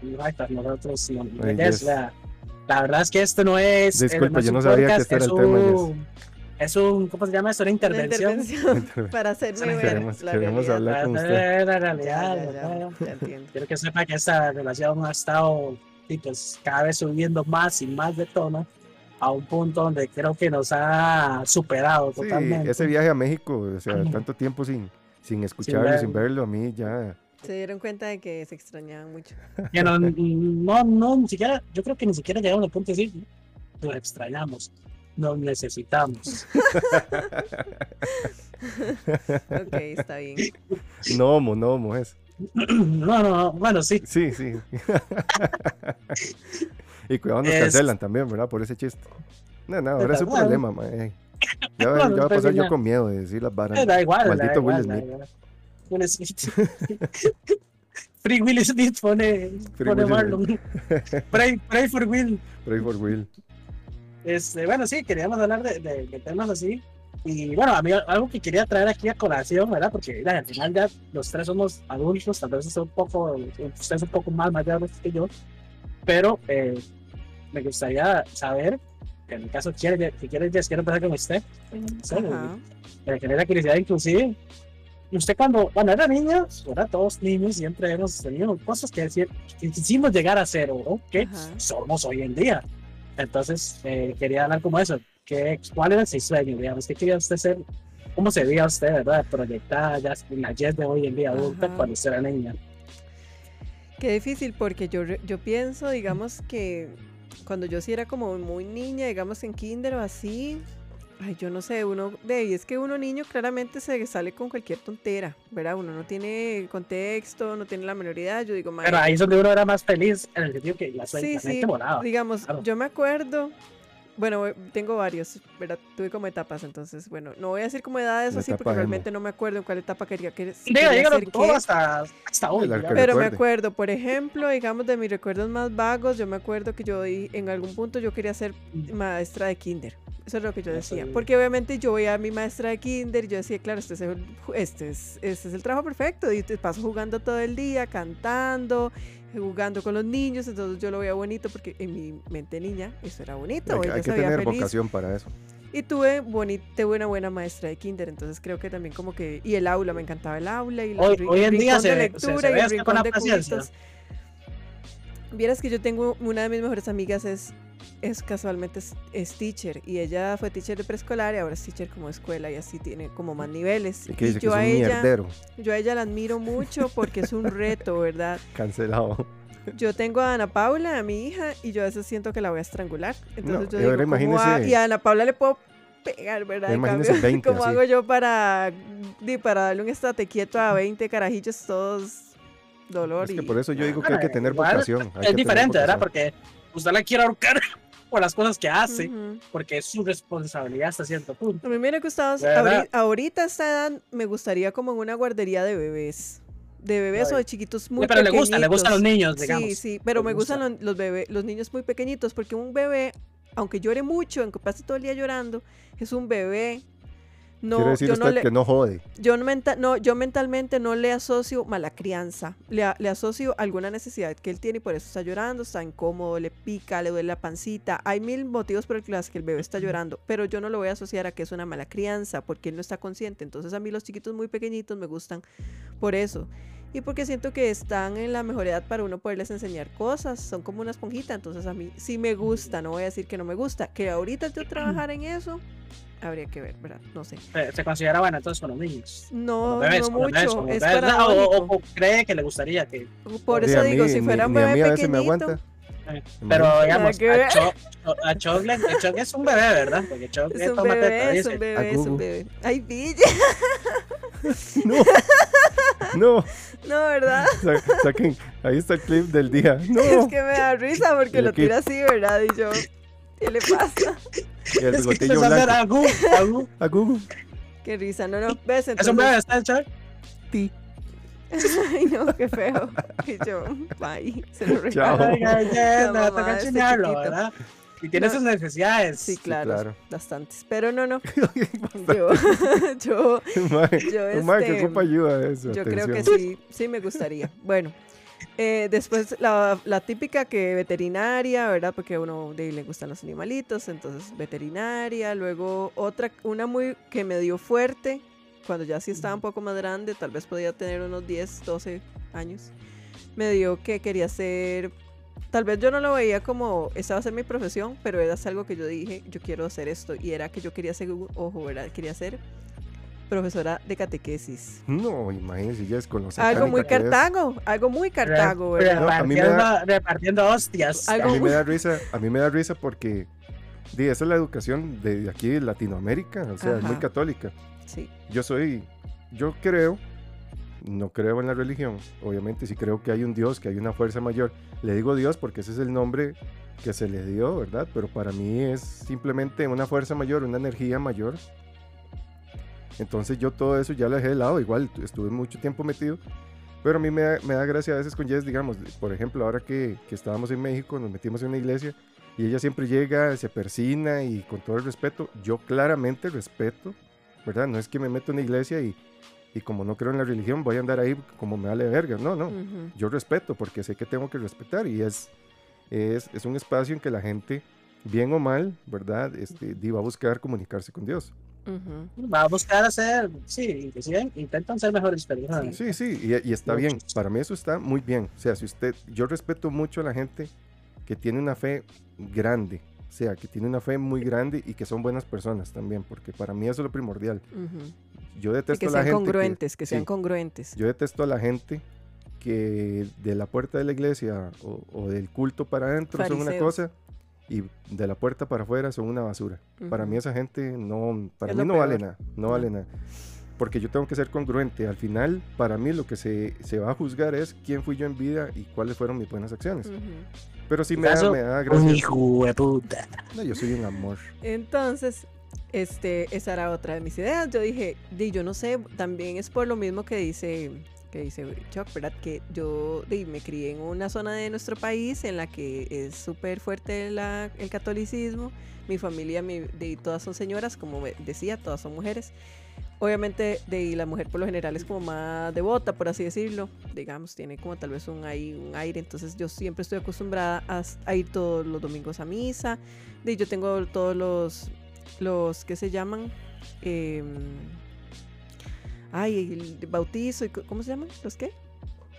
Exacto, nosotros no, Ay, es yes. la, la verdad es que esto no es. eh, Disculpa, es yo un no sabía que podcast, este era es el tema, yes. un- Es un, ¿cómo se llama esto? Una Una intervención. intervención para hacerme ver Queremos- la queremos realidad. hablar con usted. la realidad, ya, ya, ya. Quiero que sepa que esta relación ha estado y pues, cada vez subiendo más y más de tono a un punto donde creo que nos ha superado Sí, totalmente. ese viaje a México, o sea, tanto tiempo sin, sin escucharlo, sin verlo, a mí ya... Se dieron cuenta de que se extrañaban mucho. Que no, no, no, ni siquiera, yo creo que ni siquiera llegamos al punto de decir, nos extrañamos, nos necesitamos. Ok, está bien. Nomo, nomo es. No, no, no, bueno, sí. Sí, sí. Y cuidado, nos Es- cancelan también, ¿verdad? Por ese chiste. No, no, ahora es un problema, ma, ey. Ya, va- Bueno, ya va a pasar yo con miedo de decir las varas. Da igual, da Maldito igual, Will da Smith. igual. Will Smith. Free Will Smith pone, Free pone Will Marlon. Pray, pray for Will. Pray for Will. Este, bueno, sí, queríamos hablar de, de- de temas así. Y bueno, a mí algo que quería traer aquí a colación, ¿verdad? Porque mira, al final ya los tres somos adultos, tal vez usted un poco, usted es un poco más mayor que yo, pero eh, me gustaría saber, que en mi caso, quiere, si quiere, Jess, quiero empezar con usted. Sí, me genera curiosidad inclusive. Y usted cuando, cuando era niño, ¿verdad? Todos niños siempre hemos tenido cosas que decir, que quisimos llegar a ser o que Ajá. somos hoy en día. Entonces, eh, quería hablar como eso. ¿Qué, ¿Cuál era su sueño, digamos? ¿Qué quería usted ser? ¿Cómo se veía usted, verdad? Proyectada ya en la Jess de hoy en día adulta Ajá. cuando usted era niña. Qué difícil porque yo, yo pienso, digamos que cuando yo sí era como muy niña, digamos en kinder o así, ay, yo no sé, uno, ve, y es que uno niño claramente se sale con cualquier tontera, ¿verdad? Uno no tiene contexto, no tiene la menoridad, yo digo, Pero "Mae, ahí es donde uno era más feliz, en el sentido que la, Sí, la sí, mente volaba. digamos, claro. yo me acuerdo bueno, eh, tengo varios, ¿verdad? Tuve como etapas, entonces, bueno, no voy a decir como edades La así porque emo. realmente no me acuerdo en cuál etapa quería que Diga, dígalo hacer todo qué. hasta, hasta hoy. Pero me acuerdo, por ejemplo, digamos de mis recuerdos más vagos, yo me acuerdo que yo en algún punto yo quería ser maestra de kinder. Eso es lo que yo decía. Porque obviamente yo veía a mi maestra de kinder y yo decía, claro, este es el, este es, este es el trabajo perfecto. Y te paso jugando todo el día, cantando, jugando con los niños. Entonces yo lo veía bonito porque en mi mente niña eso era bonito. Hay, que- hay tener feliz. vocación para eso. Y tuve, boni- tuve una buena maestra de kinder, entonces creo que también como que... Y el aula, me encantaba el aula. Y la- Hoy- el hoy en día se de ve- se- lectura se y el con de paciencia. cubitos. Vieras que yo tengo una de mis mejores amigas es, es casualmente es, es teacher y ella fue teacher de preescolar y ahora es teacher como escuela y así tiene como más niveles. Y que dice que yo es un a ella, mierdero. yo a ella la admiro mucho porque es un reto, ¿verdad? Cancelado. Yo tengo a Ana Paula, a mi hija, y yo a veces siento que la voy a estrangular. Entonces No, yo digo, ¿cómo y a Ana Paula le puedo pegar, ¿verdad? Imagínese cambio, 20 ¿Cómo así. hago yo para, para darle un estate quieto a 20 carajillos todos dolor? Es que y- por eso yo digo que hay que tener vocación. hay que Es tener diferente, ¿verdad? vocación. Porque usted la quiere ahorcar por las cosas que hace, porque es su responsabilidad hasta cierto punto. A mí me hubiera ahorita, ahorita a esta edad me gustaría como en una guardería de bebés. De bebés o de chiquitos muy pero le gusta, le gustan los niños, digamos. Sí, sí, pero me gusta. gustan los, los bebés, los niños muy pequeñitos, porque un bebé, aunque llore mucho, aunque pase todo el día llorando, es un bebé. No, Quiere decir yo usted no le, que no jode. yo no, menta- no, yo mentalmente no le asocio mala crianza, le asocio alguna necesidad que él tiene y por eso está llorando, está incómodo, le pica, le duele la pancita. Hay mil motivos por los que el bebé está llorando, pero yo no lo voy a asociar a que es una mala crianza porque él no está consciente. Entonces a mí los chiquitos muy pequeñitos me gustan por eso. Y porque siento que están en la mejor edad para uno poderles enseñar cosas, son como una esponjita, entonces a mí sí me gusta, no voy a decir que no me gusta, que ahorita yo trabajar en eso, habría que ver, ¿verdad? No sé. Se, considera bueno entonces con los niños. No, los bebés, no bebés, mucho, los es bebés, ¿verdad? o, paradójico. o- o cree que le gustaría que. Por eso digo, mí, si fuera un bebé mí a veces me pequeñito. aguanta. Pero digamos, a Cho, a Choc es un bebé, ¿verdad? Porque Choc Es un toma teta, bebé, es un bebé, es un bebé. Ay, pille. No. No. No, ¿verdad? Sa- Saquen. Ahí está el clip del día. No. Es que me da risa porque El lo tira así, ¿verdad? Y yo, ¿qué le pasa? Y el Es que bigotillo a blanco. A Google. Qué risa, no, no, ves Es un bebé, entonces. ¿está el Choc? Ti. Ay, no, qué feo. Y yo, bye, se lo regalo. Ay, ay, ay, me toca. ¿verdad? Y tiene No. sus necesidades. Sí, claro, claro. bastantes. Pero no, no. Yo, yo, Yo, este, ocupa ayuda eso. Yo creo que sí, sí me gustaría. Bueno, eh, después la, la típica que veterinaria, ¿verdad? Porque a uno de, le gustan los animalitos, entonces veterinaria. Luego otra, una muy que me dio fuerte, cuando ya sí estaba un poco más grande, tal vez podía tener unos 10, 12 años. Me dio que quería ser, tal vez yo no lo veía como, esa va a ser mi profesión, pero era algo que yo dije, yo quiero hacer esto. Y era que yo quería ser, ojo, ¿verdad? Quería ser profesora de catequesis. No, imagínense, ya es con los Algo muy. Cartago, algo muy Cartago, Re- ¿verdad? No, a mí me repartiendo, da- repartiendo hostias. Algo A mí me da risa, a mí me da risa porque di, esa es la educación de aquí de Latinoamérica, o sea, es muy Ajá. católica. Sí. Yo soy, yo creo, no creo en la religión, obviamente sí creo que hay un Dios, que hay una fuerza mayor. Le digo Dios porque ese es el nombre que se le dio, ¿verdad? Pero para mí es simplemente una fuerza mayor, una energía mayor. Entonces yo todo eso ya lo dejé de lado, igual tu- estuve mucho tiempo metido, pero a mí me da, me da gracia a veces con Jess, digamos, por ejemplo, ahora que, que estábamos en México, nos metimos en una iglesia y ella siempre llega, se persina y con todo el respeto, yo claramente respeto, ¿verdad? No es que me meto en una iglesia y, y como no creo en la religión voy a andar ahí como me vale verga, no, no, yo respeto porque sé que tengo que respetar y es, es, es un espacio en que la gente, bien o mal, ¿verdad? Este, va a buscar comunicarse con Dios. Ujú. Va a buscar hacer, sí, inclusive intentan ser mejores personas. Sí, sí, y, y está bien. Para mí eso está muy bien. O sea, si usted, yo respeto mucho a la gente que tiene una fe grande. O sea, que tiene una fe muy grande y que son buenas personas también, porque para mí eso es lo primordial. Ujú. Yo Y detesto que a la sean gente. congruentes, que, sean sí. congruentes. Yo detesto a la gente que de la puerta de la iglesia o, o del culto para adentro son una Fariseos. cosa y de la puerta para afuera son una basura. Para mí esa gente no, para Es mí no vale peor. nada, no vale nada. Porque yo tengo que ser congruente. Al final, para mí lo que se, se va a juzgar es quién fui yo en vida y cuáles fueron mis buenas acciones. Pero sí me da, me da Un hijo de puta. No, yo soy un amor. Entonces, este, esa era otra de mis ideas. Yo dije, di, yo no sé, también es por lo mismo que dice que dice Chuck, ¿verdad? Que yo me crié en una zona de nuestro país en la que es súper fuerte la- el catolicismo. Mi familia, mi, di, todas son señoras, como decía, todas son mujeres. Obviamente, de la mujer por lo general es como más devota, por así decirlo. Digamos, tiene como tal vez un, ahí, un aire. Entonces, yo siempre estoy acostumbrada a, a ir todos los domingos a misa. De, yo tengo todos los, los que se llaman. Em, ay, el bautizo. y ¿Cómo se llaman? ¿Los qué?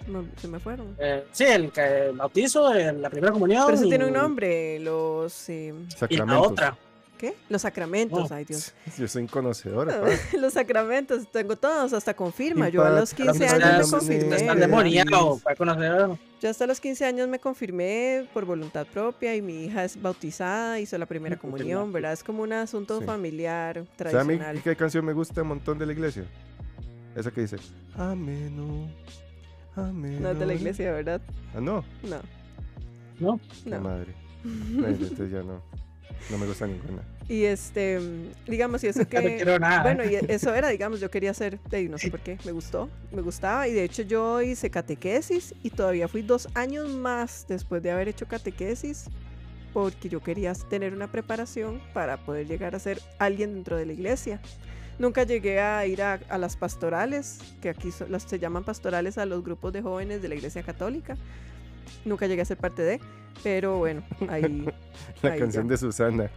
Se me, se me fueron. Eh, sí, el, que- el bautizo, el- la primera comunión. Pero eso tiene un y- nombre. Los. em, Y la Sacramentos. otra. ¿Qué? Los sacramentos. Oh. Ay, Dios. Yo soy conocedora, los sacramentos. Tengo todos, hasta confirma. Y Yo a los 15 Entonces, años me confirmé. Estás de demoniado para conocer. Yo hasta los 15 años me confirmé por voluntad propia y mi hija es bautizada, hizo la primera comunión, ¿verdad? Es como un asunto Sí. familiar, ¿Sabe a mí tradicional. qué canción me gusta un montón de la iglesia? Esa que dice, amén, amén. No es de la iglesia, ¿verdad? Ah, no, No. ¿No? la No. madre. No, entonces ya no. No me gusta ninguna. Y este, digamos, y eso No que... quiero nada. Bueno, y eso era, digamos, yo quería hacer, de no sé por qué, me gustó, me gustaba y de hecho yo hice catequesis y todavía fui dos años más después de haber hecho catequesis porque yo quería tener una preparación para poder llegar a ser alguien dentro de la iglesia. Nunca llegué a ir a, a las pastorales, que aquí son- las, se llaman pastorales a los grupos de jóvenes de la iglesia católica. Nunca llegué a ser parte de, pero bueno, ahí... La Ahí canción ya. de Susana.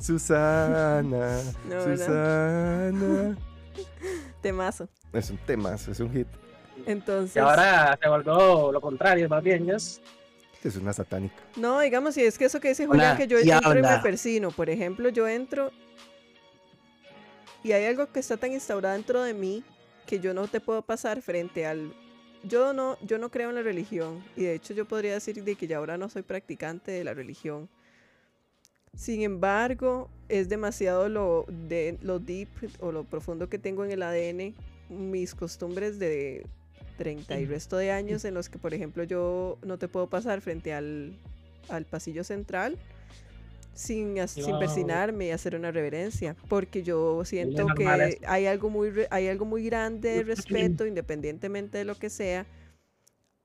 Susana, No, no. Susana. Temazo. Es un tema, es un hit. Entonces... Y ahora se volvió lo contrario, más bien, ¿ya? Es una satánica. No, digamos, si es que eso que dice Julián, que yo entro y me persino. Por ejemplo, yo entro y hay algo que está tan instaurado dentro de mí que yo no te puedo pasar frente al... Yo no, yo no creo en la religión y de hecho yo podría decir de que ya ahora no soy practicante de la religión. Sin embargo, es demasiado lo, de, lo deep o lo profundo que tengo en el ADN, mis costumbres de 30 y resto de años en los que, por ejemplo, yo no te puedo pasar frente al, al pasillo central sin, as- sin persinarme y hacer una reverencia, porque yo siento que hay algo muy hay algo muy grande de respeto, independientemente de lo que sea,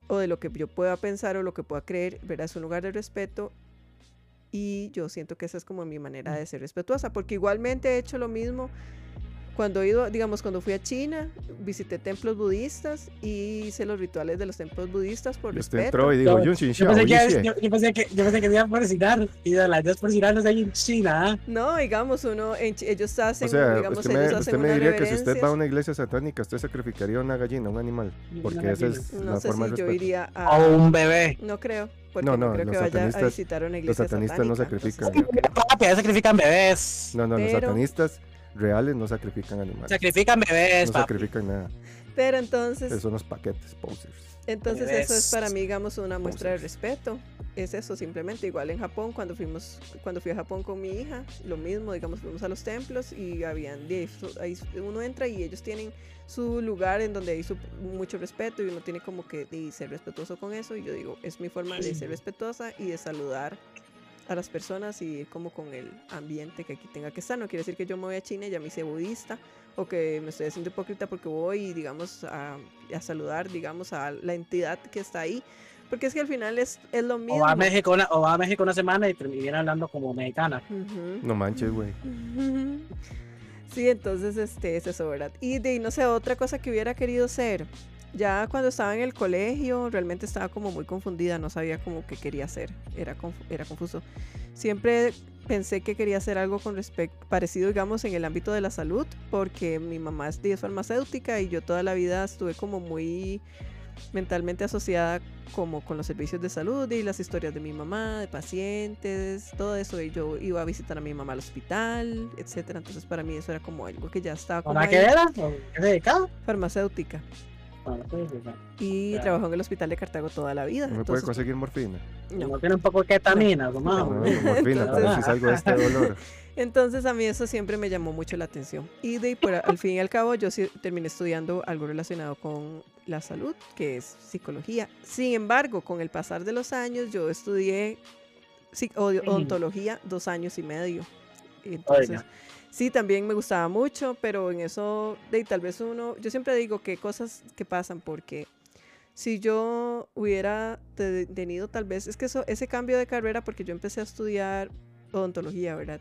o de lo que yo pueda pensar o lo que pueda creer, ¿verdad? Es un lugar de respeto y yo siento que esa es como mi manera de ser respetuosa, porque igualmente he hecho lo mismo cuando he ido, digamos, cuando fui a China, visité templos budistas y hice los rituales de los templos budistas por usted respeto. entró y dijo, Yo- Yo pensé, que, Yixe". yo, yo pensé que yo pensé que me iban a persinar y de las ideas persinarnos ahí en China. ¿ah? No, digamos, uno, en ellos hacen, O sea, digamos, usted me, ellos usted hacen me unas diría que si usted va a una iglesia satánica, usted sacrificaría una gallina, un animal. Una Porque esa es No la sé forma si de yo respeto. iría a... O un bebé. No creo, porque No, no, no, creo los que vaya a satanistas- visitar una Los iglesia satanistas no satánica, sacrifican. entonces- Papi, sacrifican bebés. No, no, los Pero- satanistas reales no sacrifican animales. Sacrifican bebés, No papi. sacrifican nada. Pero entonces, Esos son los paquetes, posers. entonces Bebés. eso es para mí, digamos, una muestra de Posers. respeto. Es eso, simplemente. Igual en Japón, cuando fuimos, cuando fui a Japón con mi hija, lo mismo, digamos, fuimos a los templos y habían, de ahí uno entra y ellos tienen su lugar en donde hay su- mucho respeto y uno tiene como que de ser respetuoso con eso. Y yo digo, es mi forma de ser respetuosa y de saludar a las personas y ir como con el ambiente que aquí tenga que estar. No quiere decir que yo me voy a China y ya me hice budista o que me estoy haciendo hipócrita porque voy, digamos, a, a saludar, digamos, a la entidad que está ahí. Porque es que al final es, es lo O mismo. va, a México una, o va a México una semana y termina- hablando como mexicana. Ujú. No manches, güey. Sí, entonces este es eso, ¿verdad? Y de no sé, otra cosa que hubiera querido ser. Ya cuando estaba en el colegio, realmente estaba como muy confundida, no sabía como qué quería hacer, era, confu- era confuso. Siempre pensé que quería hacer algo con respecto, parecido, digamos, en el ámbito de la salud, porque mi mamá es es farmacéutica y yo toda la vida estuve como muy mentalmente asociada como con los servicios de salud y las historias de mi mamá, de pacientes, todo eso. Y yo iba a visitar a mi mamá al hospital, etcétera. Entonces para mí eso era como algo que ya estaba ¿Para qué era? ¿O ¿Qué se dedicaba? farmacéutica. Y trabajó en el hospital de Cartago toda la vida. No me puede conseguir morfina. no. No tiene un poco de ketamina, No. No, no. morfina, Entonces- para si salgo de este dolor. Entonces a mí eso siempre me llamó mucho la atención. Y de, por, al fin y al cabo yo sí terminé estudiando algo relacionado con la salud, que es psicología. Sin embargo, con el pasar de los años yo estudié odontología dos años y medio. Entonces, Oiga. Sí, también me gustaba mucho, pero en eso, de, tal vez uno, yo siempre digo que cosas que pasan porque si yo hubiera te- tenido tal vez, es que eso, ese cambio de carrera, porque yo empecé a estudiar odontología, ¿verdad?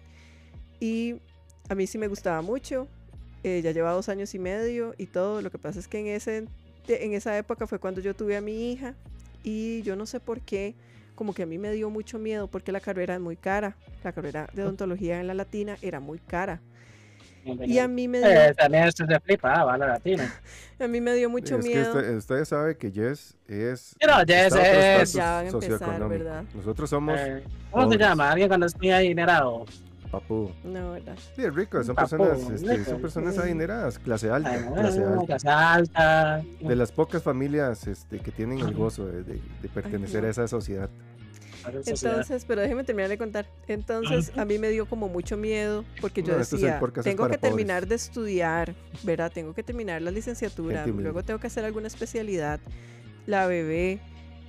Y a mí sí me gustaba mucho, eh, ya lleva dos años y medio y todo, lo que pasa es que en, ese, en esa época fue cuando yo tuve a mi hija y yo no sé por qué, como que a mí me dio mucho miedo porque la carrera es muy cara, la carrera de odontología en la latina era muy cara. Y a mí me dio, Eh, también esto se flipa, ah, va la latina. a mí me dio mucho es que miedo. usted- ustedes saben que Jess es. Jess Ya van a empezar, socioeconómico. ¿verdad? Nosotros somos Eh, ¿Cómo se llama? Alguien cuando es muy adinerado. papu. No, ¿verdad? Sí, es rico, son Papu, personas, este, rico, son personas adineradas, clase alta, clase alta. clase alta. De las pocas familias este, que tienen el gozo de, de- de pertenecer no. a esa sociedad. Entonces, pero déjeme terminar de contar. Entonces, a mí me dio como mucho miedo porque yo No, decía, es tengo que terminar pobres. de estudiar, ¿verdad? Tengo que terminar la licenciatura, luego tengo que hacer alguna especialidad, la bebé,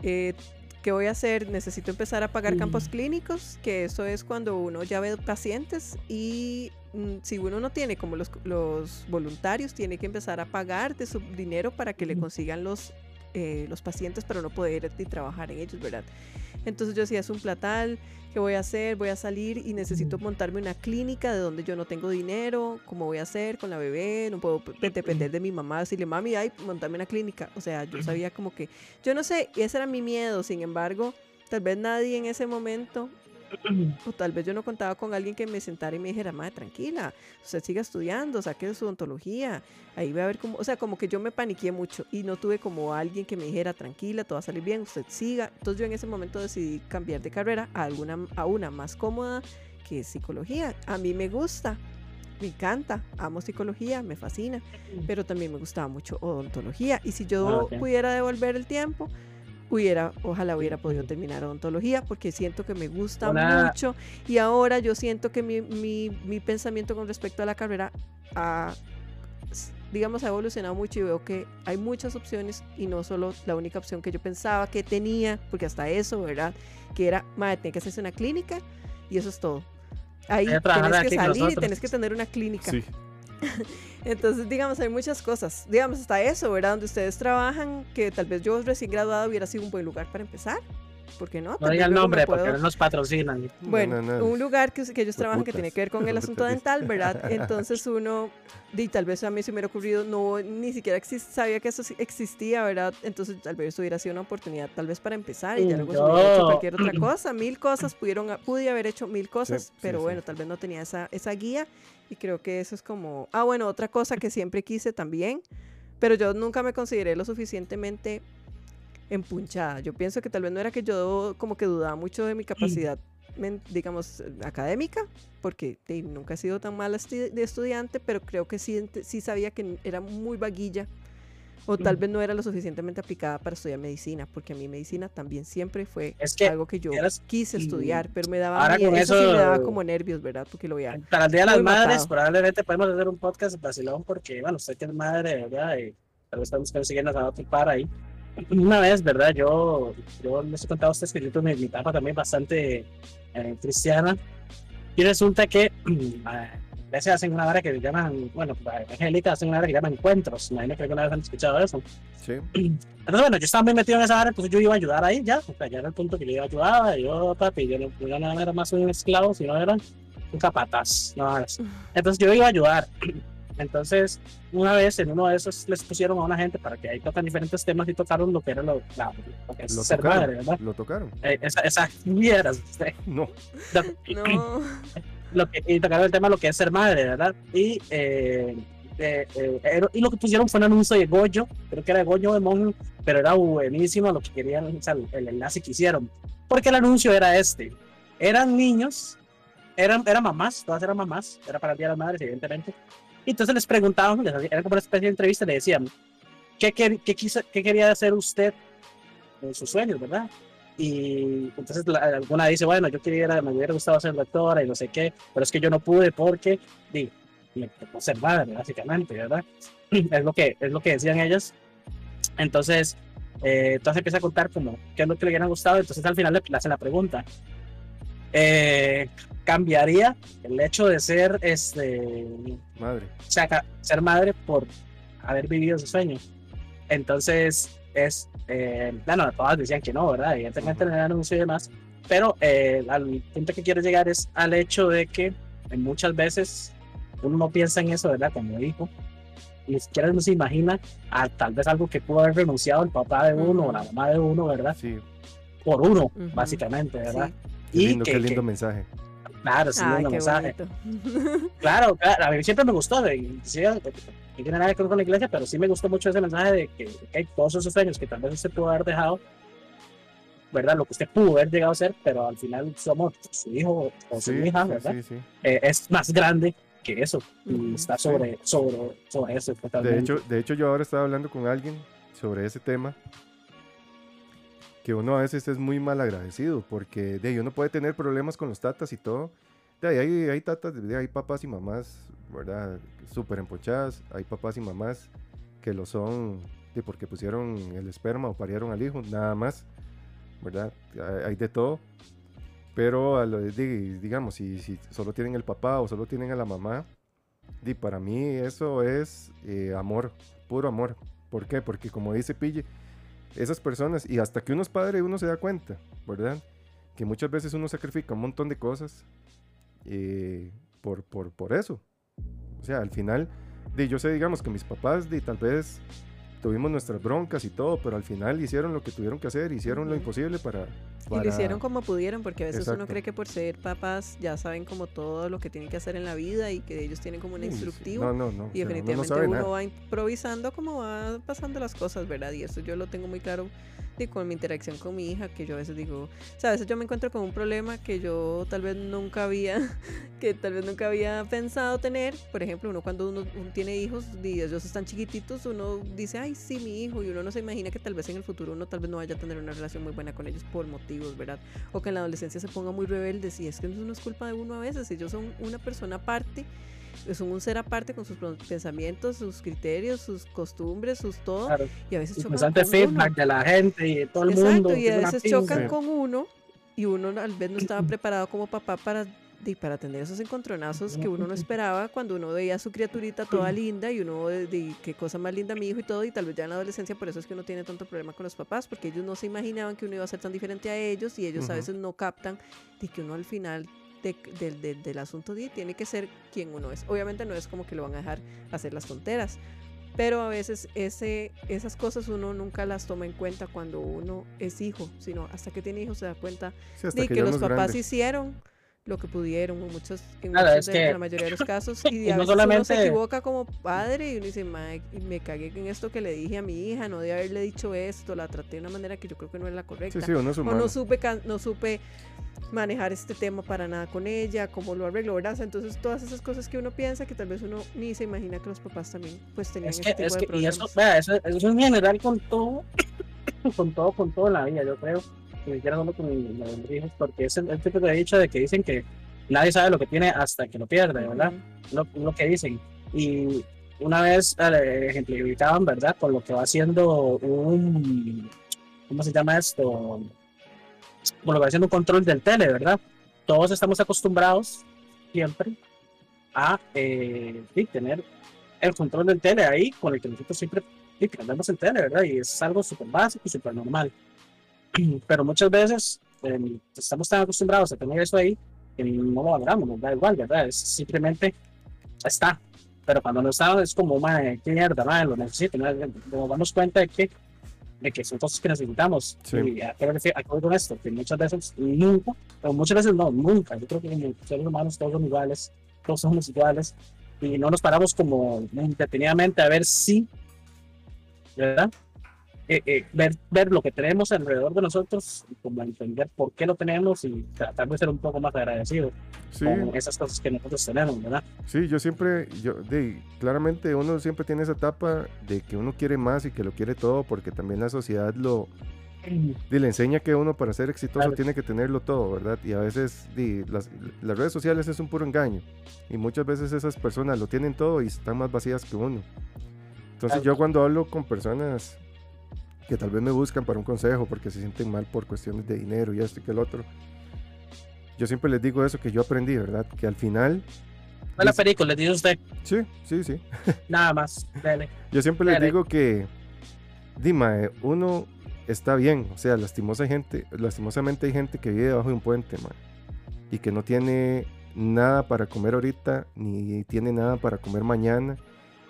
eh, ¿qué voy a hacer? Necesito empezar a pagar campos clínicos, que eso es cuando uno ya ve pacientes y mm, si uno no tiene como los, los voluntarios, tiene que empezar a pagar de su dinero para que le consigan los, eh, los pacientes para no poder y trabajar en ellos, ¿verdad? Entonces yo decía, es un platal, ¿qué voy a hacer? Voy a salir y necesito montarme una clínica de donde yo no tengo dinero, ¿cómo voy a hacer con la bebé? No puedo pe- depender de mi mamá, decirle, mami, ay, montarme una clínica. O sea, yo sabía como que, yo no sé, ese era mi miedo, sin embargo, tal vez nadie en ese momento, o tal vez yo no contaba con alguien que me sentara y me dijera, madre, tranquila, usted siga estudiando, saque su odontología, ahí va a ver cómo, o sea, como que yo me paniqué mucho y no tuve como alguien que me dijera, tranquila, todo va a salir bien, usted siga. Entonces yo en ese momento decidí cambiar de carrera a, alguna, a una más cómoda que es psicología. A mí me gusta, me encanta, amo psicología, me fascina, pero también me gustaba mucho odontología. Y si yo Ah, ok. pudiera devolver el tiempo, hubiera, ojalá hubiera podido terminar odontología porque siento que me gusta mucho y ahora yo siento que mi, mi, mi pensamiento con respecto a la carrera ha, digamos, ha evolucionado mucho y veo que hay muchas opciones y no solo la única opción que yo pensaba que tenía, porque hasta eso, ¿verdad? Que era, madre, tiene que hacerse una clínica y eso es todo. Ahí tenés que salir y tenés que tener una clínica. Sí. Entonces, digamos, hay muchas cosas. Digamos, hasta eso, ¿verdad? Donde ustedes trabajan, que tal vez yo recién graduado hubiera sido un buen lugar para empezar. ¿Por qué no? No diga el nombre porque puedo- no nos patrocinan. bueno, No, no, no. un lugar que, que ellos trabajan que tiene que ver con el asunto dental, ¿verdad? Entonces uno, y tal vez a mí se me hubiera ocurrido, no, ni siquiera exis- sabía que eso sí existía, ¿verdad? Entonces tal vez eso hubiera sido una oportunidad tal vez para empezar y ya luego se hubiera hecho cualquier otra cosa. Mil cosas pudieron, pude haber hecho mil cosas, sí, pero sí. bueno, tal vez no tenía esa, esa guía y creo que eso es como, ah, bueno, otra cosa que siempre quise también, pero yo nunca me consideré lo suficientemente empunchada. Yo pienso que tal vez no era que yo como que dudaba mucho de mi capacidad, men- digamos, académica, porque nunca he sido tan mala de estudiante, pero creo que sí, sí sabía que era muy vaguilla o tal vez no era lo suficientemente aplicada para estudiar medicina, porque a mí medicina también siempre fue Es que algo que yo eras- quise estudiar, pero me daba ahora miedo, con eso, sí me daba eso- como nervios, ¿verdad? Porque lo veía. Para el Día de las Madres, matado. probablemente podemos hacer un podcast vacilón porque, bueno, usted que es madre, ¿verdad? Y tal vez estamos consiguiendo a otro par ahí. Una vez, ¿verdad? Yo, yo les he contado a ustedes que yo tuve mi etapa también bastante eh, cristiana. Y resulta que a veces hacen una hora que llaman, bueno, la evangélica hacen una hora que llaman encuentros. Imagino que alguna vez han escuchado eso. Sí. Entonces, bueno, yo estaba muy metido en esa área, entonces yo iba a ayudar ahí ya. O sea, ya era el punto que yo iba a ayudar. Yo, papi, yo no, yo no era más un esclavo, sino era un capataz. No, es- entonces yo iba a ayudar. Entonces, una vez en uno de esos les pusieron a una gente para que ahí tocan diferentes temas y tocaron lo que era lo, la- lo que es Lo ser tocaron. madre, ¿verdad? Lo tocaron. Eh, esa, esa mierda, usted. No. No, lo que, y tocaron el tema de lo que es ser madre, ¿verdad? Y, eh, eh, eh, y lo que pusieron fue un anuncio de Goyo, creo que era de Goyo de Mon, pero era buenísimo lo que querían, o sea, el, enlace que hicieron. Porque el anuncio era este: eran niños, eran, eran mamás, todas eran mamás, era para el Día de las Madres, evidentemente. Y entonces les preguntaban, les era como una especie de entrevista, le decían: ¿qué, qué, qué, quiso- qué quería hacer usted en sus sueños, verdad? Y entonces la- alguna dice, bueno, yo quería, me hubiera gustado ser doctora y no sé qué, pero es que yo no pude porque, di, me tocó ser madre, básicamente, ¿verdad? Es lo que, es lo que decían ellas. Entonces, eh, entonces empieza a contar como qué es lo que le hubiera gustado, entonces al final le, le hace la pregunta. Eh, ¿Cambiaría el hecho de ser, este, Madre. o sea, ser madre por haber vivido ese sueño. Entonces, es, eh, bueno, todas decían que no, ¿verdad? Evidentemente no anuncio y demás, pero eh, al punto que quiero llegar es al hecho de que eh, muchas veces uno no piensa en eso, ¿verdad? Como hijo, ni siquiera no se imagina a tal vez algo que pudo haber renunciado el papá de uno o la mamá de uno, ¿verdad? Sí, Por uno, Ujú. básicamente, ¿verdad? Sí. qué Y lindo, que- qué lindo que- mensaje. Claro, sí, Ay, lindo qué mensaje. Claro, claro, a mí siempre me gustó, de, no tiene nada que ver con la iglesia, pero sí me gustó mucho ese mensaje de que ok, todos esos sueños que tal vez usted pudo haber dejado, ¿verdad? Lo que usted pudo haber llegado a ser, pero al final somos su hijo o su Sí, hija, ¿verdad? sí, sí. Eh, es más grande que eso y está sobre, sobre, sobre eso. De hecho, de hecho, yo ahora estaba hablando con alguien sobre ese tema. Que uno a veces es muy mal agradecido porque de ahí uno puede tener problemas con los tatas y todo. De ahí hay, hay tatas, de ahí hay papás y mamás, ¿verdad? Súper empochadas. Hay papás y mamás que lo son de porque pusieron el esperma o parieron al hijo, nada más, ¿verdad? Hay, de todo. Pero digamos, si, solo tienen el papá o solo tienen a la mamá, Di, para mí eso es eh, amor, puro amor. ¿Por qué? Porque como dice Pille, esas personas, y hasta que uno es padre uno se da cuenta, ¿verdad? Que muchas veces uno sacrifica un montón de cosas eh, por, por, por eso. O sea, al final, di, yo sé, digamos, que mis papás, di, tal vez tuvimos nuestras broncas y todo, pero al final hicieron lo que tuvieron que hacer, hicieron lo imposible para... Y lo hicieron como pudieron, porque a veces uno cree que por ser papás ya saben como todo lo que tienen que hacer en la vida y que ellos tienen como un instructivo. No, no, no. Y uno definitivamente uno nada. va improvisando como va pasando las cosas, ¿verdad? Y eso yo lo tengo muy claro con mi interacción con mi hija, que yo a veces digo, o sea, a veces yo me encuentro con un problema que yo tal vez nunca había, que tal vez nunca había pensado tener. Por ejemplo, uno cuando uno, tiene hijos y ellos están chiquititos, uno dice, ay, sí, mi hijo, y uno no se imagina que tal vez en el futuro uno tal vez no vaya a tener una relación muy buena con ellos por motivos, ¿verdad? O que en la adolescencia se ponga muy rebelde, y es que no es culpa de uno a veces, ellos son una persona aparte son un ser aparte con sus pensamientos, sus criterios, sus costumbres, sus todo, Claro, y a veces el chocan con feedback uno. de la gente y de todo el Exacto, mundo. y a veces chocan con uno y uno tal vez no estaba preparado como papá para, para tener esos encontronazos que uno no esperaba cuando uno veía a su criaturita toda linda y uno, de, de, qué cosa más linda mi hijo y todo, y tal vez ya en la adolescencia por eso es que uno tiene tanto problema con los papás, porque ellos no se imaginaban que uno iba a ser tan diferente a ellos y ellos a Ujú. veces no captan de que uno al final de- del- del- del asunto di, tiene que ser quien uno es. Obviamente no es como que lo van a dejar hacer las tonteras, pero a veces ese, esas cosas uno nunca las toma en cuenta cuando uno es hijo, sino hasta que tiene hijos se da cuenta Sí, de que, ya los papás grande. hicieron lo que pudieron en muchos, en, Claro, muchos de- en que- la mayoría de los casos y, y a no veces uno se solamente- equivoca como padre y uno dice "Mae, y me cagué en esto que le dije a mi hija no de haberle dicho esto la traté de una manera que yo creo que no es la correcta Sí, sí, uno es o no supe can- no supe manejar este tema para nada con ella, cómo lo arreglo, ¿verdad? Entonces todas esas cosas que uno piensa que tal vez uno ni se imagina que los papás también pues tenían Es que, tipo es de que, y eso, problemas. vea, eso, eso en general con todo, con todo, con todo la vida, yo creo, siquiera solo con los hijos, porque es el, el tipo de dicho de que dicen que nadie sabe lo que tiene hasta que lo pierde, ¿verdad? Ujú. Lo, lo que dicen. Y una vez eh, ejemplificaban, ¿verdad? Con lo que va haciendo un, ¿cómo se llama esto? Con lo que haciendo un control del tele, ¿verdad? Todos estamos acostumbrados siempre a eh, tener el control del tele ahí con el que nosotros siempre prendemos el tele, ¿verdad? Y es algo súper básico y súper normal. Pero muchas veces eh, estamos tan acostumbrados a tener eso ahí que no lo valoramos, nos da igual, ¿verdad? Es simplemente está. Pero cuando no está, es como, qué mierda, madre, lo necesito. ¿no? Nos damos cuenta de que, de que son cosas que necesitamos. Sí. Y a qué me refiero- a qué voy con esto, que muchas veces nunca, o muchas veces no, nunca. Yo creo que como seres humanos todos son iguales, todos somos iguales. Y no nos paramos como detenidamente a ver si, ¿verdad? Eh, eh, ver, ver lo que tenemos alrededor de nosotros, y como entender por qué lo tenemos y tratar de ser un poco más agradecido Sí, con esas cosas que nosotros tenemos, ¿verdad? sí, yo siempre, yo, de, claramente uno siempre tiene esa etapa de que uno quiere más y que lo quiere todo, porque también la sociedad lo, di, le enseña que uno para ser exitoso Claro. tiene que tenerlo todo, ¿verdad? Y a veces di, las, las redes sociales es un puro engaño. Y muchas veces esas personas lo tienen todo y están más vacías que uno. Entonces Claro. yo cuando hablo con personas que tal vez me buscan para un consejo porque se sienten mal por cuestiones de dinero y esto y que el otro, yo siempre les digo eso que yo aprendí, ¿verdad? Que al final, Fue la película, le dice usted, sí, sí, sí. nada más. Yo siempre les digo que, Dima, uno está bien, o sea, lastimosa gente, lastimosamente hay gente que vive debajo de un puente, man, y que no tiene nada para comer ahorita, ni tiene nada para comer mañana,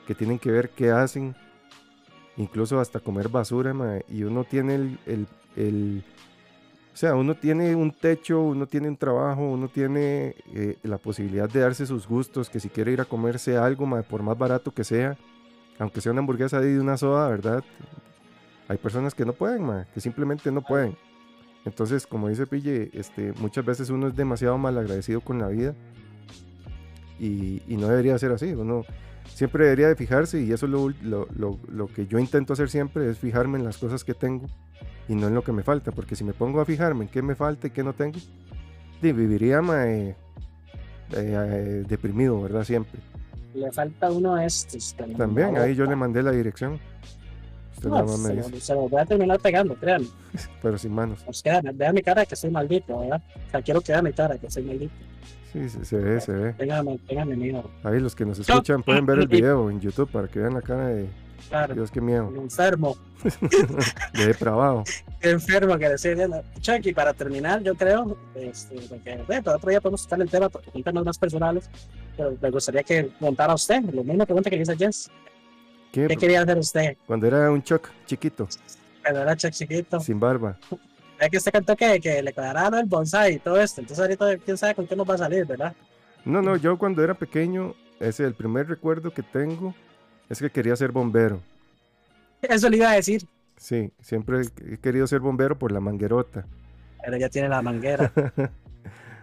que tienen que ver qué hacen, incluso hasta comer basura, ma, y uno tiene el, el- el- o sea, uno tiene un techo, uno tiene un trabajo, uno tiene eh, la posibilidad de darse sus gustos, que si quiere ir a comerse algo, por más barato que sea, aunque sea una hamburguesa de una soda, ¿verdad? Hay personas que no pueden, que simplemente no pueden. Entonces, como dice Pille, este, muchas veces uno es demasiado mal agradecido con la vida y, y no debería ser así. Uno siempre debería de fijarse y eso es lo, lo, lo- lo que yo intento hacer siempre, es fijarme en las cosas que tengo y no en lo que me falta, porque si me pongo a fijarme en qué me falta y qué no tengo, viviría ma, eh, eh, deprimido, ¿verdad? Siempre. Le falta uno a estos. También, ahí yo le mandé la dirección. Usted nada más me se, dice, se voy a terminar pegando, créanme. pero sin manos. Pues vean mi cara que soy maldito, ¿verdad? O sea, quiero que vean mi cara que soy maldito. Sí, sí, se ve, se ve. Ténganme miedo. Ahí los que nos escuchan pueden ver el video en YouTube para que vean la cara de Claro, Dios, qué miedo, enfermo, de depravado. enfermo que decir. Chucky, para terminar, yo creo, este, porque bueno, para otro día podemos estar el tema, en temas más personales, pero me gustaría que contara usted, la misma pregunta que le hice a Jess. ¿Qué? ¿Qué quería hacer usted? Cuando era un choc chiquito, Cuando era Chuck chiquito. sin barba. Es que usted cantó que, que le cuadraron el bonsai y todo esto, entonces ahorita quién sabe con qué nos va a salir, ¿verdad? No, no, yo cuando era pequeño, ese el primer recuerdo que tengo es que quería ser bombero. Eso le iba a decir, Sí, siempre he querido ser bombero por la manguerota. pero ya tiene la manguera.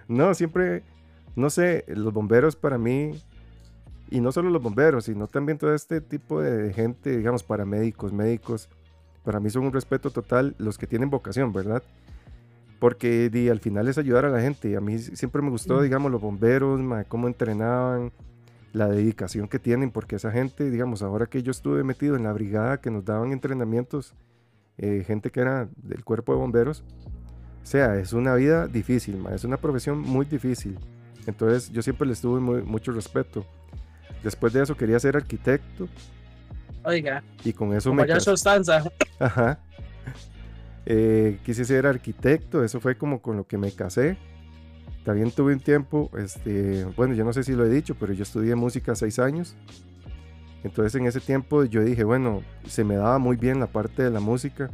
No, siempre, no sé, los bomberos para mí, y no solo los bomberos, sino también todo este tipo de gente, digamos, paramédicos, médicos, para mí son un respeto total los que tienen vocación, ¿verdad? Porque di, al final es ayudar a la gente. A mí siempre me gustó, Mm. digamos, los bomberos, ma, cómo entrenaban, la dedicación que tienen, porque esa gente, digamos, ahora que yo estuve metido en la brigada que nos daban entrenamientos, eh, gente que era del cuerpo de bomberos, o sea, es una vida difícil, ma, es una profesión muy difícil. Entonces yo siempre les tuve muy- mucho respeto. Después de eso quería ser arquitecto Oiga, y con eso como me ya sustanza. Ajá. Eh, quise ser arquitecto, eso fue como con lo que me casé. También tuve un tiempo, este, bueno, yo no sé si lo he dicho, pero yo estudié música seis años. Entonces en ese tiempo yo dije, bueno, se me daba muy bien la parte de la música,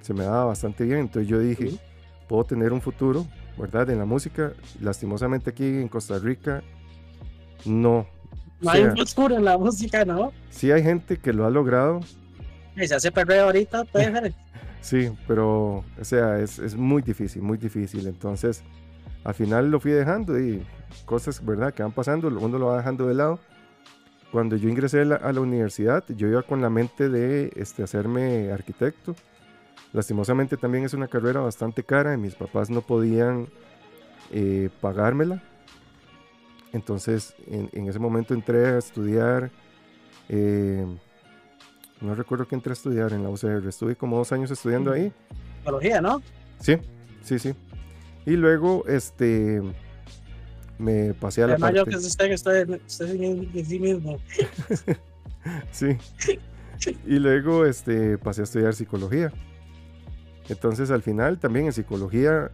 se me daba bastante bien. Entonces yo dije, Ujú. puedo tener un futuro, ¿verdad? En la música. Lastimosamente aquí en Costa Rica, no. No O hay un futuro en la música, ¿no? sí hay gente que lo ha logrado, Y se hace perreo ahorita, puede ser. Sí, pero, o sea, es, es muy difícil, muy difícil. Entonces, al final lo fui dejando y cosas, ¿verdad?, que van pasando, uno lo va dejando de lado. Cuando yo ingresé a la, a la universidad, yo iba con la mente de este, hacerme arquitecto. Lastimosamente también es una carrera bastante cara y mis papás no podían eh, pagármela. Entonces, en, en ese momento entré a estudiar, eh, no recuerdo que entré a estudiar en la UCR, estuve como dos años estudiando ahí. Psicología, ¿no? Sí, sí, sí. Y luego, este, me pasé a la Además, yo que parte... usted que estoy, estoy en sí mismo. Sí. Y luego, este, pasé a estudiar psicología. Entonces, al final, también en psicología,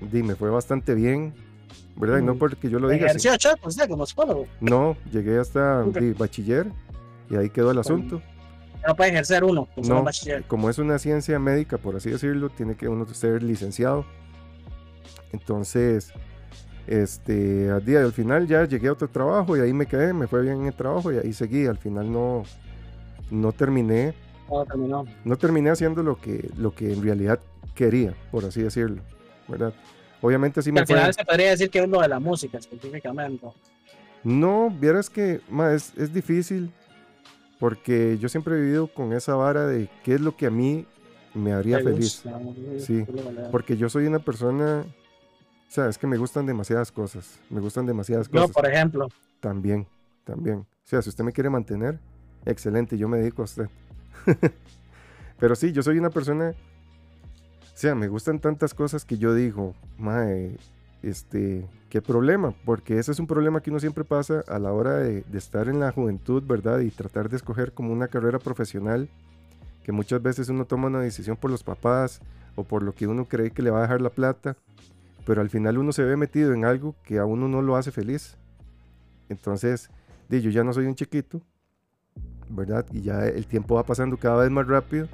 di, me fue bastante bien, ¿verdad? Y no porque yo lo diga, sí. Ejerció Chuck, usted como psicólogo. no, llegué hasta bachiller y ahí quedó el asunto. No puede ejercer uno, como No, bachiller. como es una ciencia médica, por así decirlo, tiene que uno ser licenciado. Entonces, este, al día del final ya llegué a otro trabajo y ahí me quedé, me fue bien en el trabajo y ahí seguí. Al final no, no terminé No, terminó. no terminé haciendo lo que, lo que en realidad quería, por así decirlo, ¿verdad? Obviamente sí me Al fue... final se podría decir que es lo de la música específicamente. No, vieras que ma, es, es difícil porque yo siempre he vivido con esa vara de qué es lo que a mí me haría feliz. gusta, ¿no? Sí, Porque yo soy una persona, o sea, es que me gustan demasiadas cosas, me gustan demasiadas cosas. por ejemplo, También, también. O sea, si usted me quiere mantener, excelente, yo me dedico a usted. Pero sí, yo soy una persona, o sea, me gustan tantas cosas que yo digo, mae, este, qué problema, porque ese es un problema que uno siempre pasa a la hora de, estar en la juventud, ¿verdad? Y tratar de escoger como una carrera profesional, que muchas veces uno toma una decisión por los papás o por lo que uno cree que le va a dejar la plata, pero al final uno se ve metido en algo que a uno no lo hace feliz. Entonces, yo ya no soy un chiquito, ¿verdad? Y ya el tiempo va pasando cada vez más rápido.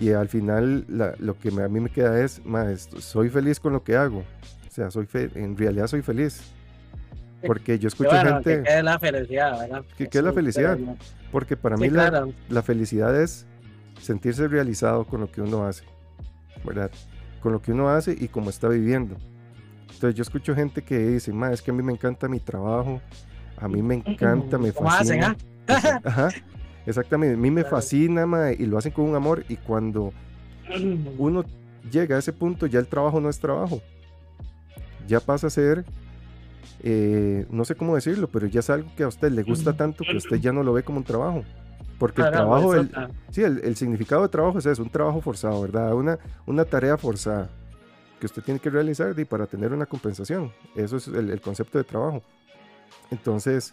Y al final la- lo que me- a mí me queda es, "Ma, esto- soy feliz con lo que hago. O sea, soy fe- en realidad soy feliz. Porque yo escucho bueno, gente, quede la felicidad, ¿verdad? ¿Qué- qué es la felicidad? porque para Sí, mí la, claro. la felicidad es sentirse realizado con lo que uno hace, ¿verdad? Con lo que uno hace y cómo está viviendo. Entonces yo escucho gente que dice, ma, es que a mí me encanta mi trabajo, a mí me encanta, me ¿Cómo hacen, fascina. ah? Ajá, exactamente, a mí me fascina, ma, y lo hacen con un amor y cuando uno llega a ese punto ya el trabajo no es trabajo. Ya pasa a ser, eh, no sé cómo decirlo, pero ya es algo que a usted le gusta tanto que usted ya no lo ve como un trabajo. Porque el trabajo, el, sí, el, el significado de trabajo es eso, un trabajo forzado, ¿verdad? Una, una tarea forzada que usted tiene que realizar y para tener una compensación. Eso es el, el concepto de trabajo. Entonces,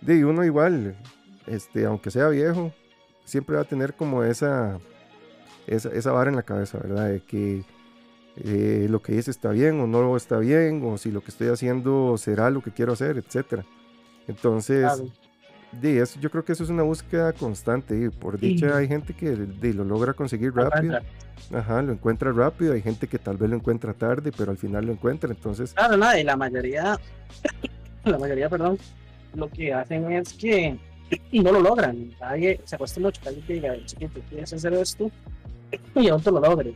de uno igual, este, aunque sea viejo, siempre va a tener como esa, esa, esa vara en la cabeza, ¿verdad? De que eh, lo que dice está bien o no está bien, o si lo que estoy haciendo será lo que quiero hacer, etcétera. Entonces, Claro. de eso, yo creo que eso es una búsqueda constante y por dicha hay gente que de, lo logra conseguir rápido, ajá, lo encuentra rápido, hay gente que tal vez lo encuentra tarde, pero al final lo encuentra, entonces, Claro, nada, y la mayoría, la mayoría, perdón, lo que hacen es que no lo logran. Alguien se acuesta que alguien te diga, chiquito, quieres hacer esto y otro lo logre.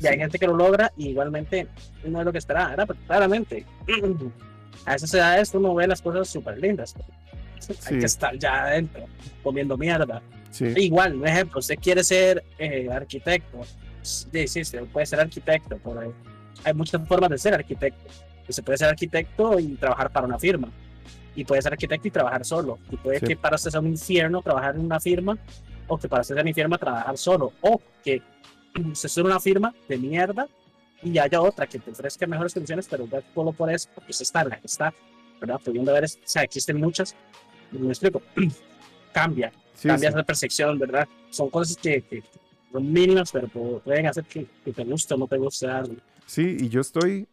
Y hay gente que lo logra y igualmente no es lo que esperaba, ¿verdad? Pero claramente, a esas edades uno ve las cosas súper lindas. Hay Sí. que estar ya adentro, comiendo mierda. sí, Igual, un ejemplo, usted quiere ser eh, arquitecto. Sí, sí, usted puede ser arquitecto. Por ahí. Hay muchas formas de ser arquitecto. Se puede ser arquitecto y trabajar para una firma. Y puede ser arquitecto y trabajar solo. Y puede Sí. que para sea un infierno trabajar en una firma, o que para sea un infierno trabajar solo. O que usted sea una firma de mierda y haya otra que te ofrezca mejores condiciones, pero ya solo por eso, porque usted está en la que está, ¿verdad? Pudiendo ver, o sea, existen muchas. Me explico. Cambia sí, cambia sí. esa percepción, ¿verdad? Son cosas que, que son mínimas, pero pu- pueden hacer que, que te guste o no te guste algo. Sí, y yo estoy,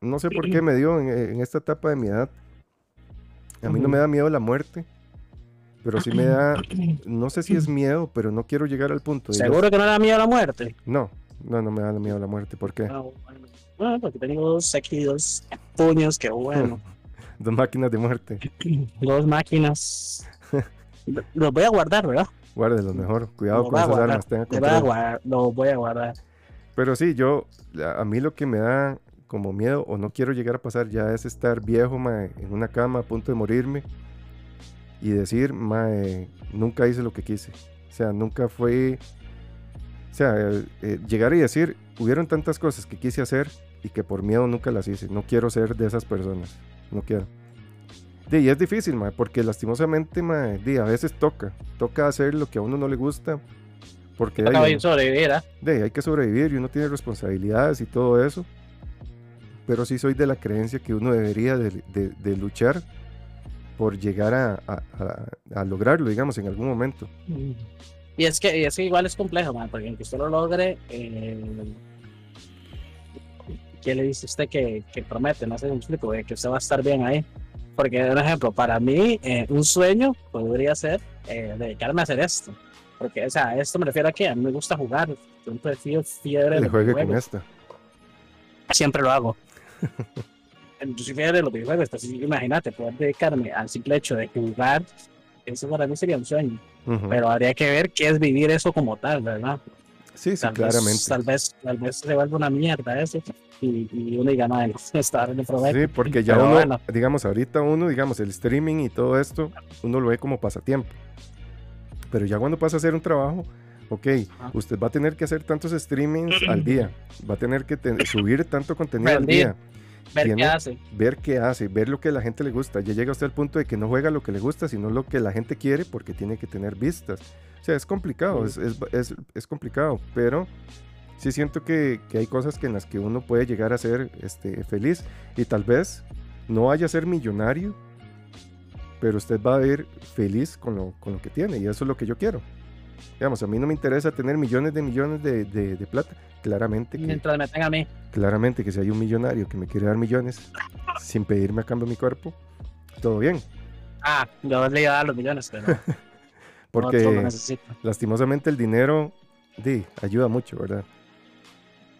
no sé por qué me dio en, en esta etapa de mi edad. A mí no me da miedo la muerte, pero sí me da, no sé si es miedo, pero no quiero llegar al punto de... ¿Seguro que no da miedo la muerte? No, no, no me da miedo la muerte. ¿Por qué? Ah, bueno. Bueno, porque tengo dos aquí, dos puños, que bueno. Dos máquinas de muerte. dos máquinas. Los voy a guardar, ¿verdad? Guárdelos mejor. Cuidado con esas armas. tenga Los voy a guardar. Pero sí, yo, a mí lo que me da como miedo o no quiero llegar a pasar ya es estar viejo, mae, en una cama a punto de morirme y decir, mae, nunca hice lo que quise. O sea, nunca fue... O sea, eh, eh, llegar y decir, hubieron tantas cosas que quise hacer y que por miedo nunca las hice. No quiero ser de esas personas. No quiero. Di, y es difícil, mae, porque lastimosamente, mae, di, a veces toca. Toca hacer lo que a uno no le gusta. Porque Acabo ay, de sobrevivir, ¿ah? de, hay que sobrevivir y uno tiene responsabilidades y todo eso. Pero sí soy de la creencia que uno debería de, de- de luchar por llegar a, a- a- a lograrlo, digamos, en algún momento. Y es que, y es que igual es complejo, man, porque aunque usted lo logre, eh, ¿qué le dice usted que, que promete? No sé si explico, de que usted va a estar bien ahí. Porque, por ejemplo, para mí, eh, un sueño podría ser eh, dedicarme a hacer esto. Porque, o sea, esto me refiero a que a mí me gusta jugar. Yo prefiero fiebre Le juegue con esta. Siempre lo hago. Fiebre de los videojuegos, imagínate poder dedicarme al simple hecho de jugar. Eso para mí sería un sueño. Ujú. pero habría que ver qué es vivir eso como tal, ¿verdad? Sí, sí, Tal claramente. vez, tal vez, tal vez se vuelva una mierda eso y, y uno diga, no, estar en el provecho. Sí, porque ya Pero uno, bueno. digamos, ahorita uno, digamos, el streaming y todo esto, uno lo ve como pasatiempo. Pero ya cuando pasa a hacer un trabajo, ok, Ajá. usted va a tener que hacer tantos streamings al día, va a tener que te- subir tanto contenido al día, ver tiene- qué hace. ver qué hace, ver lo que la gente le gusta. Ya llega usted al punto de que no juega lo que le gusta, sino lo que la gente quiere porque tiene que tener vistas. O sea, es complicado, es, es, es- es complicado, pero sí siento que, que hay cosas que en las que uno puede llegar a ser este, feliz y tal vez no vaya a ser millonario, pero usted va a ver feliz con lo, con lo que tiene y eso es lo que yo quiero. Digamos, a mí no me interesa tener millones de millones de, de- de plata. Claramente que, Mientras me tenga a mí. claramente que si hay un millonario que me quiere dar millones sin pedirme a cambio mi cuerpo, todo bien. Ah, yo le iba a dar los millones, pero no Porque necesito. lastimosamente el dinero di, ayuda mucho, ¿verdad?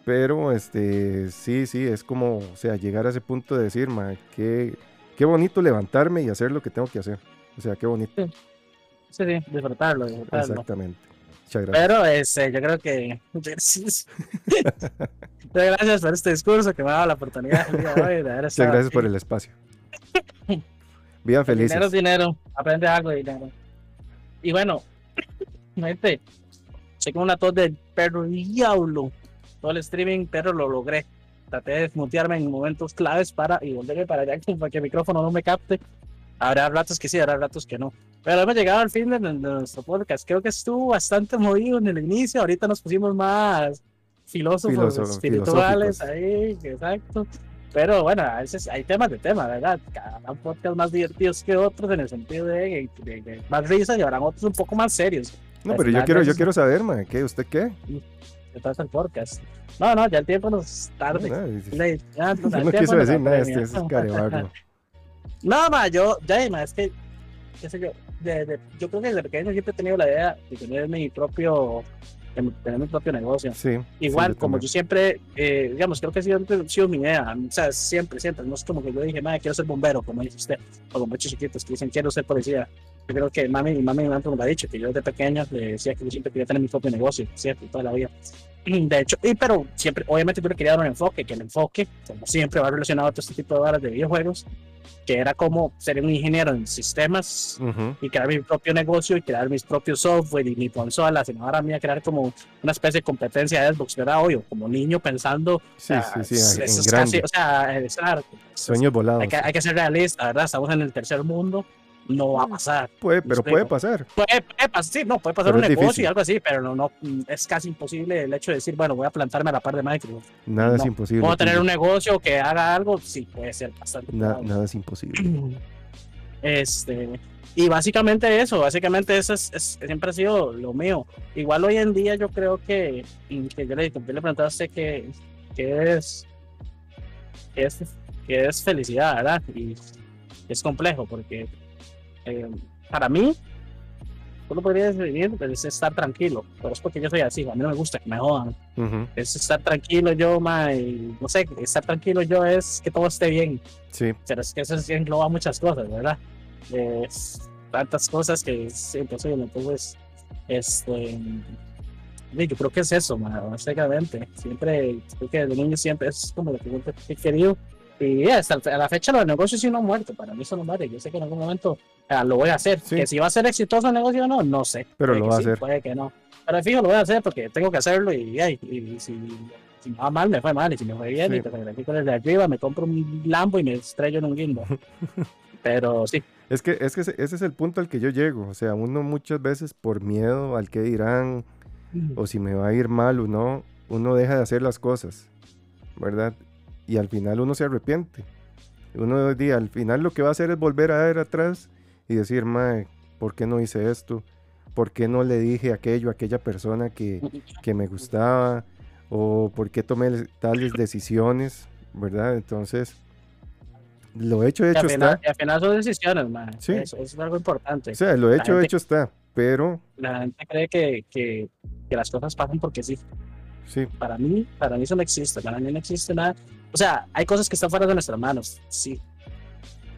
Pero este sí, sí, es como, o sea, llegar a ese punto de decir, ma, qué, qué bonito levantarme y hacer lo que tengo que hacer. O sea, qué bonito. Sí, sí, disfrutarlo, disfrutarlo. Exactamente. Muchas gracias. Pero este, yo creo que. Muchas gracias por este discurso que me ha dado la oportunidad el día de hoy de haber Muchas gracias aquí. por el espacio. Vivan felices. Dinero es dinero, aprende algo de dinero. Y bueno, gente, soy como una tos del perro diablo. Todo el streaming, pero lo logré. Traté de desmutearme en momentos claves para y volverme para allá para que el micrófono no me capte. Habrá ratos que sí, habrá ratos que no. Pero hemos llegado al fin de, de nuestro podcast. Creo que estuvo bastante movido en el inicio. Ahorita nos pusimos más filósofos espirituales ahí, exacto. Pero bueno, a veces hay temas de tema, ¿verdad? Cada podcast más divertidos que otros en el sentido de, de- de más risas y habrán otros un poco más serios. No, pero yo quiero, yo quiero saber, ma, ¿qué? ¿Usted qué? De todo el podcast. No, no, ya el tiempo nos tarde. No, no, no tiempo quiso decir nada, este es carebarro. No, ma, yo, ya, ma, es que, qué sé yo, de- de- yo creo que desde pequeño siempre he tenido la idea de tener mi propio, de tener mi propio negocio. Sí. Igual, sí, yo como también. yo siempre, eh, digamos, creo que sido, ha sido mi idea, o sea, siempre, siempre, no es como que yo dije, madre, quiero ser bombero, como dice usted, o como muchos chiquitos que dicen, quiero ser policía. Yo creo que mami, mi mami me ha dicho que yo desde pequeño le decía que yo siempre quería tener mi propio negocio, ¿cierto? Toda la vida. De hecho, y, pero siempre, obviamente yo le quería dar un enfoque, que el enfoque, como siempre, va relacionado a todo este tipo de varas de videojuegos, que era como ser un ingeniero en sistemas Ujú. y crear mi propio negocio y crear mis propios software y mi consola, sino ahora a mí a crear como una especie de competencia de Xbox, ¿verdad? Obvio, como niño pensando. Sí, sea, sí, sí, eso es casi, o sea, es claro, Sueños volados. hay que, hay que ser realista, ¿verdad? Estamos en el tercer mundo, no Mm. va a pasar. Puede, pero explico. puede pasar. Puede, puede pasar, sí, no, puede pasar Pero un negocio difícil. y algo así, pero no, no, mm, es casi imposible el hecho de decir, bueno, voy a plantarme a la par de Microsoft. Nada es imposible. ¿Puedo tener un negocio que haga algo? Sí, puede ser bastante. Na- nada es imposible. Este, y básicamente eso, básicamente eso es, es- siempre ha sido lo mío. Igual hoy en día yo creo que, mm, que yo le, yo le a usted que, que es, que es, que es felicidad, ¿verdad? Y es complejo porque eh, para mí, tú lo podrías vivir, es estar tranquilo, pero es porque yo soy así, a mí no me gusta que me jodan. Ujú. Es estar tranquilo yo, ma, y no sé, estar tranquilo yo es que todo esté bien Sí, pero es que eso sí engloba muchas cosas, ¿verdad? Es tantas cosas que es imposible. Entonces, este, yo creo que es eso, ma, básicamente. Siempre, creo que desde niño siempre es como lo que he querido. Y hasta a la fecha los negocios sí no han muerto, para mí eso no muere. Yo sé que en algún momento ah, lo voy a hacer. Sí. Que si va a ser exitoso el negocio o no, no sé. Pero Puede lo va a hacer. Puede que no. Pero fijo, lo voy a hacer porque tengo que hacerlo y, ay, y, y si, si me va mal, me fue mal. Y si me fue bien, Sí. y te sacrifico desde arriba, me compro un Lambo y me estrello en un guindo. Pero sí, es que, es que ese, ese es el punto al que yo llego. O sea, uno muchas veces por miedo al que dirán o si me va a ir mal o no, uno deja de hacer las cosas, ¿verdad? Y al final uno se arrepiente. Uno al final lo que va a hacer es volver a ver atrás y decir, mae, ¿por qué no hice esto? ¿Por qué no le dije aquello a aquella persona que, que me gustaba? ¿O por qué tomé tales decisiones? ¿Verdad? Entonces, lo hecho, y hecho final, está. y final son decisiones, man. Sí. Eso, eso es algo importante. O sea, lo hecho, gente- hecho está. Pero, La gente cree que, que, que las cosas pasan porque sí. sí, Para mí, para mí eso no existe. Para mí no existe nada. O sea, hay cosas que están fuera de nuestras manos, sí.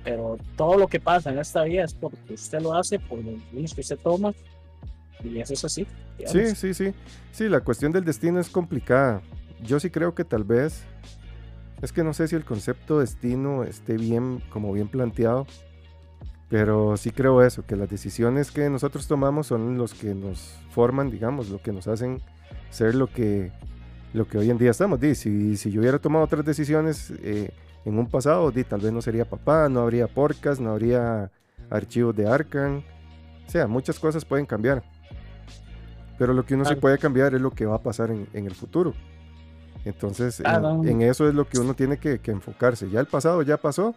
Pero todo lo que pasa en esta vida es porque usted lo hace, por los caminos que usted toma y eso es así. Sí, sí, sí. Sí, la cuestión del destino es complicada. Yo sí creo que tal vez. Es que no sé si el concepto destino esté bien, como bien planteado. Pero sí creo eso, que las decisiones que nosotros tomamos son los que nos forman, digamos, lo que nos hacen ser lo que, lo que hoy en día estamos. Di, si, si yo hubiera tomado otras decisiones eh, en un pasado, di, tal vez no sería papá, no habría podcast, no habría archivos de Arcan. O sea, muchas cosas pueden cambiar. Pero lo que uno Claro. puede cambiar es lo que va a pasar en, en el futuro. Entonces, en- Claro. en, eso es lo que uno tiene que, que enfocarse. Ya el pasado ya pasó,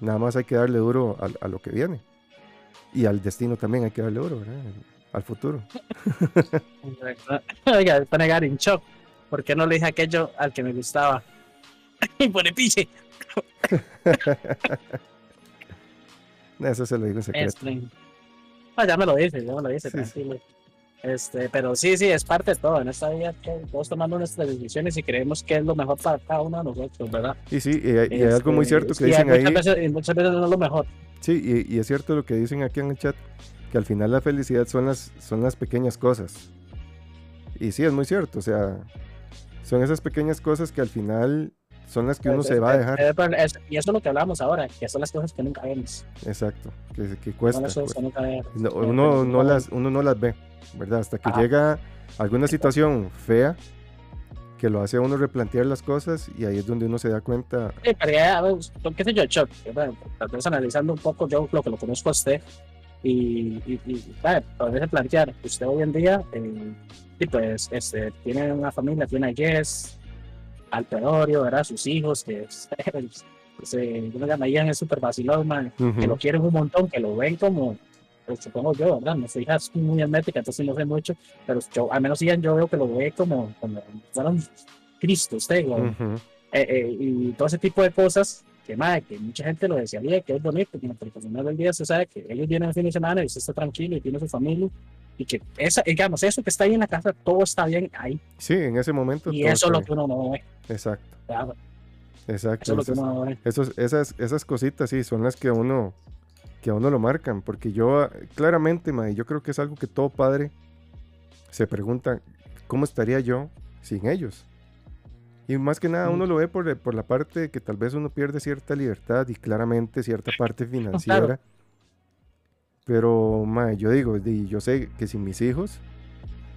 nada más hay que darle duro al- a, lo que viene. Y al destino también hay que darle duro, ¿verdad? Al futuro. Oiga, para negar en shock. ¿Por qué no le dije aquello al que me gustaba? Y pone piche. Eso se lo digo en secreto. Este, ah, ya me lo dice, ya me lo dice, Sí, sí. tranquilo. Este, pero sí, sí, es parte de todo. En esta vida todos tomando nuestras decisiones y creemos que es lo mejor para cada uno de nosotros, ¿verdad? Y sí, y, hay- y hay algo muy Este, cierto que dicen ahí. muchas veces, y muchas veces no es lo mejor. Sí, y, y es cierto lo que dicen aquí en el chat, que al final la felicidad son las, son las pequeñas cosas. Y sí, es muy cierto, o sea, son esas pequeñas cosas que al final son las que uno se va a dejar. Eh, pero es- Y eso es lo que hablamos ahora, que son las cosas que nunca vemos. Exacto, que, que cuesta. cosas cuesta. que nunca vemos. No, Eh, uno, pero- no las, uno no las ve, ¿verdad? Hasta que Ajá. llega alguna situación fea que lo hace a uno replantear las cosas y ahí es donde uno se da cuenta. Sí, pero ya, a ver, qué sé yo, Chuck, ¿verdad? tal vez analizando un poco yo lo que lo conozco a usted y, y, y ¿sabe? poderse plantear, usted hoy en día, eh, sí, pues, este, tiene una familia, tiene a Jess, al Peorio, ¿verdad? Sus hijos, que es, pues, eh, ¿cómo se llama? Ian es súper vacilón, man, que Ujú, lo quieren un montón, que lo ven como, pues, supongo yo, ¿verdad? Hija es muy hermética, entonces no sé mucho, pero yo, al menos Ian yo veo que lo ve como, como, fueron Cristo, usted, o- ujú. eh, eh, y todo ese tipo de cosas que, madre, que mucha gente lo desearía, que es bonito, porque al final del día se sabe que ellos vienen el fin de semana y usted está tranquilo y tiene su familia y que esa, digamos, eso que está ahí en la casa, todo está bien ahí Sí, en ese momento. y eso es lo que uno no ve. Exacto, ¿verdad? exacto. eso es lo que Esas- uno no ve. Esos, esas, esas cositas sí son las que a uno que a uno lo marcan, porque yo claramente, mae, yo creo que es algo que todo padre se pregunta, ¿cómo estaría yo sin ellos? Y más que nada uno lo ve por, por la parte que tal vez uno pierde cierta libertad y claramente cierta parte financiera. Pero, mae, yo digo, di, yo sé que sin mis hijos,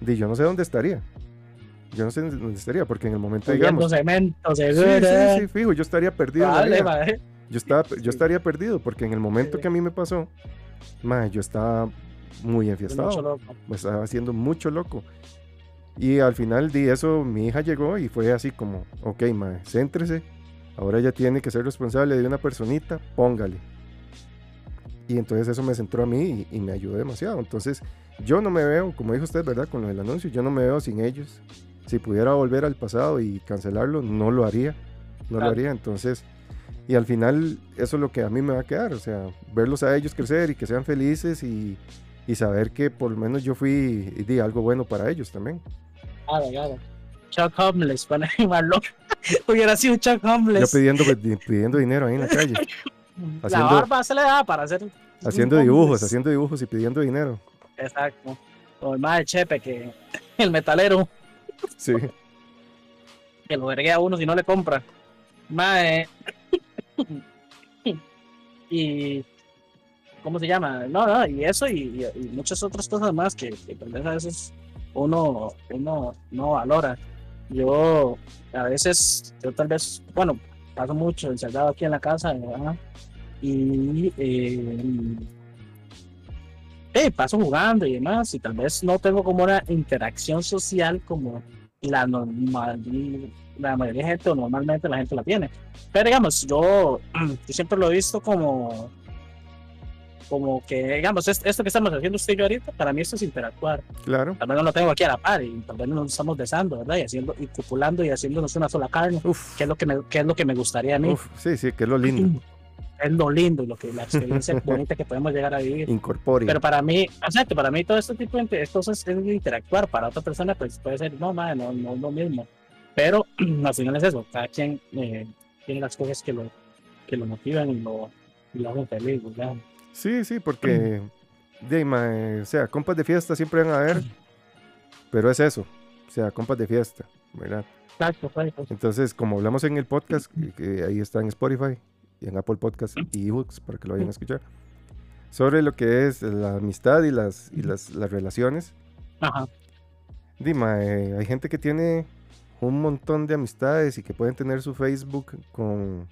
yo no sé dónde estaría. Yo no sé dónde estaría, porque en el momento, digamos, cemento, Sí, seguro. sí, sí, fijo, yo estaría perdido. Vale, madre. Yo, estaba, yo estaría perdido porque en el momento que a mí me pasó, ma, yo estaba muy Mucho enfiestado, loco. me estaba haciendo mucho loco. Y al final de eso, mi hija llegó y fue así como, ok, ma, céntrese, ahora ya tiene que ser responsable de una personita, póngale. Y entonces eso me centró a mí y, y me ayudó demasiado. Entonces, yo no me veo, como dijo usted, ¿verdad? Con lo del anuncio, yo no me veo sin ellos. Si pudiera volver al pasado y cancelarlo, no lo haría. No lo haría. Entonces, y al final, eso es lo que a mí me va a quedar. O sea, verlos a ellos crecer y que sean felices y, y saber que por lo menos yo fui y di algo bueno para ellos también. Claro, claro. Chuck Homeless, más loco. Hubiera sido Chuck Yo Homeless. pidiendo, pidiendo dinero ahí en la calle, La haciendo- barba se le da para hacer. haciendo dibujos, homeless. haciendo dibujos y pidiendo dinero. Exacto. O el más de Chepe, que el metalero, Sí, que lo vergue a uno si no le compra. Mae. y. ¿Cómo se llama? No, no, y eso y, y- y muchas otras cosas más que, que a veces uno, uno no valora. Yo, a veces, yo tal vez, bueno, paso mucho encerrado aquí en la casa, ¿verdad? Y. eh, eh, paso jugando y demás, y tal vez no tengo como una interacción social como la normal, la mayoría de gente o normalmente la gente la tiene. Pero digamos, yo, yo siempre lo he visto como, como que, digamos, es- esto que estamos haciendo usted y yo ahorita, para mí esto es interactuar. claro. Tal vez no lo tengo aquí a la par y tal vez no nos estamos besando, ¿verdad? Y haciendo, y copulando y haciéndonos una sola carne, Uf, que es lo que me, que es lo que me gustaría a mí. uf, sí, sí, que es lo lindo. Es lo lindo y lo que, la experiencia bonita que podemos llegar a vivir. Incorpore. Pero para mí, exacto, para mí todo este tipo de cosas es interactuar. Para otra persona, pues puede ser, no, madre, no, no es lo mismo. Pero al final es eso, cada quien eh, tiene las cosas que lo, que lo motivan y lo, y lo hacen feliz, ¿verdad? Sí, sí, porque de, mae, o sea, compas de fiesta siempre van a haber, pero es eso, o sea, compas de fiesta, ¿verdad? Exacto, exacto. Entonces, como hablamos en el podcast, que- que ahí está en Spotify y en Apple Podcast y ebooks para que lo vayan a escuchar, sobre lo que es la amistad y las, y las, las relaciones. Ajá. Dima, eh, hay gente que tiene un montón de amistades y que pueden tener su Facebook con,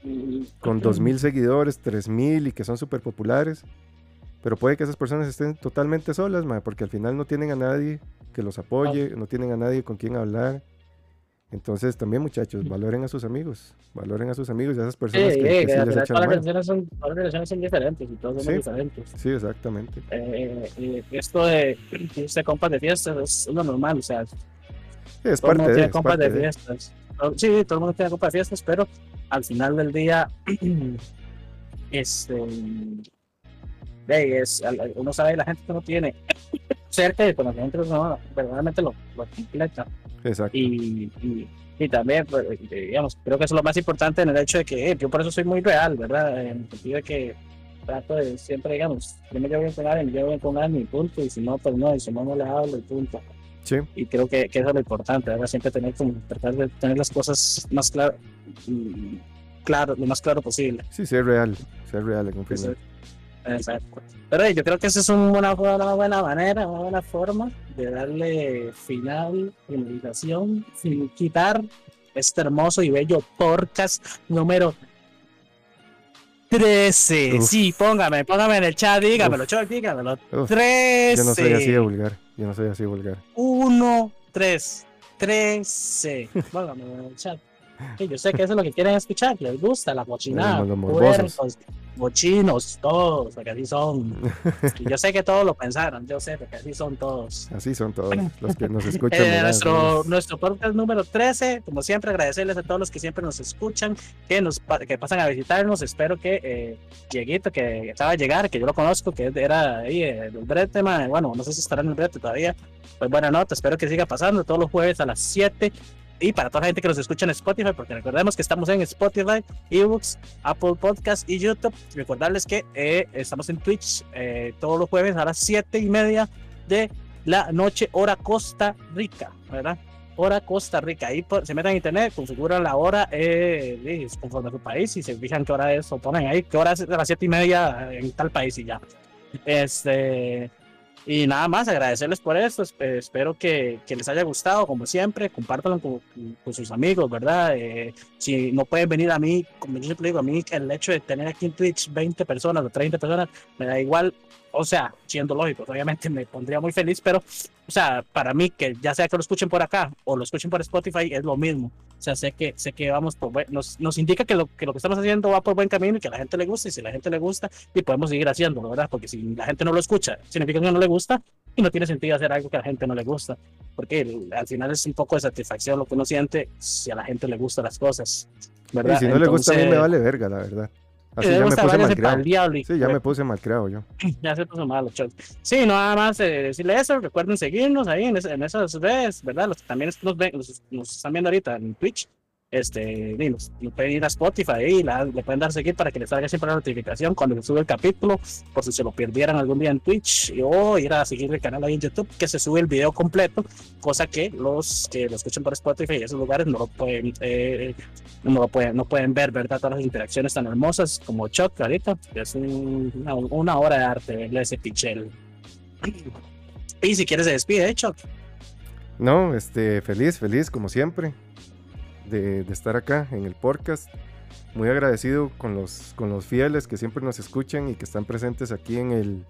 con 2.000 seguidores, 3.000 y que son súper populares. Pero puede que esas personas estén totalmente solas, mae, porque al final no tienen a nadie que los apoye, no tienen a nadie con quien hablar. Entonces también muchachos, valoren a sus amigos, valoren a sus amigos y a esas Sí, personas que, sí, que que sí les echan todas la las relaciones son, todas las relaciones son diferentes y todos somos Sí. diferentes. Sí, exactamente. Eh, eh, esto de irse compas de fiestas es lo normal, o sea, Sí, es todo el parte mundo de, tiene es compas parte de fiestas. Sí, todo el mundo tiene compas de fiestas, pero al final del día, este, es, uno sabe la gente que uno tiene cerca de conocimiento, no, verdaderamente lo, lo completa. Exacto. Y, y, y también, pues, eh, digamos, creo que eso es lo más importante en el hecho de que eh, yo por eso soy muy real, ¿verdad? En el sentido de que trato de siempre, digamos, yo me llevo bien con alguien, me llevo bien con alguien, y punto, y si no, pues no, y si no, no le hablo, y punto. Sí, Y creo que, que eso es lo importante, ¿verdad? Siempre tener como, tratar de tener las cosas más claras, claro, lo más claro posible. sí, ser real, ser real final. Exacto. Pero yo creo que esa es un- una, una buena manera, una buena forma de darle final, finalización, sin quitar este hermoso y bello podcast número 13. Uf. Sí, póngame, póngame en el chat, dígamelo, Uf. Choc, dígamelo. Uf, 13. yo no soy así de vulgar, yo no soy así de vulgar. 1, 3, 13. Póngame en el chat. Sí, yo sé que eso es lo que quieren escuchar, les gusta la morbosos. puercos, bochinos, todos, porque así son. Y yo sé que todos lo pensaron, yo sé, porque así son todos. Así son todos los que nos escuchan. Eh, nuestro, nuestro podcast número 13, como siempre, agradecerles a todos los que siempre nos escuchan, que nos que pasan a visitarnos. Espero que eh, Dieguito, que acaba de llegar, que yo lo conozco, que era ahí eh, del brete, mae, bueno, no sé si estará en el brete todavía. Pues buena nota, espero que siga pasando todos los jueves a las 7. Y para toda la gente que nos escucha en Spotify, porque recordemos que estamos en Spotify, eBooks, Apple Podcast y YouTube. Recordarles que eh, estamos en Twitch eh, todos los jueves a las 7 y media de la noche, hora Costa Rica, ¿verdad? Hora Costa Rica. Ahí se meten en internet, configuran la hora eh, conforme a su país y se fijan qué hora es o ponen ahí qué hora es a las siete y media en tal país y ya. Este. Y nada más, agradecerles por esto. eh, espero que, les haya gustado, como siempre. Compártanlo con, con sus amigos, ¿verdad? Eh, si no pueden venir a mí, como yo siempre digo, a mí el hecho de tener aquí en Twitch 20 personas o 30 personas, me da igual. O sea, siendo lógico, obviamente me pondría muy feliz, pero, o sea, para mí, que ya sea que lo escuchen por acá o lo escuchen por Spotify, es lo mismo. O sea, sé que, sé que vamos por buen- nos, nos indica que lo, que lo que estamos haciendo va por buen camino y que a la gente le gusta, y si a la gente le gusta, y podemos seguir haciéndolo, ¿verdad? Porque si la gente no lo escucha, significa que no le gusta, y no tiene sentido hacer algo que a la gente no le gusta, porque el- al final es un poco de satisfacción lo que uno siente si a la gente le gustan las cosas, Y ¿verdad? si no le gusta a mí me vale verga, la verdad. Así ya me puse malcriado. diablo, Sí, ya me puse malcriado yo. ya se puso malo, chos. Sí, nada más eh, decirle eso. Recuerden seguirnos ahí en, es- en esas redes, ¿verdad? Los que también nos, ven, nos están viendo ahorita en Twitch. Este, nos pueden ir a Spotify y le pueden dar seguir para que les salga siempre la notificación cuando se sube el capítulo, por si se lo perdieran algún día en Twitch, o ir a seguir el canal ahí en YouTube, que se sube el video completo, cosa que los que lo escuchen por Spotify y esos lugares no lo pueden, eh, no lo pueden, no pueden ver, ¿verdad? Todas las interacciones tan hermosas como Chuck ahorita, es un- una, una obra de arte verle ese pichel. Y si quieres se despide, ¿eh, Chuck. No, este, feliz, feliz como siempre de, de estar acá en el podcast. Muy agradecido con los, con los fieles que siempre nos escuchan y que están presentes aquí en el,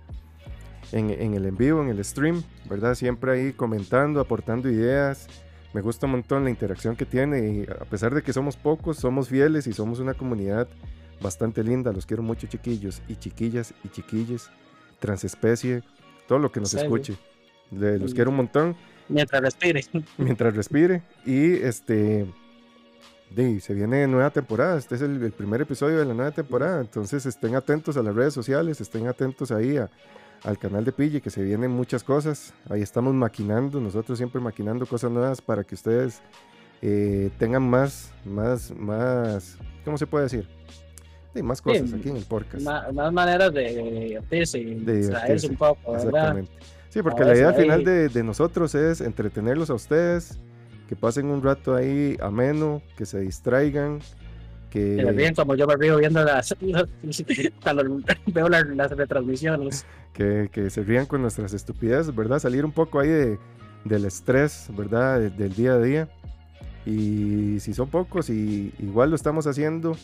en, en el en vivo, en el stream, ¿verdad? Siempre ahí comentando, aportando ideas. Me gusta un montón la interacción que tiene y a pesar de que somos pocos, somos fieles y somos una comunidad bastante linda. Los quiero mucho chiquillos y chiquillas y chiquilles, transespecie, todo lo que nos Sí. escuche. Los quiero un montón Mientras respire. mientras respire. Y este. De, se viene nueva temporada. Este es el, el primer episodio de la nueva temporada. Entonces estén atentos a las redes sociales. Estén atentos ahí a- al canal de Pille, que se vienen muchas cosas. Ahí estamos maquinando. Nosotros siempre maquinando cosas nuevas para que ustedes eh, tengan más, más, más. ¿Cómo se puede decir? y más cosas Sí, aquí en el podcast. Más, más maneras de divertirse y De divertirse, un poco, ¿verdad? Exactamente. Sí, porque la idea al final de, de nosotros es entretenerlos a ustedes, que pasen un rato ahí ameno, que se distraigan, Que que, ríen como yo me río viendo las, veo las, las retransmisiones. que, que se rían con nuestras estupideces, ¿verdad? Salir un poco ahí de, del estrés, ¿verdad? De- del día a día. Y si son pocos y igual lo estamos haciendo,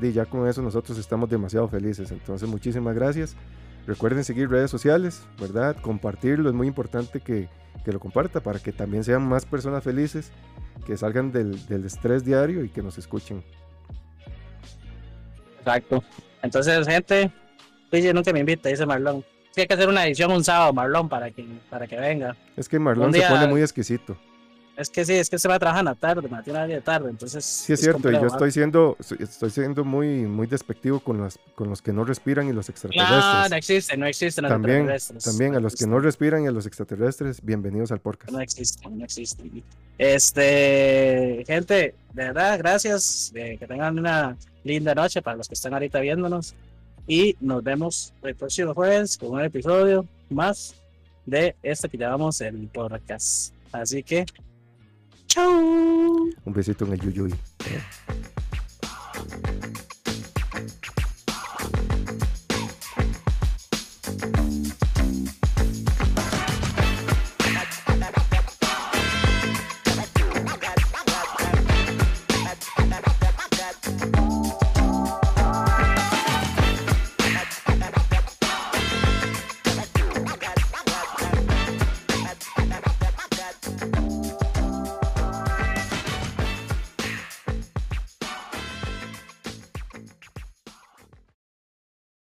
y ya con eso nosotros estamos demasiado felices. Entonces, muchísimas gracias. Recuerden seguir redes sociales, ¿verdad? Compartirlo, es muy importante que, que lo comparta para que también sean más personas felices, que salgan del, del estrés diario y que nos escuchen. Exacto. Entonces, gente, Luigi nunca me invita, dice Marlon. Sí, hay que hacer una edición un sábado, Marlon, para que, para que venga. Es que Marlon se pone muy exquisito. Es que sí, es que se va a trabajar en la tarde, tiene de tarde, entonces. Sí, es cierto, y yo complejo, estoy siendo, estoy siendo muy, muy despectivo con los, con los que no respiran y los extraterrestres. No, no existen, no existen los también, extraterrestres. también a los que no respiran y a los extraterrestres, bienvenidos al podcast. No existen, no existen. Este, gente, de verdad, gracias. eh, que tengan una linda noche para los que están ahorita viéndonos. Y nos vemos el próximo jueves con un episodio más de este que llamamos el podcast. Así que, chau. Un besito en el yuyuy.